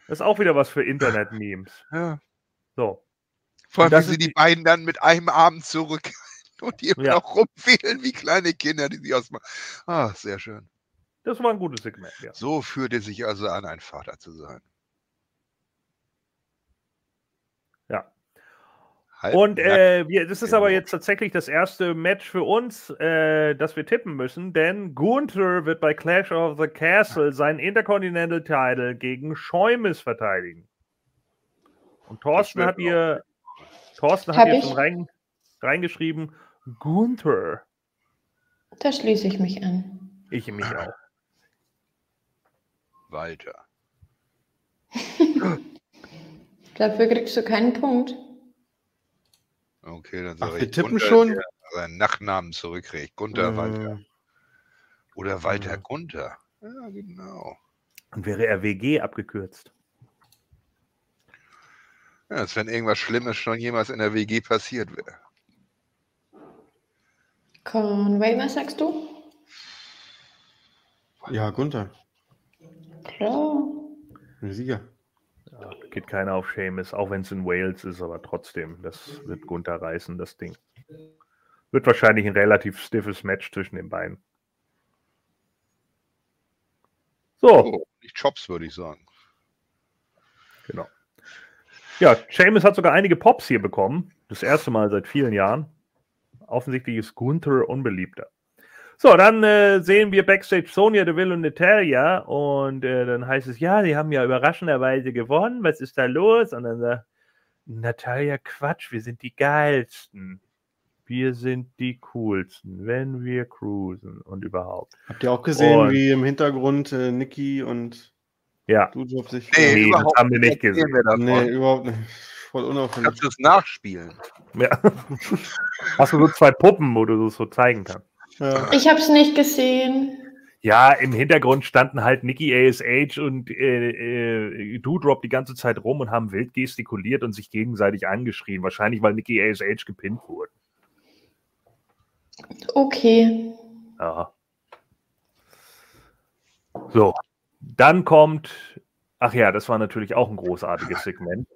Das ist auch wieder was für Internet-Memes. Ja. So. Vor allem, wie sie die- beiden dann mit einem Arm zurück und die immer Ja. noch rumfehlen wie kleine Kinder, die sich ausmachen. Ah, sehr schön. Das war ein gutes Segment, ja. So fühlt es sich also an, ein Vater zu sein. Ja. Halb Und äh, wir, das ist aber jetzt tatsächlich das erste Match für uns, äh, das wir tippen müssen, denn Gunther wird bei Clash of the Castle seinen Intercontinental Title gegen Scheumes verteidigen. Und Thorsten hat hier, Thorsten hat hier schon rein, reingeschrieben, Gunther. Da schließe ich mich an. Ich mich auch. Walter. Dafür kriegst du keinen Punkt. Okay, dann Ach, sage wir ich tippen Gunther, schon? der seinen Nachnamen zurückkriegt. Gunther Walter. Äh, Oder Walter ja. Gunther. Ja, genau. Und wäre er WG abgekürzt. Ja, als wenn irgendwas Schlimmes schon jemals in der WG passiert wäre. Conway, was sagst du? ja, Gunther, Klar. Sieger. Ja, geht keiner auf Seamus, auch wenn es in Wales ist, aber trotzdem, das wird Gunther reißen, das Ding. Wird wahrscheinlich ein relativ stiffes Match zwischen den beiden. So, Oh, nicht Chops, würde ich sagen. genau. Ja, Seamus hat sogar einige Pops hier bekommen. Das erste Mal seit vielen Jahren. Offensichtlich ist Gunther unbeliebter. So, dann äh, sehen wir Backstage Sonya Deville und Natalia und äh, dann heißt es, ja, die haben ja überraschenderweise gewonnen, was ist da los? Und dann sagt Natalia, Quatsch, wir sind die geilsten. Wir sind die coolsten, wenn wir cruisen und überhaupt. Habt ihr auch gesehen, Und- wie im Hintergrund äh, Niki und Ja, Dujob sich. Nee, das überhaupt haben wir nicht gesehen. nee, überhaupt nicht. Voll unauffällig. Kannst du es nachspielen? ja. Hast du so zwei Puppen, wo du das so zeigen kannst? Ja. Ich habe es nicht gesehen. Ja, im Hintergrund standen halt Nikki ASH und äh, äh, Doudrop die ganze Zeit rum und haben wild gestikuliert und sich gegenseitig angeschrien. Wahrscheinlich, weil Nikki ASH gepinnt wurde. Okay. Ja. So, dann kommt, ach ja, das war natürlich auch ein großartiges Segment.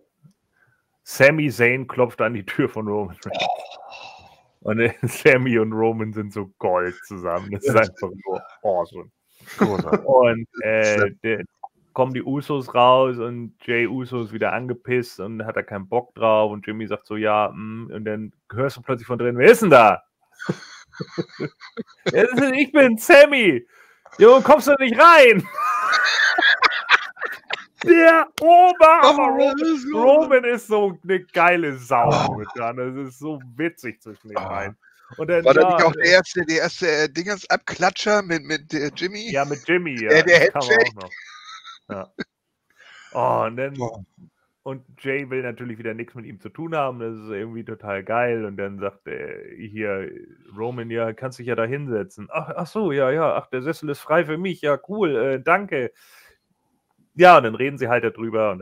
Sami Zayn klopft an die Tür von Roman Reigns. Und äh, Sammy und Roman sind so Gold zusammen. Das ist einfach so awesome. Und äh, kommen die Usos raus und Jay Uso ist wieder angepisst und hat da keinen Bock drauf. Und Jimmy sagt so, ja, mm, und dann hörst du plötzlich von drin, wer ist denn da? ist, ich bin Sammy. Jo, kommst du nicht rein? Der Oberhammer Roman, Roman ist so eine geile Sau momentan. Das ist so witzig zwischen den Ah. beiden. Und dann, War ja, nicht auch der erste, der erste äh, Dingens Abklatscher mit, mit äh, Jimmy? Ja, mit Jimmy, ja. Der- der das Handshake. auch noch. Ja. Oh, und dann. Und Jay will natürlich wieder nichts mit ihm zu tun haben. Das ist irgendwie total geil. Und dann sagt er hier, Roman, ja, kannst dich ja da hinsetzen. Ach, ach so, ja, ja. Ach, der Sessel ist frei für mich. Ja, cool. Äh, danke. Ja, und dann reden sie halt darüber. Und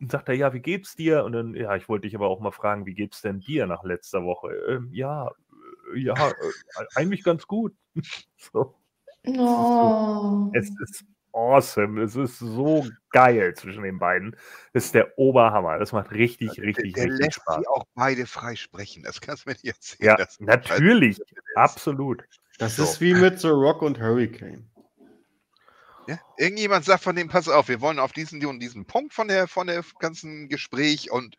dann sagt er, ja, wie geht's dir? Und dann, ja, ich wollte dich aber auch mal fragen, wie geht's denn dir nach letzter Woche? Ähm, ja, äh, ja, äh, eigentlich ganz gut. so. Oh. Es ist awesome. Es ist so geil zwischen den beiden. Das ist der Oberhammer. Das macht richtig, der, richtig, der richtig lässt Spaß. sie auch beide frei sprechen. Das kannst du mir nicht erzählen. Ja, natürlich. Absolut. Das So. ist wie mit The Rock und Hurricane. Ja? Irgendjemand sagt von dem, pass auf, wir wollen auf diesen und diesen Punkt von der, von der ganzen Gespräch und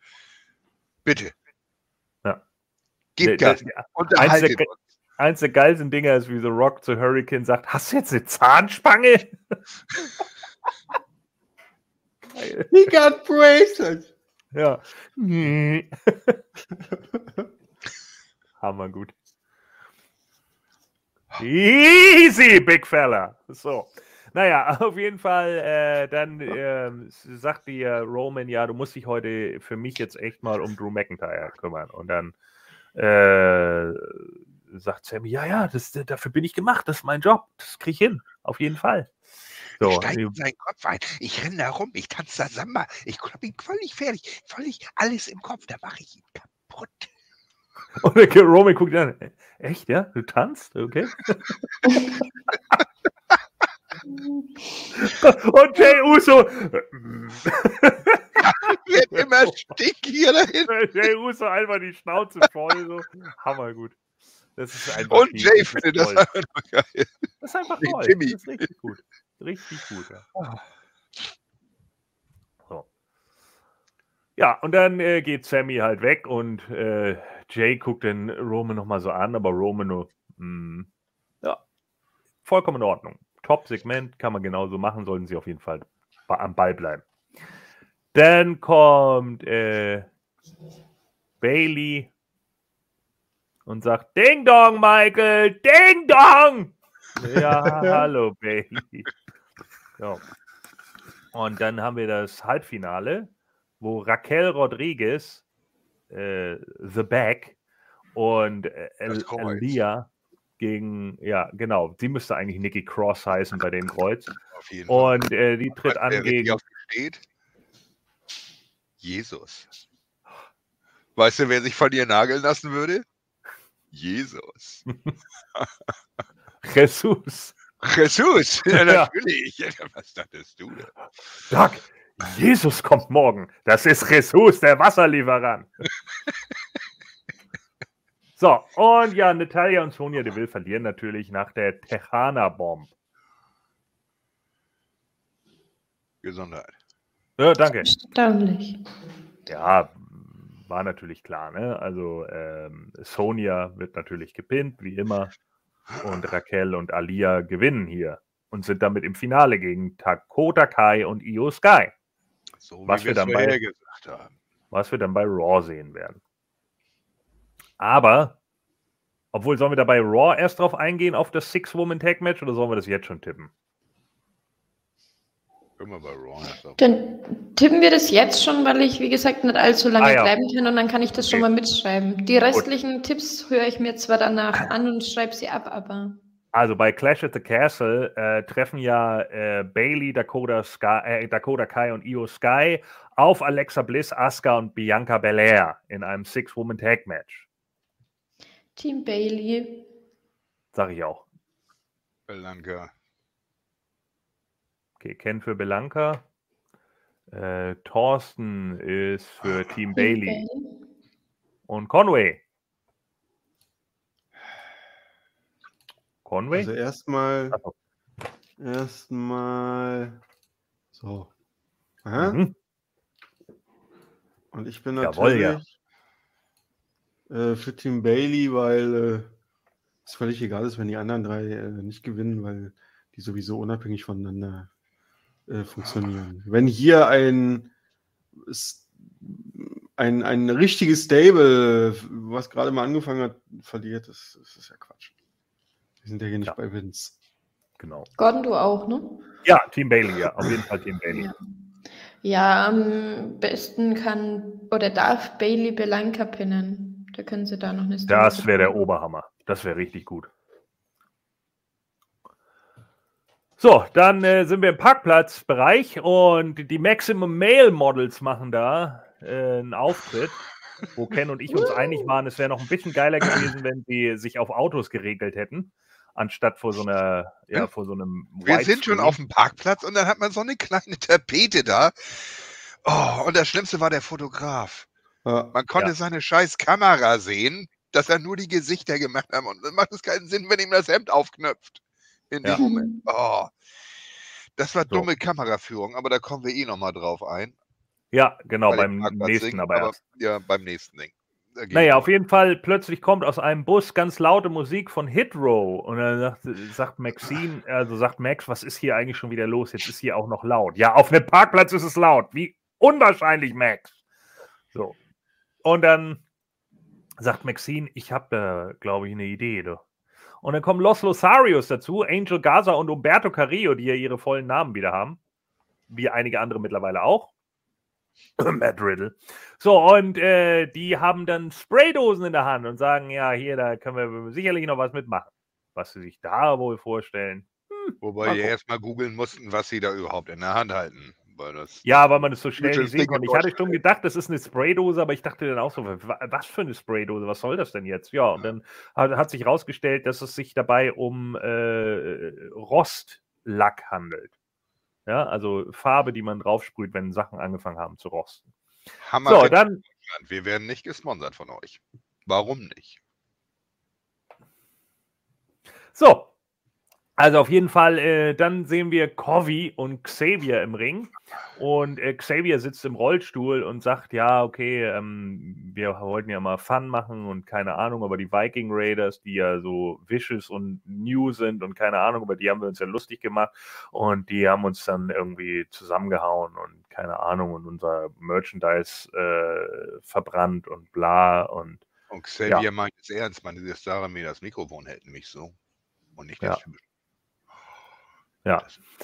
bitte. Ja. Gib Der- Gas. der- Eins Unterhaltet der, uns. eins der geilsten Dinger ist, wie The Rock zu Hurricane sagt: Hast du jetzt eine Zahnspange? Geil. He got braces. Ja. Hammer gut. Easy, Big Fella. So. Naja, auf jeden Fall, äh, dann ähm, sagt dir Roman, ja, du musst dich heute für mich jetzt echt mal um Drew McIntyre kümmern. Und dann äh, sagt Sammy, ja, ja, das, dafür bin ich gemacht, das ist mein Job, das kriege ich hin, auf jeden Fall. Ich So, steige die- in seinen Kopf ein. Ich renne da rum, ich tanze da Samba. Ich klopp ihn völlig fertig. Völlig alles im Kopf. Da mache ich ihn kaputt. und der Roman guckt "Äh, echt, ja, du tanzt, okay. und Jay Uso, Wird immer stinkig hier dahin. Jay Uso einfach die Schnauze voll, so, hammergut. Das ist einfach Und die- Jay findet das einfach geil. Das ist einfach toll. Jimmy. Das ist richtig gut. Richtig gut, ja. So. Ja, und dann äh, geht Sammy halt weg und äh, Jay guckt den Roman nochmal so an, aber Roman nur, mm, ja, vollkommen in Ordnung. Top-Segment, kann man genauso machen, sollten sie auf jeden Fall am Ball bleiben. Dann kommt äh, Bailey und sagt: Ding Dong, Michael, Ding Dong! Ja, hallo Bailey. So. Und dann haben wir das Halbfinale, wo Raquel Rodriguez, äh, The Back, und äh. Elia gegen, ja, genau, sie müsste eigentlich Nikki Cross heißen bei dem Kreuz. Und äh, die tritt an richtig gegen. die steht? Jesus. Weißt du, wer sich von dir nageln lassen würde? Jesus. Jesus. Jesus. Ja, natürlich. Ja, Was dachtest du denn? Doc, Jesus kommt morgen. Das ist Jesus, der Wasserlieferant. so, und ja, Natalia und Sonja Deville verlieren natürlich nach der Tejana-Bomb. Gesundheit. Ja, danke. Erstaunlich. Ja, war natürlich klar, ne? Also ähm, Sonja wird natürlich gepinnt, wie immer. Und Raquel und Alia gewinnen hier und sind damit im Finale gegen Dakota Kai und Io Sky. So Was wie wir dann bei- vorher gesagt haben. was wir dann bei Raw sehen werden. Aber, obwohl, sollen wir da bei Raw erst drauf eingehen, auf das Six-Woman-Tag-Match, oder sollen wir das jetzt schon tippen? Können wir bei Raw erst auf- Dann tippen wir das jetzt schon, weil ich, wie gesagt, nicht allzu lange Ah, ja. bleiben kann und dann kann ich das schon Okay. mal mitschreiben. Die restlichen Tipps höre ich mir zwar danach an und schreibe sie ab, aber Also bei Clash at the Castle äh, treffen ja äh, Bailey, Dakota, Sky, äh, Dakota Kai und Io Sky auf Alexa Bliss, Asuka und Bianca Belair in einem Six-Woman-Tag-Match. Team Bailey. Sag ich auch. Belanka. Okay, Ken für Belanca. Äh, Thorsten ist für Team Team Bailey. Und Conway. Conway? Also erstmal, so. erstmal, so. Aha. Mhm. Und ich bin Jawohl, ja. Äh, für Team Bailey, weil äh, es völlig egal ist, wenn die anderen drei äh, nicht gewinnen, weil die sowieso unabhängig voneinander äh, funktionieren. Wenn hier ein, ein, ein richtiges Stable, was gerade mal angefangen hat, verliert, das, das ist ja Quatsch. Wir sind ja hier nicht Ja. bei Vince. Genau. Gordon, du auch, ne? Ja, Team Bailey, ja. Auf jeden Fall Team Bailey. Ja. Ja, am besten kann oder darf Bailey Belanca pinnen. Da können sie da noch eine Story Das wäre der Oberhammer. Das wäre richtig gut. So, dann äh, sind wir im Parkplatzbereich und die Maximum Male Models machen da äh, einen Auftritt, wo Ken und ich uns einig waren, es wäre noch ein bisschen geiler gewesen, wenn sie sich auf Autos geregelt hätten, anstatt vor so einer, ja, vor so einem. Wir sind schon auf dem Parkplatz und dann hat man so eine kleine Tapete da. Oh, und das Schlimmste war der Fotograf. Ja, Man konnte Ja. seine scheiß Kamera sehen, dass er nur die Gesichter gemacht haben. Und dann macht es keinen Sinn, wenn ihm das Hemd aufknöpft. In dem. Moment. Oh. Das war So. dumme Kameraführung, aber da kommen wir eh nochmal drauf ein. Ja, genau, bei beim nächsten aber erst. Ja, beim nächsten Ding. Naja, auf jeden Fall, plötzlich kommt aus einem Bus ganz laute Musik von Hit Row. Und dann sagt, sagt Maxine, also sagt Max, was ist hier eigentlich schon wieder los? Jetzt ist hier auch noch laut. Ja, auf einem Parkplatz ist es laut. Wie unwahrscheinlich, Max. So. Und dann sagt Maxine, ich habe da, glaube ich, eine Idee. Du. Und dann kommen Los Losarios dazu, Angel Gaza und Umberto Carrillo, die ja ihre vollen Namen wieder haben. Wie einige andere mittlerweile auch. Matt Riddle. So, und äh, die haben dann Spraydosen in der Hand und sagen, ja, hier, da können wir sicherlich noch was mitmachen. Was sie sich da wohl vorstellen. Hm, Wobei die erstmal googeln mussten, was sie da überhaupt in der Hand halten. Weil das ja, weil man es so schnell nicht sehen konnte. Ich hatte schon gedacht, das ist eine Spraydose, aber ich dachte dann auch so, wa- was für eine Spraydose, was soll das denn jetzt? Ja, und dann hat, hat sich herausgestellt, dass es sich dabei um äh, Rostlack handelt. Ja, also Farbe, die man draufsprüht, wenn Sachen angefangen haben zu rosten. Hammer. So, dann, Wir werden nicht gesponsert von euch. Warum nicht? so. Also auf jeden Fall, äh, dann sehen wir Covey und Xavier im Ring. Und äh, Xavier sitzt im Rollstuhl und sagt, ja, okay, ähm, wir wollten ja mal Fun machen und keine Ahnung, aber die Viking Raiders, die ja so vicious und new sind und keine Ahnung, über die haben wir uns ja lustig gemacht und die haben uns dann irgendwie zusammengehauen und keine Ahnung und unser Merchandise äh, verbrannt und bla und Und Xavier meint es ernst, meine das daran mir das Mikrofon hält nämlich so. Und nicht Ja. das. Ja.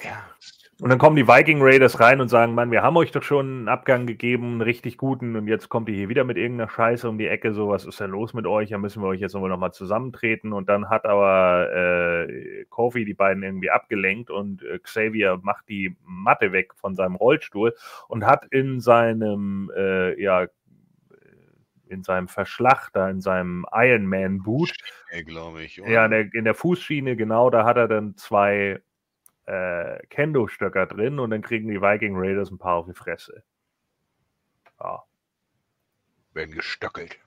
Ernst. Und dann kommen die Viking Raiders rein und sagen, Mann, wir haben euch doch schon einen Abgang gegeben, einen richtig guten, und jetzt kommt ihr hier wieder mit irgendeiner Scheiße um die Ecke, so, was ist denn los mit euch? Da müssen wir euch jetzt nochmal zusammentreten. Und dann hat aber äh, Kofi die beiden irgendwie abgelenkt und äh, Xavier macht die Matte weg von seinem Rollstuhl und hat in seinem, äh, ja, in seinem Verschlag da, in seinem Iron Man Boot, glaube ich. ja, in der, in der Fußschiene, genau, da hat er dann zwei äh, Kendo-Stöcker drin und dann kriegen die Viking Raiders ein paar auf die Fresse. Ja. werden gestöckelt.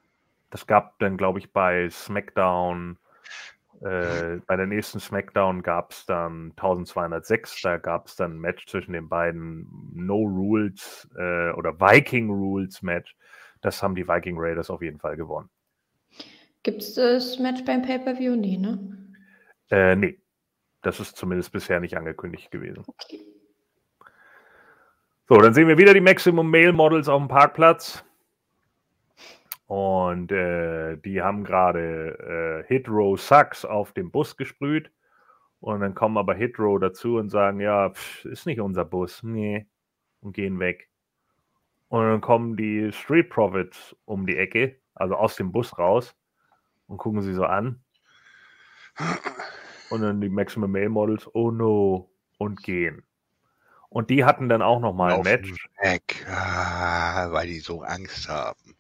Das gab dann, glaube ich, bei SmackDown, äh, bei der nächsten SmackDown gab es dann 1206, da gab es dann ein Match zwischen den beiden No Rules äh, oder Viking Rules Match. Das haben die Viking Raiders auf jeden Fall gewonnen. Gibt es das Match beim Pay-Per-View? Nee, ne? Äh, nee, das ist zumindest bisher nicht angekündigt gewesen. Okay. So, dann sehen wir wieder die Maximum Male Models auf dem Parkplatz. Und äh, die haben gerade äh, Hit Row Sucks auf dem Bus gesprüht. Und dann kommen aber Hit Row dazu und sagen: Ja, pff, ist nicht unser Bus. Nee. Und gehen weg. Und dann kommen die Street Profits um die Ecke, also aus dem Bus raus, und gucken sie so an. Und dann die Maximum Male Models: Oh no. Und gehen. Und die hatten dann auch nochmal ein Match. Weg, ah, weil die so Angst haben.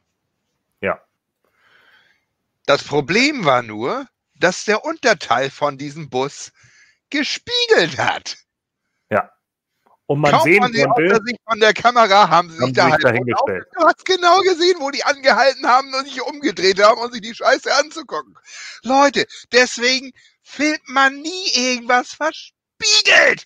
Ja. Das Problem war nur, dass der Unterteil von diesem Bus gespiegelt hat. Und man Kaum sehen waren sie aus konnte, der Sicht von der Kamera, haben sie sich haben da sich halt dahingestellt. Du hast genau gesehen, wo die angehalten haben und sich umgedreht haben, um sich die Scheiße anzugucken. Leute, deswegen filmt man nie irgendwas verspiegelt.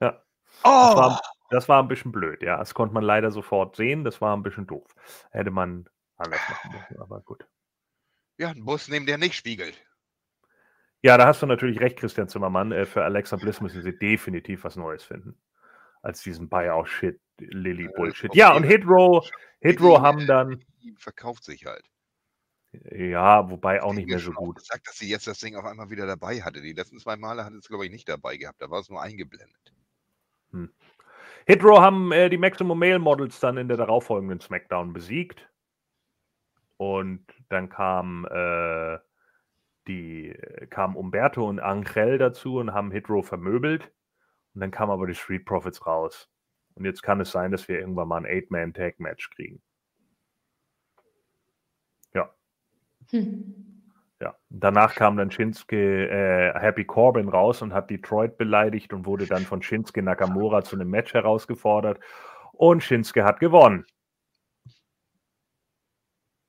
Ja. Oh, Das war, das war ein bisschen blöd, ja. Das konnte man leider sofort sehen. Das war ein bisschen doof. Hätte man anders machen müssen, aber gut. ja, ein Bus neben der nicht spiegelt. Ja, da hast du natürlich recht, Christian Zimmermann. Äh, Für Alexa Bliss müssen sie definitiv was Neues finden. Als diesen Buyout-Shit, Lilly-Bullshit. Ja, und Hitrow, Hitrow haben dann, verkauft sich halt. Ja, wobei auch nicht mehr so gut. gesagt, dass sie jetzt das Ding auf einmal wieder dabei hatte. Die letzten zwei Male hat es, glaube ich, nicht dabei gehabt. Da war es nur eingeblendet. Hitrow haben äh, die Maximum Male Models dann in der darauffolgenden SmackDown besiegt. Und dann kam, äh, die, kam Umberto und Angel dazu und haben Hitrow vermöbelt. Und dann kamen aber die Street Profits raus. Und jetzt kann es sein, dass wir irgendwann mal ein Eight-Man-Tag-Match kriegen. Hm. Ja. Danach kam dann Shinsuke äh, Happy Corbin raus und hat Detroit beleidigt und wurde dann von Shinsuke Nakamura zu einem Match herausgefordert. Und Shinsuke hat gewonnen.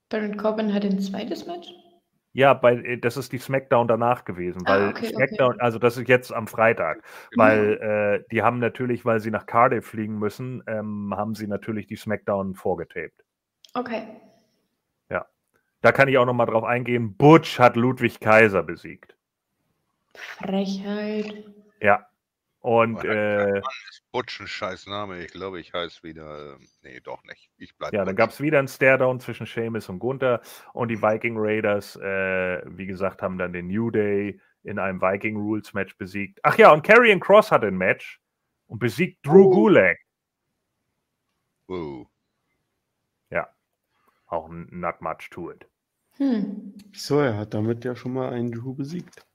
Baron Corbin hat ein zweites Match? Ja, bei, äh, das ist die SmackDown danach gewesen, Ah, weil okay, okay. SmackDown, also das ist jetzt am Freitag, weil äh, die haben natürlich, weil sie nach Cardiff fliegen müssen, ähm, haben sie natürlich die SmackDown vorgetaped. Okay. Da kann ich auch noch mal drauf eingehen. Butch hat Ludwig Kaiser besiegt. Frechheit. Ja. Und Oh, äh, Butch, ein scheiß Name. Ich glaube, ich heiße wieder. ähm, Nee, doch nicht. Ich bleibe. Ja, dann gab es wieder einen Staredown zwischen Sheamus und Gunther und die Viking Raiders, äh, wie gesagt, haben dann den New Day in einem Viking Rules Match besiegt. Ach ja, und Karrion Cross hatte ein Match und besiegt Drew Oh. Gulak. Oh. Auch n- not much to it. Hm. So, er hat damit ja schon mal einen Drew besiegt.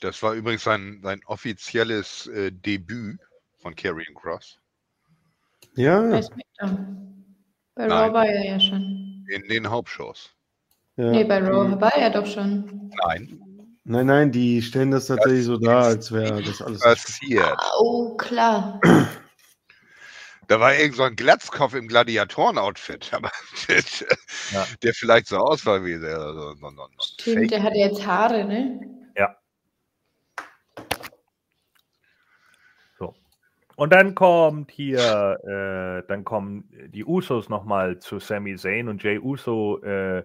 Das war übrigens sein, sein offizielles äh, Debüt von Karrion Cross. Ja, Bei. Bei. Raw war er ja schon. In den Hauptshows. ja. Nee, bei Raw war er doch schon. Nein. Nein, nein, die stellen das tatsächlich so dar, als wäre das alles. Passiert. Oh, klar. Da war irgend so ein Glatzkopf im Gladiatoren-Outfit, aber Ja. der vielleicht so aussah wie der. So, so, so, so Stimmt, Fake. der hatte jetzt Haare, ne? Und dann kommt hier, äh, dann kommen die Usos nochmal zu Sami Zayn und Jay Uso äh,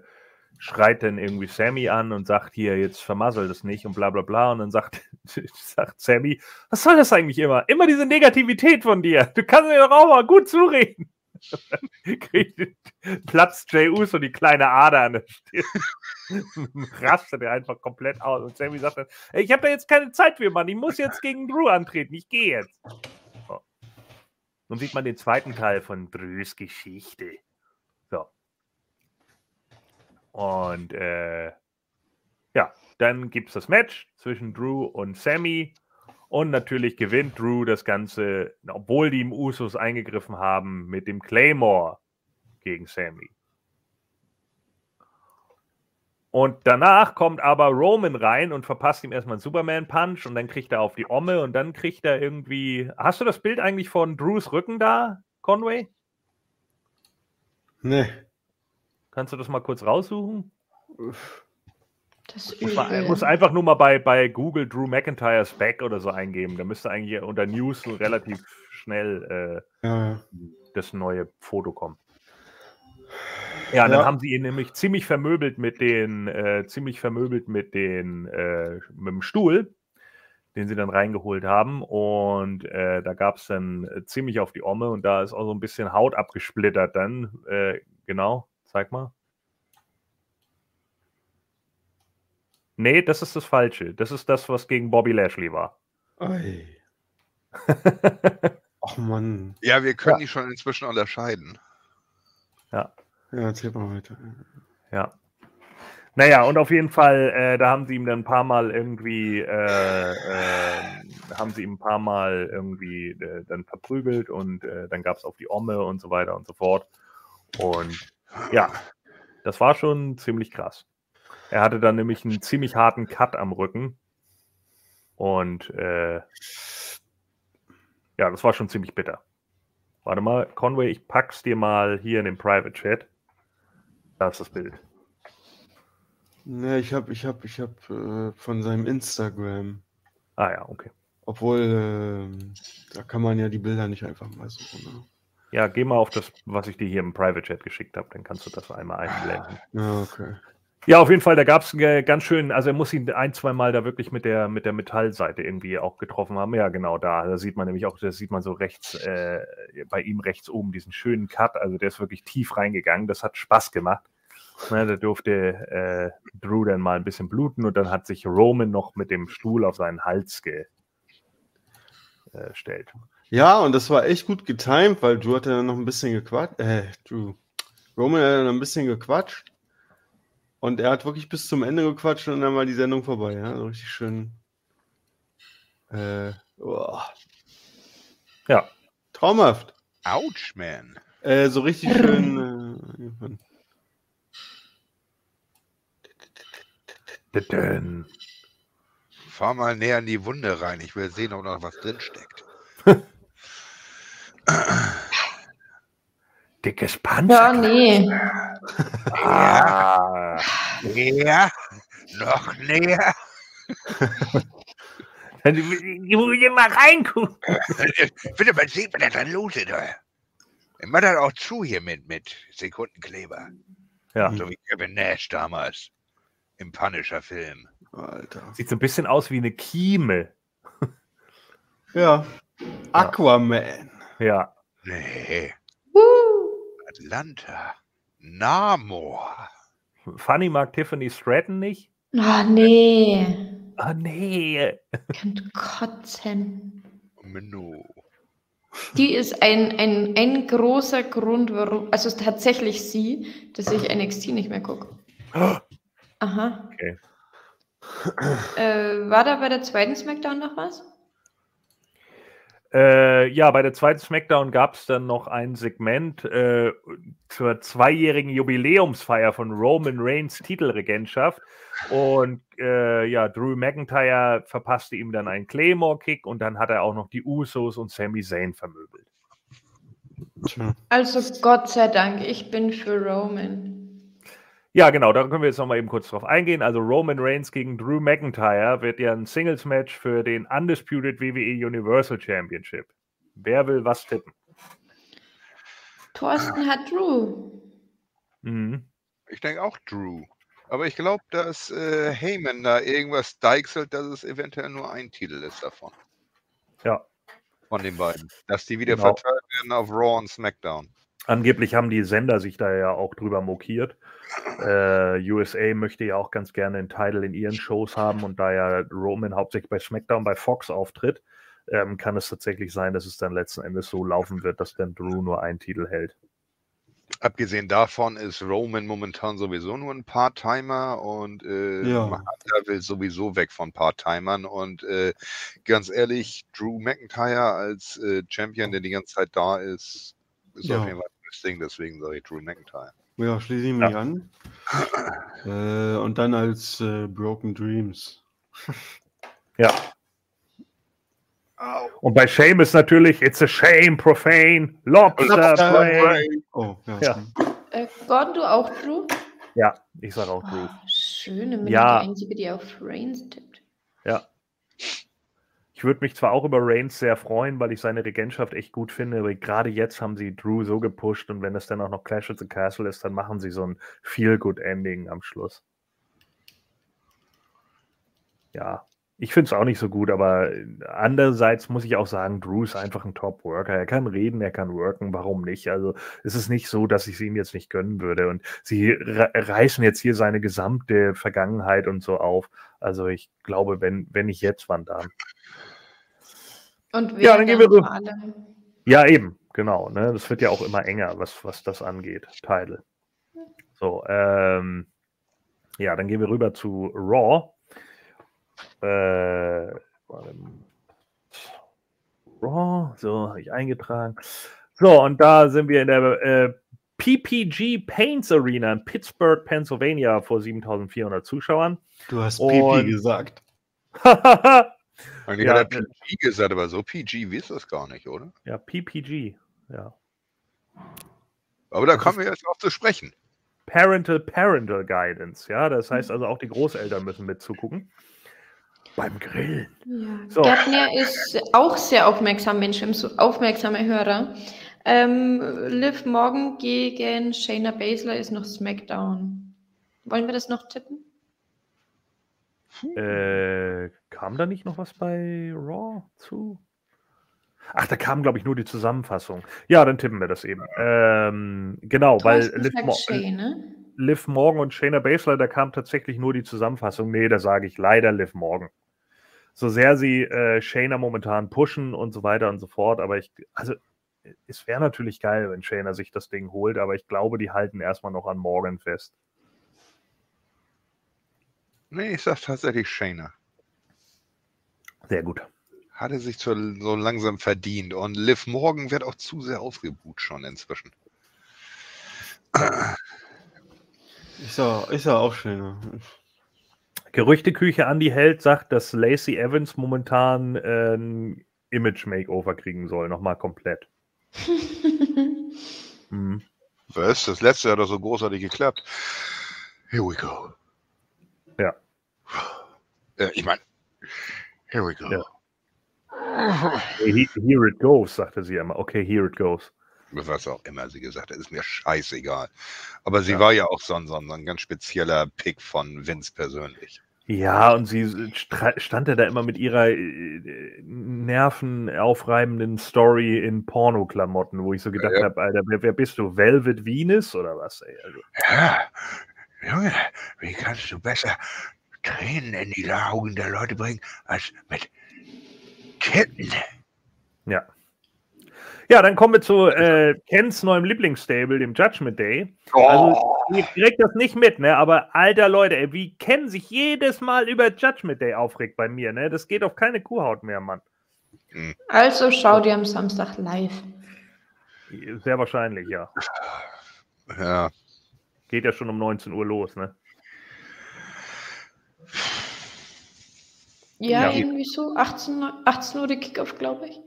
schreit dann irgendwie Sammy an und sagt hier, jetzt vermassel das nicht und bla bla bla. Und dann sagt, sagt Sammy, was soll das eigentlich immer? Immer diese Negativität von dir. Du kannst mir doch auch mal gut zureden. Platzt Jay Uso die kleine Ader an der Stirn. Rastet er einfach komplett aus. Und Sammy sagt dann, "Ey, ich habe da jetzt keine Zeit für, Mann. Ich muss jetzt gegen Drew antreten. Ich gehe jetzt. So. Nun sieht man den zweiten Teil von Drews Geschichte. Und äh, ja, dann gibt es das Match zwischen Drew und Sammy. Und natürlich gewinnt Drew das Ganze, obwohl die im Usos eingegriffen haben, mit dem Claymore gegen Sammy. Und danach kommt aber Roman rein und verpasst ihm erstmal einen Superman-Punch und dann kriegt er auf die Omme und dann kriegt er irgendwie. Hast du das Bild eigentlich von Drews Rücken da, Conway? Nee. Kannst du das mal kurz raussuchen? Das ist Muss, man, übel. muss einfach nur mal bei, bei Google Drew McIntyre's Back oder so eingeben. Da müsste eigentlich unter News so relativ schnell äh, Ja, das neue Foto kommen. Ja, dann Ja. haben sie ihn nämlich ziemlich vermöbelt mit den, äh, ziemlich vermöbelt mit den, äh, mit dem Stuhl, den sie dann reingeholt haben. Und äh, da gab es dann ziemlich auf die Omme und da ist auch so ein bisschen Haut abgesplittert dann. Äh, genau, zeig mal. Nee, das ist das Falsche. Das ist das, was gegen Bobby Lashley war. Ei. Ach Mann. Ja, wir können Ja. die schon inzwischen unterscheiden. Ja, erzähl mal weiter. Ja. Naja, und auf jeden Fall, äh, da haben sie ihm dann ein paar Mal irgendwie, äh, äh, haben sie ihm ein paar Mal irgendwie äh, dann verprügelt und äh, dann gab es auf die Omme und so weiter und so fort. Und ja, das war schon ziemlich krass. Er hatte dann nämlich einen ziemlich harten Cut am Rücken. Und äh, ja, das war schon ziemlich bitter. Warte mal, Conway, ich pack's dir mal hier in den Private Chat. Da ist das Bild. Ne, ich hab, ich hab, ich hab äh, von seinem Instagram. Ah ja, okay. Obwohl, ähm, da kann man ja die Bilder nicht einfach mal so. Ne? Ja, geh mal auf das, was ich dir hier im Private Chat geschickt habe, dann kannst du das einmal einblenden. Ja, okay. Ja, auf jeden Fall, da gab es ganz schön, also er muss ihn ein, zwei Mal da wirklich mit der, mit der Metallseite irgendwie auch getroffen haben. Ja, genau, da, da sieht man nämlich auch, da sieht man so rechts, äh, bei ihm rechts oben diesen schönen Cut, also der ist wirklich tief reingegangen, das hat Spaß gemacht. Ne, da durfte äh, Drew dann mal ein bisschen bluten und dann hat sich Roman noch mit dem Stuhl auf seinen Hals äh, gestellt. Ja, und das war echt gut getimt, weil Drew hat ja dann noch ein bisschen gequatscht. Äh, Drew. Roman hat dann ein bisschen gequatscht. Und er hat wirklich bis zum Ende gequatscht und dann war die Sendung vorbei. Ja, so richtig schön. Äh, oh, Ja, traumhaft. Ouch, man. Äh, so richtig schön. Äh, Fahr mal näher in die Wunde rein. Ich will sehen, ob noch was drin steckt. dickes Panzer. Ja, nee. Ah. Näher. Noch näher. Dann muss ich mal reingucken. Bitte, was sieht man da dran los? Da? Ich mach das auch zu hier mit, mit Sekundenkleber. Ja, So wie Kevin Nash damals. Im Punisher-Film. Alter. sieht so ein bisschen aus wie eine Kieme. Ja. Aquaman. Ja, Nee. Woo. Atlanta. Namor. Funny mag Tiffany Stratton nicht. Ah, nee. Ah, nee. Könnt kotzen. Menno. Die ist ein, ein, ein großer Grund, warum, also tatsächlich sie, dass ich NXT nicht mehr gucke. Aha. Okay. Äh, war da bei der zweiten SmackDown noch was? Äh, ja, bei der zweiten SmackDown gab es dann noch ein Segment äh, zur zweijährigen Jubiläumsfeier von Roman Reigns Titelregentschaft. Und äh, ja, Drew McIntyre verpasste ihm dann einen Claymore-Kick und dann hat er auch noch die Usos und Sami Zayn vermöbelt. Also Gott sei Dank, ich bin für Roman. Ja, genau, da können wir jetzt nochmal eben kurz drauf eingehen. Also Roman Reigns gegen Drew McIntyre wird ja ein Singles-Match für den Undisputed WWE Universal Championship. Wer will was tippen? Thorsten hat Drew. Mhm. Ich denke auch Drew. Aber ich glaube, dass äh, Heyman da irgendwas deichselt, dass es eventuell nur ein Titel ist davon. Ja. Von den beiden. Dass die wieder Genau. verteilt werden auf Raw und SmackDown. Angeblich haben die Sender sich da ja auch drüber mokiert. Äh, USA möchte ja auch ganz gerne einen Titel in ihren Shows haben und da ja Roman hauptsächlich bei SmackDown bei Fox auftritt, ähm, kann es tatsächlich sein, dass es dann letzten Endes so laufen wird, dass dann Drew nur einen Titel hält. Abgesehen davon ist Roman momentan sowieso nur ein Part-Timer und äh, Ja. Hunter will sowieso weg von Part-Timern. Und äh, ganz ehrlich, Drew McIntyre als äh, Champion, der die ganze Zeit da ist, ist Ja. auf jeden Fall das Ding. Deswegen sage ich Drew McIntyre. Ja, schließe ich mich an. Äh, und dann als äh, Broken Dreams. Ja. Und bei Sheamus natürlich, it's a shame, profane, lobster, Lobster brain. Oh, ja. Ja. Äh, Gordon, du auch Drew? Ja, ich sage auch Drew. Oh, schön, dann bin Ja. ich die Einzige, die auf. Ja. Ich würde mich zwar auch über Reigns sehr freuen, weil ich seine Regentschaft echt gut finde, aber gerade jetzt haben sie Drew so gepusht und wenn es dann auch noch Clash at the Castle ist, dann machen sie so ein Feel-Good-Ending am Schluss. Ja, ich finde es auch nicht so gut, aber andererseits muss ich auch sagen, Drew ist einfach ein Top-Worker. Er kann reden, er kann worken, warum nicht? Also es ist nicht so, dass ich es ihm jetzt nicht gönnen würde. Und sie re reißen jetzt hier seine gesamte Vergangenheit und so auf. Also ich glaube, wenn, wenn nicht jetzt, wann dann? Und Ja, dann gehen wir allem? Ja, eben, genau. Ne? Das wird ja auch immer enger, was, was das angeht, Teile. So, ähm, ja, dann gehen wir rüber zu Raw. Äh. Raw, so, habe ich eingetragen. So, und da sind wir in der äh, PPG Paints Arena in Pittsburgh, Pennsylvania, vor 7400 Zuschauern. Du hast Und- Pipi gesagt. Eigentlich Ja, hat er PG gesagt, aber so PG wie ist das gar nicht, oder? ja, PPG, ja. Aber da Das kommen wir jetzt auch zu sprechen. Parental Parental Guidance, ja. Das heißt also auch die Großeltern müssen mitzugucken. Beim Grillen. Ja. So. Gärtner ist auch sehr aufmerksam, Mensch, ein so aufmerksamer Hörer. Ähm, Liv Morgan gegen Shayna Baszler ist noch SmackDown. Wollen wir das noch tippen? Äh, kam da nicht noch was bei Raw zu? Ach, da kam, glaube ich, nur die Zusammenfassung. Ja, dann tippen wir das eben. Ähm, genau, weil Thorsten Liv, sagt Mo Shay, ne? Liv Morgan und Shayna Baszler, da kam tatsächlich nur die Zusammenfassung. Nee, da sage ich leider Liv Morgan. So sehr sie äh, Shayna momentan pushen und so weiter und so fort, aber ich, also es wäre natürlich geil, wenn Shayna sich das Ding holt, aber ich glaube, die halten erstmal noch an Morgan fest. Nee, ich sag tatsächlich Shayna. Sehr gut. Hatte sich so, so langsam verdient. Und Liv Morgan wird auch zu sehr ausgebucht schon inzwischen. Ich sag, ich sag auch schöner. Gerüchteküche Andy Held sagt, dass Lacey Evans momentan äh, ein Image-Makeover kriegen soll, nochmal komplett. Mhm. Was? Das letzte hat doch so großartig geklappt. Here we go. Äh, ich meine, here we go. Ja. He- Here it goes, sagte sie immer. Okay, here it goes. Was auch immer sie gesagt hat, ist mir scheißegal. Aber sie Ja. war ja auch so ein, so ein ganz spezieller Pick von Vince persönlich. Ja, und sie stand ja da immer mit ihrer äh, nervenaufreibenden Story in Pornoklamotten, wo ich so gedacht Ja. habe, Alter, wer, wer bist du? Velvet Venus oder was? Ey? Also, Ja, Junge, wie kannst du besser Tränen in die Augen der Leute bringen, als mit Ketten? ja. Ja, dann kommen wir zu äh, Kens neuem Lieblingsstable, dem Judgment Day. Oh. Also, ihr kriegt das nicht mit, ne? Aber alter Leute, ey, wie Ken sich jedes Mal über Judgment Day aufregt bei mir, ne? Das geht auf keine Kuhhaut mehr, Mann. Also schau dir am Samstag live. Sehr wahrscheinlich, ja. Ja. Geht ja schon um 19 Uhr los, ne? Ja, Ja. irgendwie so. 18, 18 Uhr der Kickoff, glaube ich.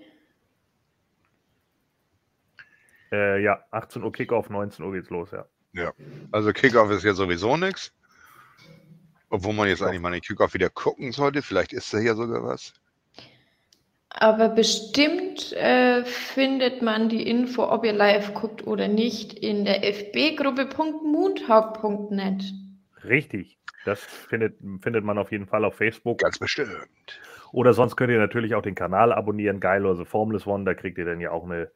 Äh, ja, 18 Uhr Kickoff, 19 Uhr geht's los, ja. Also Kickoff ist ja sowieso nichts. Obwohl man jetzt eigentlich mal den Kickoff wieder gucken sollte. Vielleicht ist da hier sogar was. Aber bestimmt äh, findet man die Info, ob ihr live guckt oder nicht, in der fbgruppe.moontalk.net. Richtig. Das findet, findet man auf jeden Fall auf Facebook. Ganz bestimmt. Oder sonst könnt ihr natürlich auch den Kanal abonnieren, Geilose Formless One, da kriegt ihr dann ja auch eine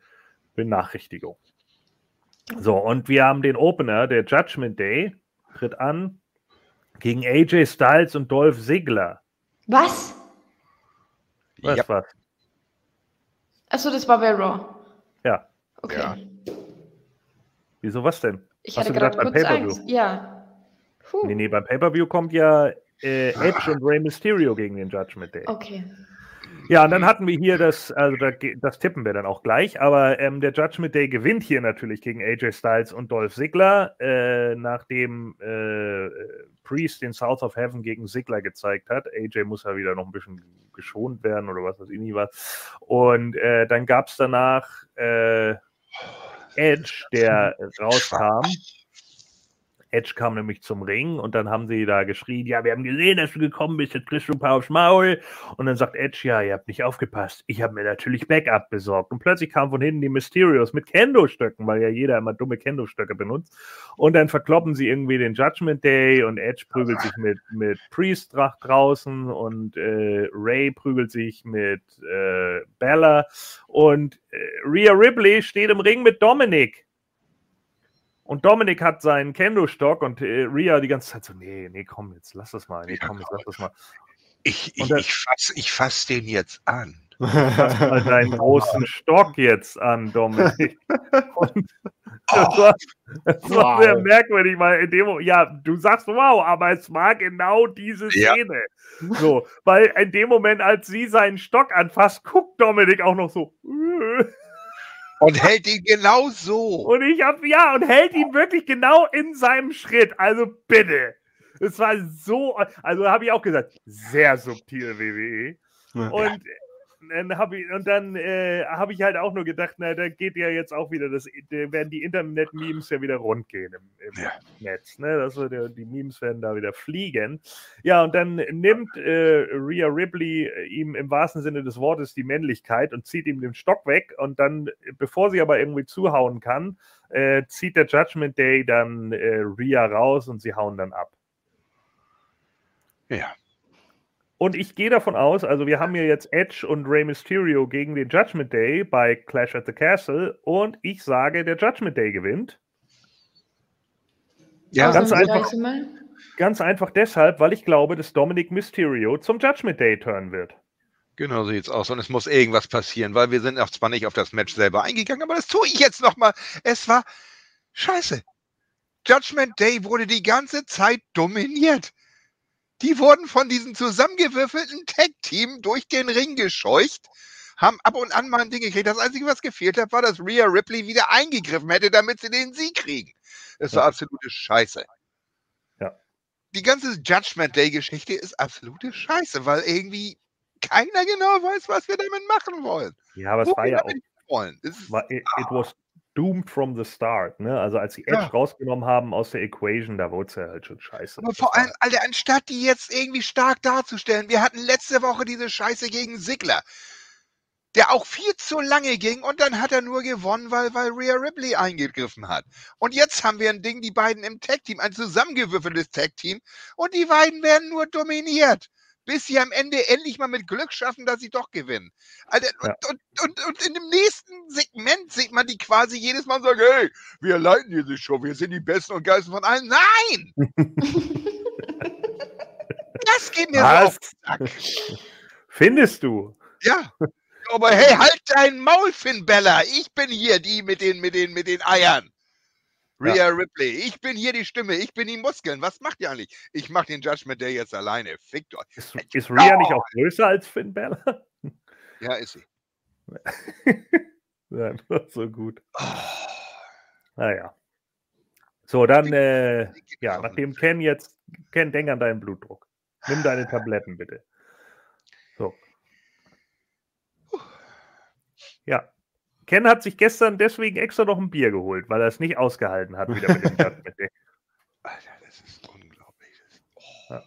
Benachrichtigung. So, und wir haben den Opener, der Judgment Day, tritt an gegen AJ Styles und Dolph Ziggler. Was? Was Ja. was? Achso, das war bei Raw. Ja. Okay. Ja. Wieso was denn? Ich Hast hatte gerade kurz Pay-Per-View? Angst. Ja. Puh. Nee, nee, beim Pay-Per-View kommt ja äh, Edge und Rey Mysterio gegen den Judgment Day. Okay. Ja, und dann hatten wir hier das, also da, das tippen wir dann auch gleich, aber ähm, der Judgment Day gewinnt hier natürlich gegen AJ Styles und Dolph Ziggler, äh, nachdem äh, Priest den South of Heaven gegen Ziggler gezeigt hat. AJ muss ja wieder noch ein bisschen geschont werden oder was weiß ich nie was. Und äh, dann gab es danach äh, Edge, der rauskam. Edge kam nämlich zum Ring und dann haben sie da geschrien, ja, wir haben gesehen, dass du gekommen bist, jetzt kriegst du ein paar aufs Maul. Und dann sagt Edge, ja, ihr habt nicht aufgepasst. Ich habe mir natürlich Backup besorgt. Und plötzlich kamen von hinten die Mysterios mit Kendo-Stöcken, weil ja jeder immer dumme Kendo-Stöcke benutzt. Und dann verkloppen sie irgendwie den Judgment Day und Edge prügelt sich mit, mit Priest draußen und äh, Ray prügelt sich mit äh, Bella. Und äh, Rhea Ripley steht im Ring mit Dominic. Und Dominik hat seinen Kendo-Stock und äh, Rhea die ganze Zeit so, nee, nee, komm, jetzt lass das mal, nee, komm, jetzt lass das mal. Ich, ich, ich fasse ich fass den jetzt an. Fass mal deinen großen Stock jetzt an, Dominik. Und das war, das war Wow. sehr merkwürdig, weil in dem Moment, ja, du sagst wow, aber es war genau diese Ja. Szene. So, weil in dem Moment, als sie seinen Stock anfasst, guckt Dominik auch noch so. Und hält ihn genau so. Und ich hab, ja, und hält ihn wirklich genau in seinem Schritt. Also bitte. Es war so, also habe ich auch gesagt, sehr subtil WWE. Und dann habe ich, und dann äh, habe ich halt auch nur gedacht, na, da geht ja jetzt auch wieder das, da werden die Internet-Memes ja wieder rund gehen im, im Ja. Netz. Ne? Das ja- die Memes werden da wieder fliegen. Ja, und dann nimmt äh, Rhea Ripley äh, ihm im wahrsten Sinne des Wortes die Männlichkeit und zieht ihm den Stock weg. Und dann, bevor sie aber irgendwie zuhauen kann, äh, zieht der Judgment Day dann äh, Rhea raus und sie hauen dann ab. Ja. Und ich gehe davon aus, also wir haben hier jetzt Edge und Rey Mysterio gegen den Judgment Day bei Clash at the Castle und ich sage, der Judgment Day gewinnt. Ja, ganz einfach. Ganz einfach deshalb, weil ich glaube, dass Dominic Mysterio zum Judgment Day turnen wird. Genau so sieht's aus. Und es muss irgendwas passieren, weil wir sind auch zwar nicht auf das Match selber eingegangen, aber das tue ich jetzt nochmal. Es war scheiße. Judgment Day wurde die ganze Zeit dominiert. Die wurden von diesem zusammengewürfelten Tag-Team durch den Ring gescheucht, haben ab und an mal ein Ding gekriegt. Das Einzige, was gefehlt hat, war, dass Rhea Ripley wieder eingegriffen hätte, damit sie den Sieg kriegen. Das war Ja. absolute Scheiße. Ja. Die ganze Judgment Day-Geschichte ist absolute Scheiße, weil irgendwie keiner genau weiß, was wir damit machen wollen. Ja, aber es war ja auch, wollen. War, it, it was doomed from the start. Ne? Also als sie Edge Ja. rausgenommen haben aus der Equation, da wurde es ja halt schon scheiße. aber vor allem, Alter, anstatt die jetzt irgendwie stark darzustellen, wir hatten letzte Woche diese Scheiße gegen Sigler, der auch viel zu lange ging und dann hat er nur gewonnen, weil, weil Rhea Ripley eingegriffen hat. Und jetzt haben wir ein Ding, die beiden im Tag-Team, ein zusammengewürfeltes Tag-Team und die beiden werden nur dominiert. Bis sie am Ende endlich mal mit Glück schaffen, dass sie doch gewinnen. Alter, Ja. und, und, und, und in dem nächsten Segment sieht man die quasi jedes Mal sagen, hey, wir leiten diese Show, wir sind die Besten und Geilsten von allen. Nein! das geht mir so Was? Sack. Findest du? Ja. Aber hey, halt dein Maul, Finn Bella. Ich bin hier die mit den, mit den, mit den Eiern. Rhea Ripley. Ich bin hier die Stimme. Ich bin die Muskeln. Was macht ihr eigentlich? Ich mach den Judgment Day jetzt alleine. Fickt euch. Ist, ist Rhea nicht auch größer als Finn Balor? Ja, ist sie. ja, so gut. Oh, Naja. So, dann, äh, die ja, nachdem. Ken jetzt, Ken, denk an deinen Blutdruck. Nimm deine Tabletten bitte. So. Ja. Ken hat sich gestern deswegen extra noch ein Bier geholt, weil er es nicht ausgehalten hat, wieder mit dem Judgment Day. Alter, das ist unglaublich. Das,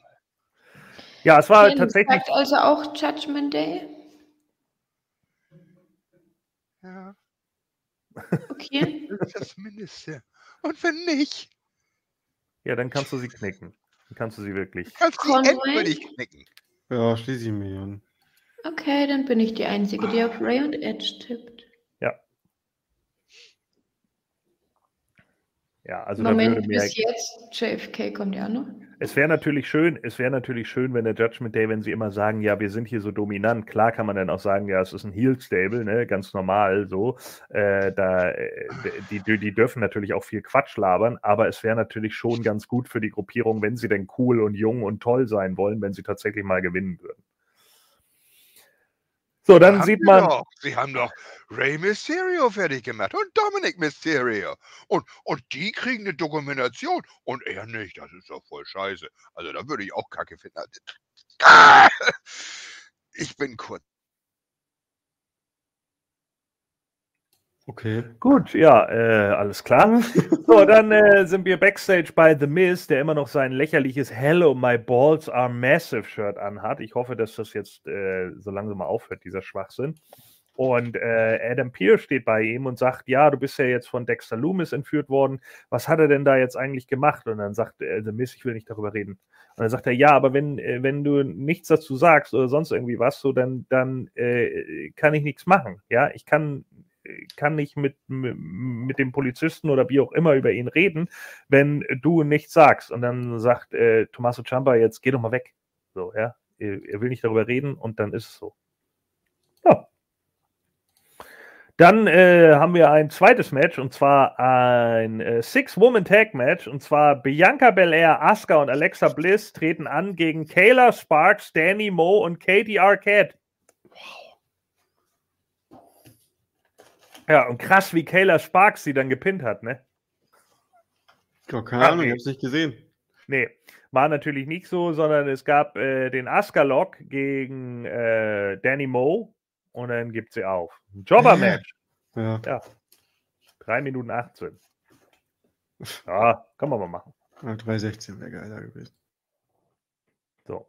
Ja, es war Ken tatsächlich. sagt also auch Judgment Day. ja, Okay. das ist das Mindeste. Und wenn nicht, Ja, dann kannst du sie knicken. Dann kannst du sie wirklich. kannst du endgültig knicken. Ja, schließe ich mich an. Okay, dann bin ich die Einzige, die auf Ray und Edge tippt. Ja, also Moment, würde mir. bis jetzt, JFK kommt ja noch. Es wäre natürlich schön, es wäre natürlich schön, wenn der Judgment Day, wenn sie immer sagen, ja, wir sind hier so dominant, klar kann man dann auch sagen, ja, es ist ein Heel-Stable, ne, ganz normal so. Äh, da, äh, die, die, die dürfen natürlich auch viel Quatsch labern, aber es wäre natürlich schon ganz gut für die Gruppierung, wenn sie denn cool und jung und toll sein wollen, wenn sie tatsächlich mal gewinnen würden. So, dann Haben sieht sie man. Doch. Sie haben doch Rey Mysterio fertig gemacht und Dominic Mysterio. Und, und die kriegen eine Dokumentation und er nicht. Das ist doch voll scheiße. Also da würde ich auch Kacke finden. Ah! Ich bin kurz. Okay. Gut, ja, äh, alles klar. So, dann äh, sind wir backstage bei The Miz, der immer noch sein lächerliches Hello, my balls are massive Shirt anhat. Ich hoffe, dass das jetzt äh, so langsam mal aufhört, dieser Schwachsinn. Und äh, Adam Pearce steht bei ihm und sagt, ja, du bist ja jetzt von Dexter Loomis entführt worden. Was hat er denn da jetzt eigentlich gemacht? Und dann sagt äh, The Miz, ich will nicht darüber reden. Und dann sagt er, ja, aber wenn, äh, wenn du nichts dazu sagst oder sonst irgendwie was, so dann, dann kann ich nichts machen. Ja, ich kann kann nicht mit, mit, dem Polizisten oder wie auch immer über ihn reden, wenn du nichts sagst. Und dann sagt äh, Tommaso Ciampa, jetzt geh doch mal weg. So, ja. Er, er will nicht darüber reden und dann ist es so. Ja. Dann äh, haben wir ein zweites Match und zwar ein äh, Six-Woman-Tag-Match und zwar Bianca Belair, Asuka und Alexa Bliss treten an gegen Kayla Sparks, Danny Moe und Katie Arquette. Ja, und krass, wie Kayla Sparks sie dann gepinnt hat, ne? Ja, keine Ah, Ahnung, ich hab's nicht gesehen. Nee, war natürlich nicht so, sondern es gab äh, den Asuka-Lock gegen äh, Danny Moe und dann gibt sie auf. Ein Jobber-Match. Ja. Ja. 3 Minuten 18. Ja, kann man mal machen. ja 316 wäre geiler gewesen. So.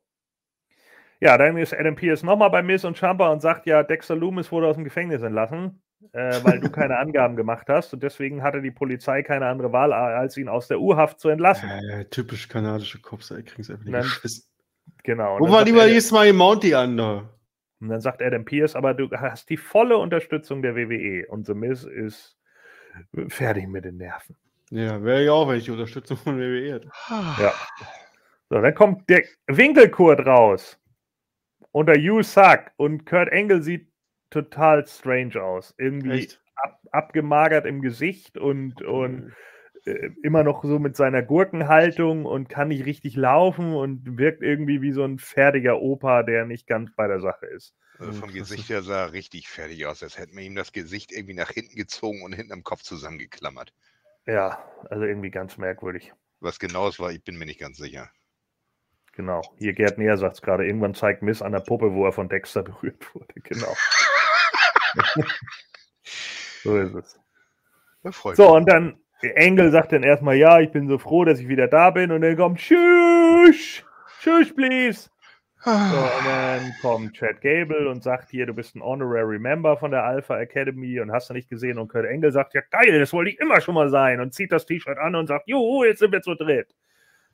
Ja, dann ist Adam Pierce nochmal bei Miss und Champa und sagt ja, Dexter Loomis wurde aus dem Gefängnis entlassen, äh, weil du keine Angaben gemacht hast und deswegen hatte die Polizei keine andere Wahl, als ihn aus der U-Haft zu entlassen. Äh, typisch kanadische Cops, ey, kriegen's einfach nicht geschissen. Genau. War sagt lieber nächstes Mal die Mounty an da? Und dann sagt Adam Pierce, aber du hast die volle Unterstützung der WWE und The Miz ist fertig mit den Nerven. Ja, wäre ich auch, wenn ich die Unterstützung von WWE hätte. Ja. So, dann kommt der Winkelkurt raus. Unter You Suck und Kurt Angle sieht total strange aus. Irgendwie ab, abgemagert im Gesicht und, und äh, immer noch so mit seiner Gurkenhaltung und kann nicht richtig laufen und wirkt irgendwie wie so ein fertiger Opa, der nicht ganz bei der Sache ist. Also vom klasse. Gesicht her sah er richtig fertig aus, als hätten wir ihm das Gesicht irgendwie nach hinten gezogen und hinten am Kopf zusammengeklammert. Ja, also irgendwie ganz merkwürdig. Was genau es war, ich bin mir nicht ganz sicher. Genau. Hier Gerd Näher sagt es gerade. Irgendwann zeigt Miss an der Puppe, wo er von Dexter berührt wurde. Genau. so ist es. So, und dann Engel sagt dann erstmal, ja, ich bin so froh, dass ich wieder da bin. Und dann kommt, tschüss, tschüss, please. So, und dann kommt Chad Gable und sagt hier, du bist ein Honorary Member von der Alpha Academy und hast du nicht gesehen. Und Kurt Engel sagt, ja geil, das wollte ich immer schon mal sein. Und zieht das T-Shirt an und sagt, juhu, jetzt sind wir zu dritt.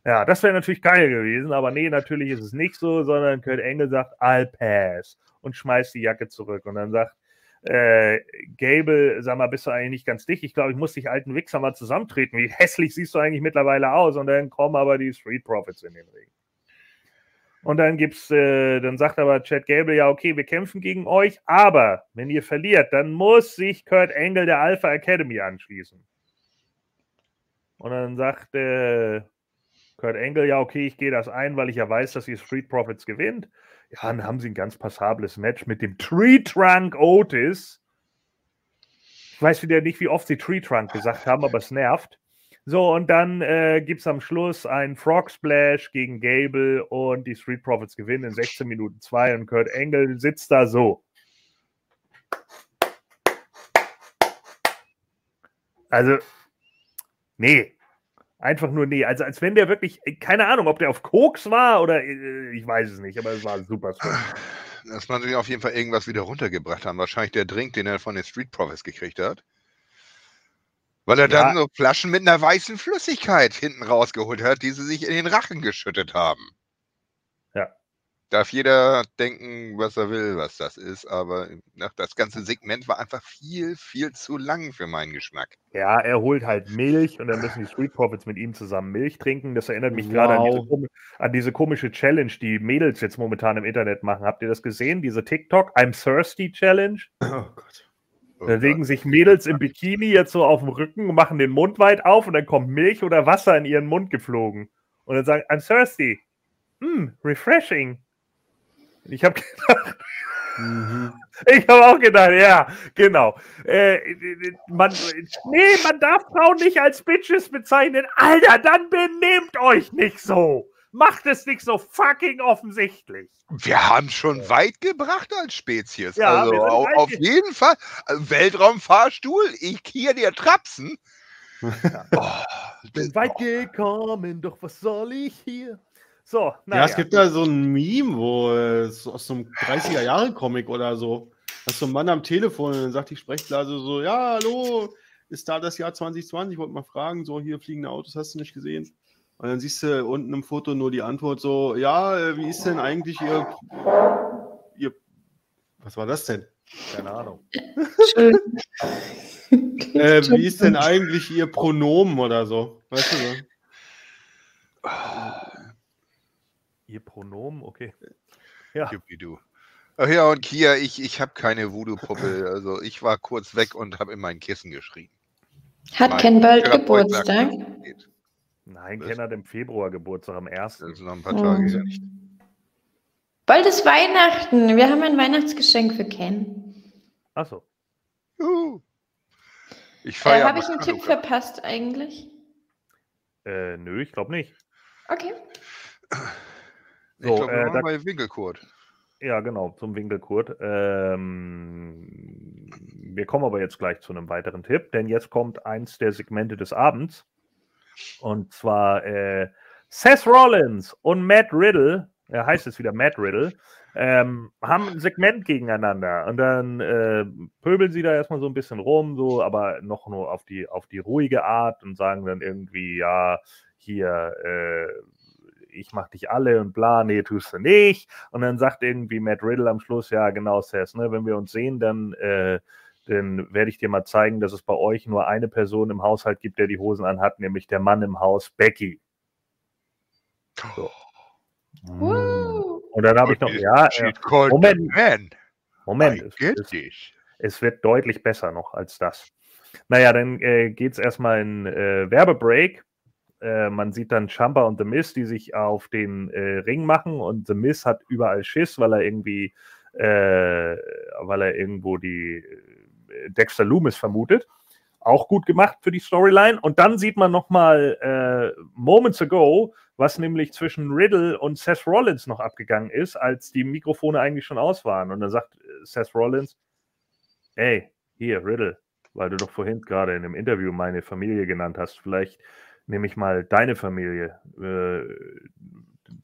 Ja, das wäre natürlich geil gewesen, aber nee, natürlich ist es nicht so, sondern Kurt Engel sagt, I'll pass und schmeißt die Jacke zurück. Und dann sagt äh, Gable, sag mal, bist du eigentlich nicht ganz dicht? Ich glaube, ich muss dich alten Wichser mal zusammentreten. Wie hässlich siehst du eigentlich mittlerweile aus? Und dann kommen aber die Street Profits in den Ring. Und dann gibt's, äh, dann sagt aber Chad Gable, ja, okay, wir kämpfen gegen euch, aber wenn ihr verliert, dann muss sich Kurt Angle der Alpha Academy anschließen. Und dann sagt äh, Kurt Angle, ja, okay, ich gehe das ein, weil ich ja weiß, dass die Street Profits gewinnt. Ja, dann haben sie ein ganz passables Match mit dem Tree Trunk Otis. Ich weiß wieder nicht, wie oft sie Tree Trunk gesagt haben, aber es nervt. So, und dann äh, gibt es am Schluss einen Frog Splash gegen Gable und die Street Profits gewinnen in 16 Minuten 2 und Kurt Angle sitzt da so. Also, nee. Einfach nur nee. Also, als wenn der wirklich, äh, keine Ahnung, ob der auf Koks war oder äh, ich weiß es nicht, aber es war super. Dass man sich auf jeden Fall irgendwas wieder runtergebracht haben. Wahrscheinlich der Drink, den er von den Street Profits gekriegt hat. Weil er ja. dann so Flaschen mit einer weißen Flüssigkeit hinten rausgeholt hat, die sie sich in den Rachen geschüttet haben. Ja. Darf jeder denken, was er will, was das ist, aber das ganze Segment war einfach viel, viel zu lang für meinen Geschmack. Ja, er holt halt Milch und dann müssen die Street Profits mit ihm zusammen Milch trinken. Das erinnert mich wow. gerade an diese, an diese komische Challenge, die Mädels jetzt momentan im Internet machen. Habt ihr das gesehen? Diese TikTok I'm Thirsty Challenge? Oh Gott. Da legen sich Mädels im Bikini jetzt so auf dem Rücken und machen den Mund weit auf und dann kommt Milch oder Wasser in ihren Mund geflogen. Und dann sagen, I'm thirsty. Mm, refreshing. Ich habe gedacht, mhm. ich habe auch gedacht, ja, genau. Äh, man, nee, man darf Frauen nicht als Bitches bezeichnen. Alter, dann benehmt euch nicht so. Macht es nicht so fucking offensichtlich. Wir haben schon weit gebracht als Spezies. Ja, also auf, auf jeden Fall. Äh, Weltraumfahrstuhl, ich hier dir Trapsen. Ja. Oh, bin weit gekommen, doch was soll ich hier? So, naja. Ja, es gibt da so ein Meme, wo es aus so einem 30er-Jahre-Comic oder so. Da ist so ein Mann am Telefon und dann sagt die Sprechblase so: Ja, hallo, ist da das Jahr 2020? Ich wollte mal fragen, so hier fliegende Autos, hast du nicht gesehen? Und dann siehst du unten im Foto nur die Antwort so, ja, äh, wie ist denn eigentlich Ihr, Ihr was war das denn? Keine Ahnung. Schön. äh, wie ist denn eigentlich Ihr Pronomen oder so? Weißt du so? Ihr Pronomen, okay. Ja. Du. Ach ja, und Kia, ich, ich habe keine Voodoo-Puppe. Also ich war kurz weg und habe in mein Kissen geschrien. Hat Ken bald Geburtstag? Nein, Ken hat im Februar Geburtstag, am 1. Das sind noch ein paar Tage ja nicht. Bald ist Weihnachten. Wir haben ein Weihnachtsgeschenk für Ken. Achso. Uh. Ich feiere. Äh, Habe ich einen Tipp verpasst eigentlich? Äh, nö, ich glaube nicht. Okay. Ich so, glaube, äh, da, bei Winkelkurt. Ja, genau, zum Winkelkurt. Ähm, wir kommen aber jetzt gleich zu einem weiteren Tipp, denn jetzt kommt eins der Segmente des Abends. Und zwar äh, Seth Rollins und Matt Riddle, er heißt es wieder Matt Riddle, ähm, haben ein Segment gegeneinander. Und dann äh, pöbeln sie da erstmal so ein bisschen rum, so, aber noch nur auf die, auf die ruhige Art und sagen dann irgendwie, ja, hier, äh, ich mach dich alle und bla, nee, tust du nicht. Und dann sagt irgendwie Matt Riddle am Schluss, ja, genau, Seth, ne, wenn wir uns sehen, dann äh, dann werde ich dir mal zeigen, dass es bei euch nur eine Person im Haushalt gibt, der die Hosen anhat, nämlich der Mann im Haus, Becky. So. Uh. Und dann habe ich noch, ja, äh, Moment, Moment, es, es, es, wird deutlich besser noch als das. Naja, dann äh, geht es erstmal in äh, Werbebreak. Äh, man sieht dann Champa und The Miz, die sich auf den äh, Ring machen und The Miz hat überall Schiss, weil er irgendwie, äh, weil er irgendwo die Dexter Loomis vermutet. Auch gut gemacht für die Storyline. Und dann sieht man nochmal äh, Moments ago, was nämlich zwischen Riddle und Seth Rollins noch abgegangen ist, als die Mikrofone eigentlich schon aus waren. Und dann sagt äh, Seth Rollins, ey, hier, Riddle, weil du doch vorhin gerade in einem Interview meine Familie genannt hast, vielleicht nehme ich mal deine Familie. Äh,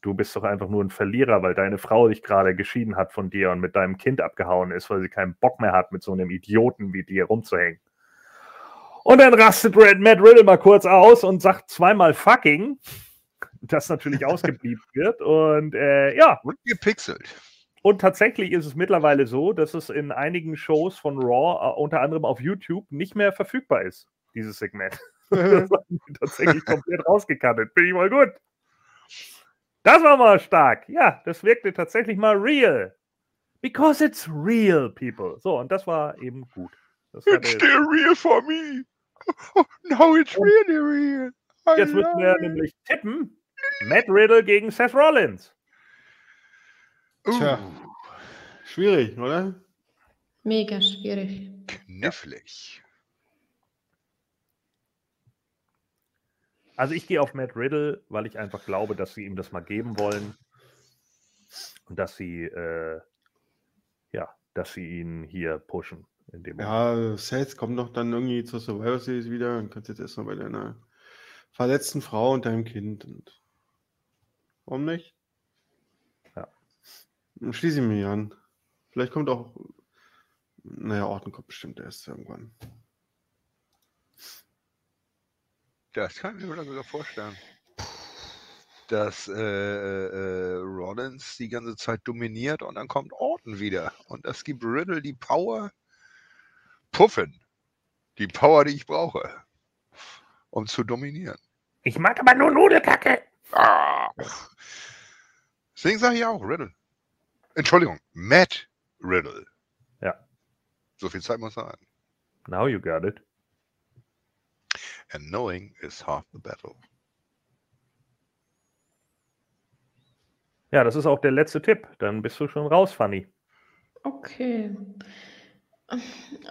du bist doch einfach nur ein Verlierer, weil deine Frau dich gerade geschieden hat von dir und mit deinem Kind abgehauen ist, weil sie keinen Bock mehr hat, mit so einem Idioten wie dir rumzuhängen. Und dann rastet Red Matt Riddle mal kurz aus und sagt zweimal fucking, das natürlich ausgeblieben wird. Und äh, ja. Und gepixelt. Und tatsächlich ist es mittlerweile so, dass es in einigen Shows von Raw, uh, unter anderem auf YouTube, nicht mehr verfügbar ist, dieses Segment. das tatsächlich komplett rausgekantet. Bin ich mal gut. Das war mal stark. Ja, das wirkte tatsächlich mal real. Because it's real, people. So, und das war eben gut. Das It's still real for me. Now it's really real. I jetzt müssen wir it. nämlich tippen. Matt Riddle gegen Seth Rollins. Tja. Schwierig, oder? Mega schwierig. knifflig. Also ich gehe auf Matt Riddle, weil ich einfach glaube, dass sie ihm das mal geben wollen. Und dass sie, äh, ja, dass sie ihn hier pushen. In dem Moment. Ja, Seth kommt noch dann irgendwie zur Survivor Series wieder und kannst jetzt erstmal bei deiner verletzten Frau und deinem Kind. Und warum nicht? Ja. Dann schließe ich mich an. Vielleicht kommt auch, naja, Orton kommt bestimmt erst irgendwann. Das kann ich mir sogar vorstellen. Dass äh, äh, Rollins die ganze Zeit dominiert und dann kommt Orton wieder. Und das gibt Riddle die Power. Puffen. Die Power, die ich brauche. Um zu dominieren. Ich mag aber nur Nudelkacke. Ah. Deswegen sage ich auch Riddle. Entschuldigung, Matt Riddle. Ja. So viel Zeit muss sein. Now you got it. And knowing is half the battle. Ja, das ist auch der letzte Tipp. Dann bist du schon raus, Fanny. Okay.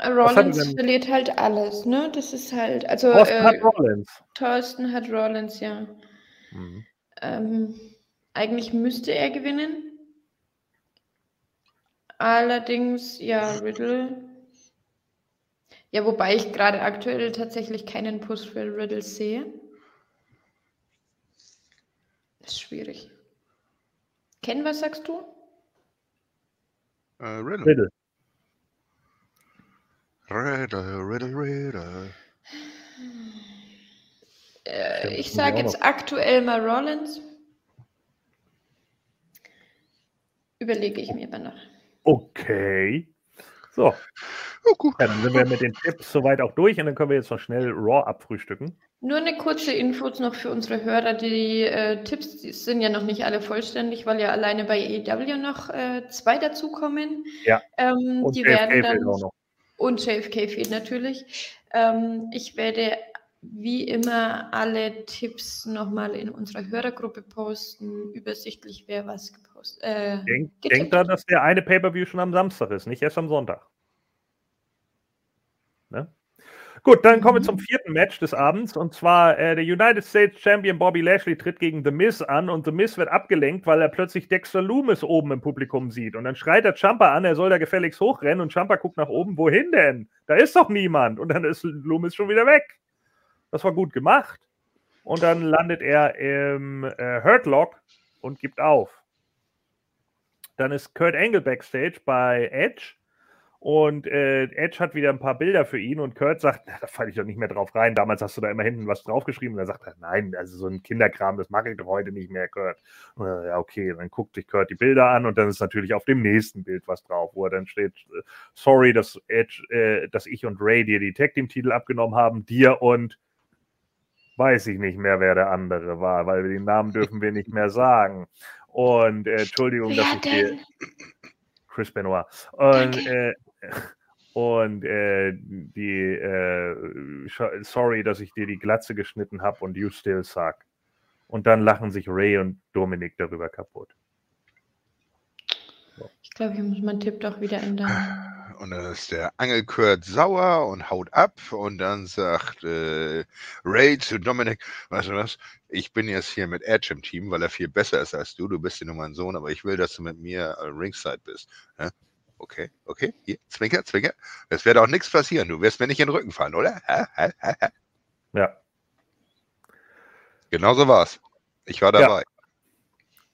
Rollins er verliert halt alles, ne? Das ist halt, also Thorsten äh, hat Rollins. Thorsten hat Rollins, ja. Mhm. Ähm, eigentlich müsste er gewinnen. Allerdings, ja, Riddle. Ja, wobei ich gerade aktuell tatsächlich keinen Push für Riddle sehe. ist schwierig. Ken, was sagst du? Äh, Riddle. Riddle. Riddle, Riddle, Riddle. Äh, ich sage jetzt aktuell mal Rollins. Überlege ich mir aber noch. Okay. So. Ja, dann sind wir mit den Tipps soweit auch durch und dann können wir jetzt noch schnell Raw abfrühstücken. Nur eine kurze Infos noch für unsere Hörer. Die äh, Tipps die sind ja noch nicht alle vollständig, weil ja alleine bei AEW noch äh, zwei dazukommen. Ja. Ähm, Und die JFK werden fehlt dann auch noch. und JFK fehlt natürlich. Ähm, ich werde wie immer alle Tipps nochmal in unserer Hörergruppe posten, übersichtlich, wer was gepostet äh, Denk, denkt dran, dass der eine Pay-Per-View schon am Samstag ist, nicht erst am Sonntag. Ne? Gut, dann kommen wir Mhm. zum vierten Match des Abends und zwar äh, der United States Champion Bobby Lashley tritt gegen The Miz an und The Miz wird abgelenkt, weil er plötzlich Dexter Loomis oben im Publikum sieht und dann schreit er Champa an, er soll da gefälligst hochrennen und Champa guckt nach oben, wohin denn? Da ist doch niemand und dann ist Loomis schon wieder weg. Das war gut gemacht und dann landet er im äh, Hurt Lock und gibt auf. Dann ist Kurt Angle backstage bei Edge und äh, Edge hat wieder ein paar Bilder für ihn und Kurt sagt, "Na, da falle ich doch nicht mehr drauf rein. Damals hast du da immer hinten was draufgeschrieben. Und dann sagt er, nein, also so ein Kinderkram, das mache ich doch heute nicht mehr, Kurt. Und, ja, okay, dann guckt sich Kurt die Bilder an und dann ist natürlich auf dem nächsten Bild was drauf, wo er dann steht, äh, sorry, dass Edge, äh, dass ich und Ray dir die Tag Team Titel abgenommen haben, dir und weiß ich nicht mehr, wer der andere war, weil wir den Namen dürfen wir nicht mehr sagen. Und äh, Entschuldigung, dass Wer ich dir? Chris Benoit. Und, äh, und äh, die, äh, sorry, dass ich dir die Glatze geschnitten habe und you still suck. Und dann lachen sich Ray und Dominik darüber kaputt. Ich glaube, ich muss meinen Tipp doch wieder ändern. Und dann ist der Angelkurt sauer und haut ab und dann sagt äh, Ray zu Dominik, weißt du was, ich bin jetzt hier mit Edge im Team, weil er viel besser ist als du, du bist ja nur mein Sohn, aber ich will, dass du mit mir äh, ringside bist. Hä? Okay, okay, hier, Zwinker, Zwinker. Es wird auch nichts passieren, du wirst mir nicht in den Rücken fallen, oder? Hä? Hä? Hä? Ja. Genau so war's. Ich war dabei.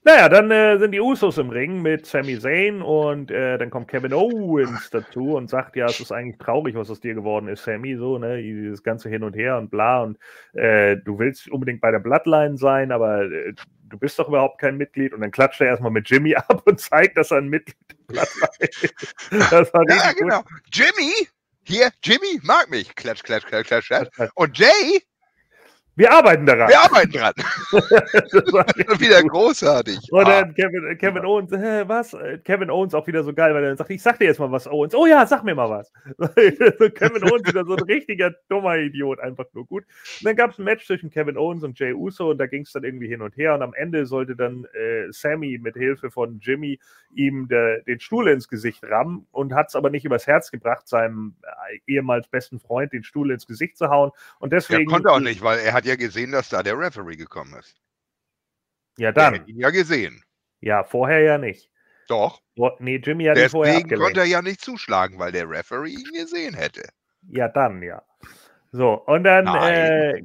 Naja, dann äh, sind die Usos im Ring mit Sami Zayn und äh, dann kommt Kevin Owens dazu und sagt, ja, es ist eigentlich traurig, was aus dir geworden ist, Sammy, so, ne, dieses ganze Hin und Her und bla und äh, du willst unbedingt bei der Bloodline sein, aber äh, du bist doch überhaupt kein Mitglied und dann klatscht er erstmal mit Jimmy ab und zeigt, dass er ein Mitglied der Bloodline ist. Das war Ja, richtig gut. genau. Jimmy, hier, Jimmy mag mich. Klatsch, klatsch, klatsch, klatsch. Klatsch. Und Jay, Wir arbeiten daran. Wir arbeiten dran. Wieder großartig. Und Ah, dann Kevin, Kevin Owens, hä, was? Äh, Kevin Owens auch wieder so geil, weil er dann sagt, ich sag dir jetzt mal was, Owens. Oh ja, sag mir mal was. So Kevin Owens wieder so ein richtiger dummer Idiot, einfach nur gut. Und dann gab es ein Match zwischen Kevin Owens und Jay Uso und da ging es dann irgendwie hin und her und am Ende sollte dann äh, Sammy mit Hilfe von Jimmy ihm der, den Stuhl ins Gesicht rammen und hat es aber nicht übers Herz gebracht, seinem äh, ehemals besten Freund den Stuhl ins Gesicht zu hauen. Und er deswegen. konnte auch nicht, weil er hat ja gesehen, dass da der Referee gekommen ist. Ja, Der dann. hat ihn ja gesehen. Ja, vorher ja nicht. Doch. Vor- Nee, Jimmy hat ihn vorher Deswegen abgelenkt. konnte er ja nicht zuschlagen, weil der Referee ihn gesehen hätte. Ja, dann, ja. So, und dann, äh,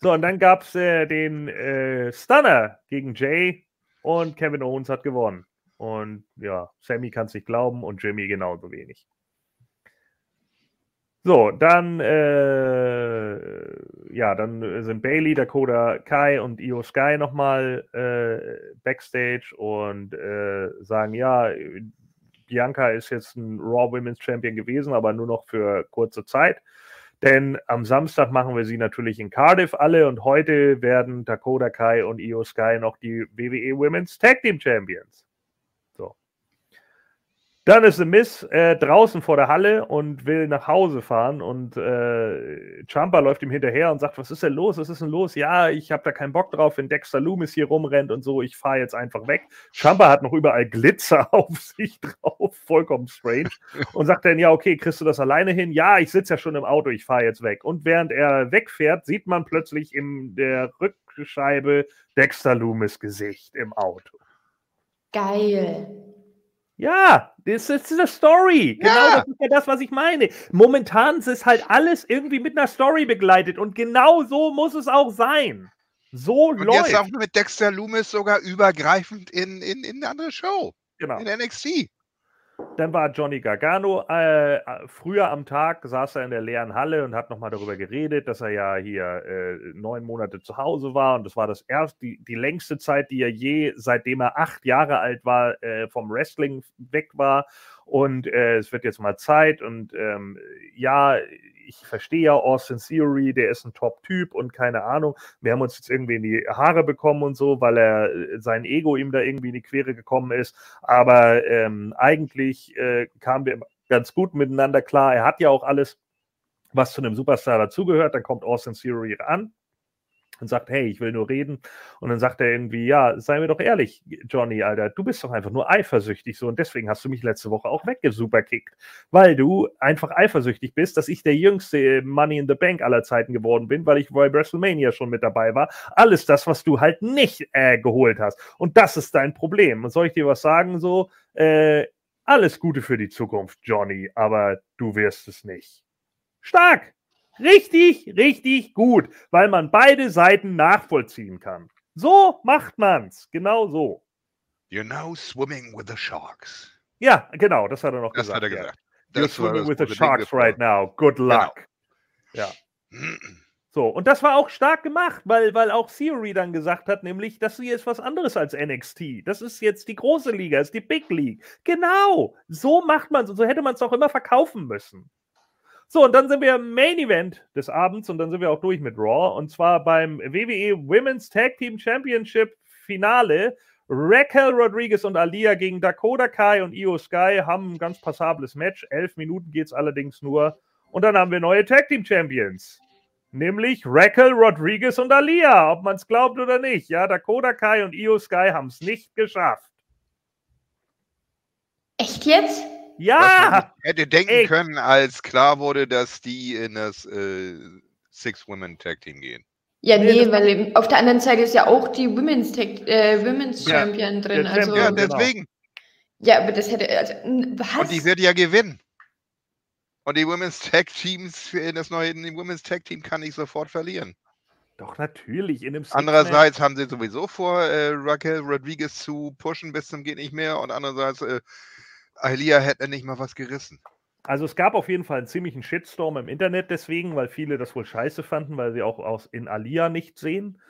so, und dann gab es äh, den äh, Stunner gegen Jay und Kevin Owens hat gewonnen. Und ja, Sammy kann es nicht glauben und Jimmy genauso wenig. So, dann, äh, ja, dann sind Bailey, Dakota Kai und Io Sky nochmal äh, backstage und äh, sagen, ja, Bianca ist jetzt ein Raw Women's Champion gewesen, aber nur noch für kurze Zeit. Denn am Samstag machen wir sie natürlich in Cardiff alle und heute werden Dakota Kai und Io Sky noch die WWE Women's Tag Team Champions. Dann ist The Miss äh, draußen vor der Halle und will nach Hause fahren und äh, Champa läuft ihm hinterher und sagt, was ist denn los? Was ist denn los? Ja, ich habe da keinen Bock drauf, wenn Dexter Loomis hier rumrennt und so. Ich fahre jetzt einfach weg. Champa hat noch überall Glitzer auf sich drauf, vollkommen strange. Und sagt dann, ja, okay, kriegst du das alleine hin? Ja, ich sitze ja schon im Auto, ich fahre jetzt weg. Und während er wegfährt, sieht man plötzlich in der Rückscheibe Dexter Loomis Gesicht im Auto. Geil. Ja, das ist eine Story. Genau Ja. das ist ja das, was ich meine. Momentan ist halt alles irgendwie mit einer Story begleitet und genau so muss es auch sein. So Und läuft. jetzt auch mit Dexter Loomis sogar übergreifend in, in, in eine andere Show. genau. In NXT. Dann war Johnny Gargano äh, äh, früher am Tag, saß er in der leeren Halle und hat nochmal darüber geredet, dass er ja hier äh, neun Monate zu Hause war und das war das erste, die, die längste Zeit, die er je, seitdem er acht Jahre alt war, äh, vom Wrestling weg war und äh, es wird jetzt mal Zeit und ähm, ja, ich verstehe ja Austin Theory, der ist ein Top-Typ und keine Ahnung, wir haben uns jetzt irgendwie in die Haare bekommen und so, weil er äh, sein Ego ihm da irgendwie in die Quere gekommen ist. Aber ähm, eigentlich äh, kamen wir ganz gut miteinander klar. Er hat ja auch alles, was zu einem Superstar dazugehört. Dann kommt Austin Theory an und sagt, hey, ich will nur reden. Und dann sagt er irgendwie, ja, sei mir doch ehrlich, Johnny, Alter, du bist doch einfach nur eifersüchtig so und deswegen hast du mich letzte Woche auch weggesuperkickt, weil du einfach eifersüchtig bist, dass ich der jüngste Money in the Bank aller Zeiten geworden bin, weil ich bei WrestleMania schon mit dabei war. Alles das, was du halt nicht äh, geholt hast. Und das ist dein Problem. Und soll ich dir was sagen, so, äh, alles Gute für die Zukunft, Johnny, aber du wirst es nicht. Stark! Richtig, richtig gut, weil man beide Seiten nachvollziehen kann. So macht man's. Genau so. You're now swimming with the sharks. Ja, genau, das hat er noch Das gesagt. hat er ja. gesagt. You're Das war swimming das with the sharks right now. Good luck. So, und das war auch stark gemacht, weil, weil auch Theory dann gesagt hat, nämlich, das hier ist was anderes als NXT. Das ist jetzt die große Liga, ist die Big League. Genau, so macht man es und so hätte man es auch immer verkaufen müssen. So, und dann sind wir im Main Event des Abends und dann sind wir auch durch mit Raw und zwar beim WWE Women's Tag Team Championship Finale. Raquel Rodriguez und Alia gegen Dakota Kai und Io Sky haben ein ganz passables Match. Elf Minuten geht es allerdings nur. Und dann haben wir neue Tag Team Champions. Nämlich Raquel Rodriguez und Alia, ob man es glaubt oder nicht. Ja, Dakota Kai und Io Sky haben es nicht geschafft. Echt jetzt? Ja, hätte denken echt. können, als klar wurde, dass die in das äh, Six-Women-Tag-Team gehen. Ja, Nee, nee, weil eben auf der anderen Seite ist ja auch die Women's, Tech, äh, Women's Ja, Champion drin. der Also, Ja, ja, genau. deswegen. aber das hätte. Also, was? Und die wird ja gewinnen. Und die Women's Tag Teams, in das neue in die Women's Tag Team kann ich sofort verlieren. doch natürlich in dem Andererseits haben sie sowieso vor, äh, Raquel Rodriguez zu pushen bis zum geht nicht mehr. Und andererseits, äh, Alia hätte nicht mal was gerissen. Also es gab auf jeden Fall einen ziemlichen Shitstorm im Internet deswegen, weil viele das wohl scheiße fanden, weil sie auch aus in Alia nicht sehen.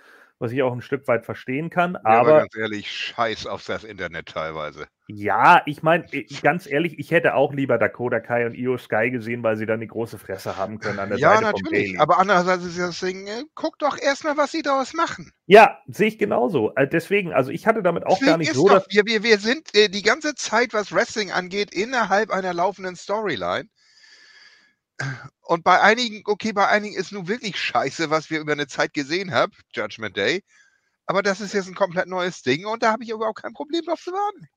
Was ich auch ein Stück weit verstehen kann. Ja, aber aber ganz ehrlich, scheiß auf das Internet teilweise. ja, ich meine, ganz ehrlich, ich hätte auch lieber Dakota Kai und Io Sky gesehen, weil sie dann die große Fresse haben können an der Ja, Seite natürlich. Bailey. Aber andererseits ist das Ding, äh, guck doch erstmal, was sie daraus machen. Ja, sehe ich genauso. Äh, Deswegen, also ich hatte damit auch gar Deswegen nicht ist so, doch, dass wir, wir, wir sind äh, die ganze Zeit, was Wrestling angeht, innerhalb einer laufenden Storyline. Und bei einigen, okay, bei einigen ist nun wirklich scheiße, was wir über eine Zeit gesehen haben, Judgment Day. Aber das ist jetzt ein komplett neues Ding und da habe ich überhaupt kein Problem drauf zu warten.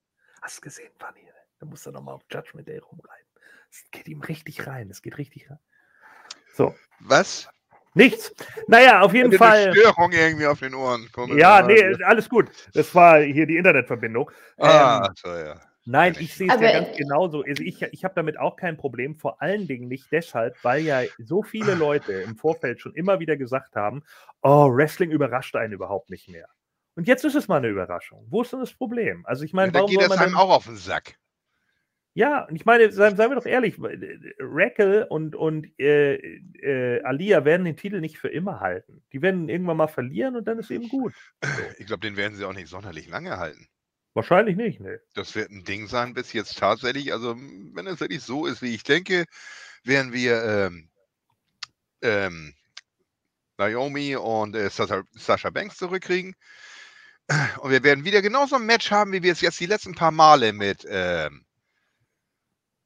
Hast du gesehen, Fanny? Da muss er nochmal auf Judgment Day rumreiten. Es geht ihm richtig rein. Es geht richtig rein. So, Was? nichts. Naja, auf jeden Eine Fall. Störung irgendwie auf den Ohren. Komisch, Ja, nee, alles gut. Das war hier die Internetverbindung. Ah, Ähm, so, ja. Nein, ich sehe es ja ganz genauso. Also ich, ich habe damit auch kein Problem, vor allen Dingen nicht deshalb, weil ja so viele Leute im Vorfeld schon immer wieder gesagt haben, oh, Wrestling überrascht einen überhaupt nicht mehr. Und jetzt ist es mal eine Überraschung. Wo ist denn das Problem? Also ich ja meine, da warum geht soll das man einem auch auf den Sack. Ja, und ich meine, seien, seien wir doch ehrlich, Rackle und, und äh, äh, Alia werden den Titel nicht für immer halten. Die werden ihn irgendwann mal verlieren und dann ist eben gut. Ich glaube, den werden sie auch nicht sonderlich lange halten. Wahrscheinlich nicht, ne? Das wird ein Ding sein, bis jetzt tatsächlich, also wenn es wirklich so ist, wie ich denke, werden wir ähm, ähm, Naomi und äh, Sasha, Sasha Banks zurückkriegen. Und wir werden wieder genauso ein Match haben, wie wir es jetzt die letzten paar Male mit ähm,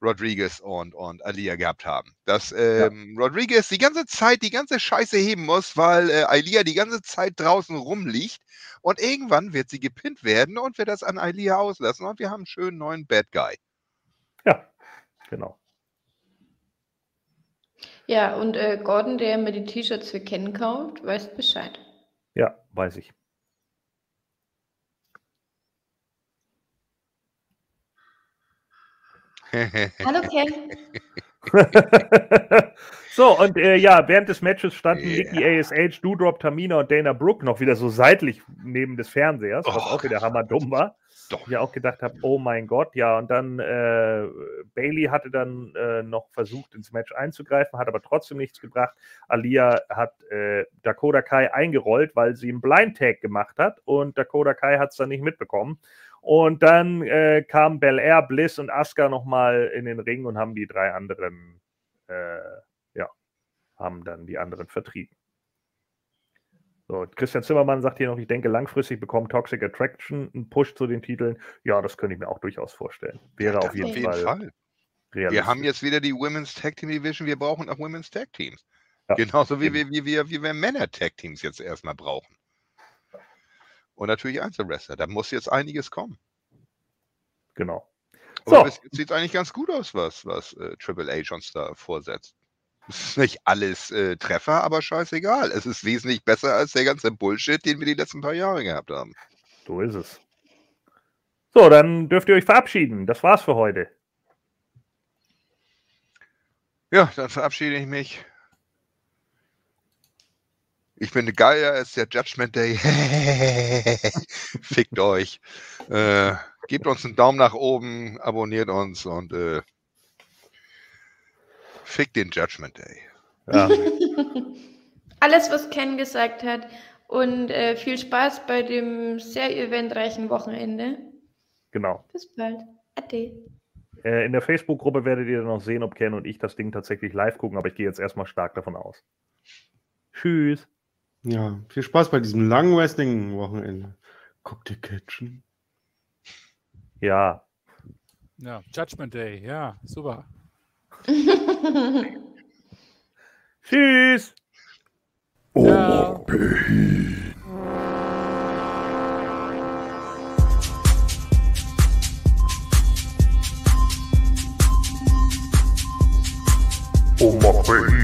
Rodriguez und, und Alia gehabt haben. Dass ähm, Rodriguez die ganze Zeit die ganze Scheiße heben muss, weil äh, Alia die ganze Zeit draußen rumliegt. Und irgendwann wird sie gepinnt werden und wir das an Alia auslassen. Und wir haben einen schönen neuen Bad Guy. Ja, genau. Ja, und äh, Gordon, der mir die T-Shirts für Ken kauft, weiß Bescheid. Ja, weiß ich. Hallo Ken. so, und äh, ja, während des Matches standen Yeah. Nikki ASH, Doudrop, Tamina und Dana Brooke noch wieder so seitlich neben des Fernsehers, was Oh, auch wieder hammerdumm war. Doch. Ich ja auch gedacht habe, oh mein Gott, ja, und dann äh, Bailey hatte dann äh, noch versucht, ins Match einzugreifen, hat aber trotzdem nichts gebracht. Alia hat äh, Dakota Kai eingerollt, weil sie einen Blind Tag gemacht hat und Dakota Kai hat es dann nicht mitbekommen. Und dann äh, kamen Bel Air, Bliss und Asuka nochmal in den Ring und haben die drei anderen, äh, ja, haben dann die anderen vertrieben. So, Christian Zimmermann sagt hier noch, ich denke, langfristig bekommt Toxic Attraction einen Push zu den Titeln. Ja, das könnte ich mir auch durchaus vorstellen. Wäre auf jeden, auf Fall, Fall. realistisch. Wir haben jetzt wieder die Women's Tag Team Division. Wir brauchen auch Women's Tag Teams. Ja. Genauso wie wir, wie, wir, wie wir Männer Tag Teams jetzt erstmal brauchen. Und natürlich Einzelwrestler. Da muss jetzt einiges kommen. Genau. Aber So. bis jetzt sieht eigentlich ganz gut aus, was, was äh, Triple H uns da vorsetzt. Es ist nicht alles äh, Treffer, aber scheißegal. Es ist wesentlich besser als der ganze Bullshit, den wir die letzten paar Jahre gehabt haben. So ist es. So, dann dürft ihr euch verabschieden. Das war's für heute. Ja, dann verabschiede ich mich. Ich bin geiler als der Judgment Day. Fickt euch. Äh, gebt uns einen Daumen nach oben, abonniert uns und äh, fickt den Judgment Day. Ja, Alles, was Ken gesagt hat. Und äh, viel Spaß bei dem sehr eventreichen Wochenende. genau. Bis bald. Ade. Äh, in der Facebook-Gruppe werdet ihr dann noch sehen, ob Ken und ich das Ding tatsächlich live gucken, aber ich gehe jetzt erstmal stark davon aus. Tschüss. Ja, viel Spaß bei diesem langen Wrestling-Wochenende. Guckt ihr Catchen? Ja. Ja, Judgment Day, ja, super. Tschüss. Ja. Omapehi.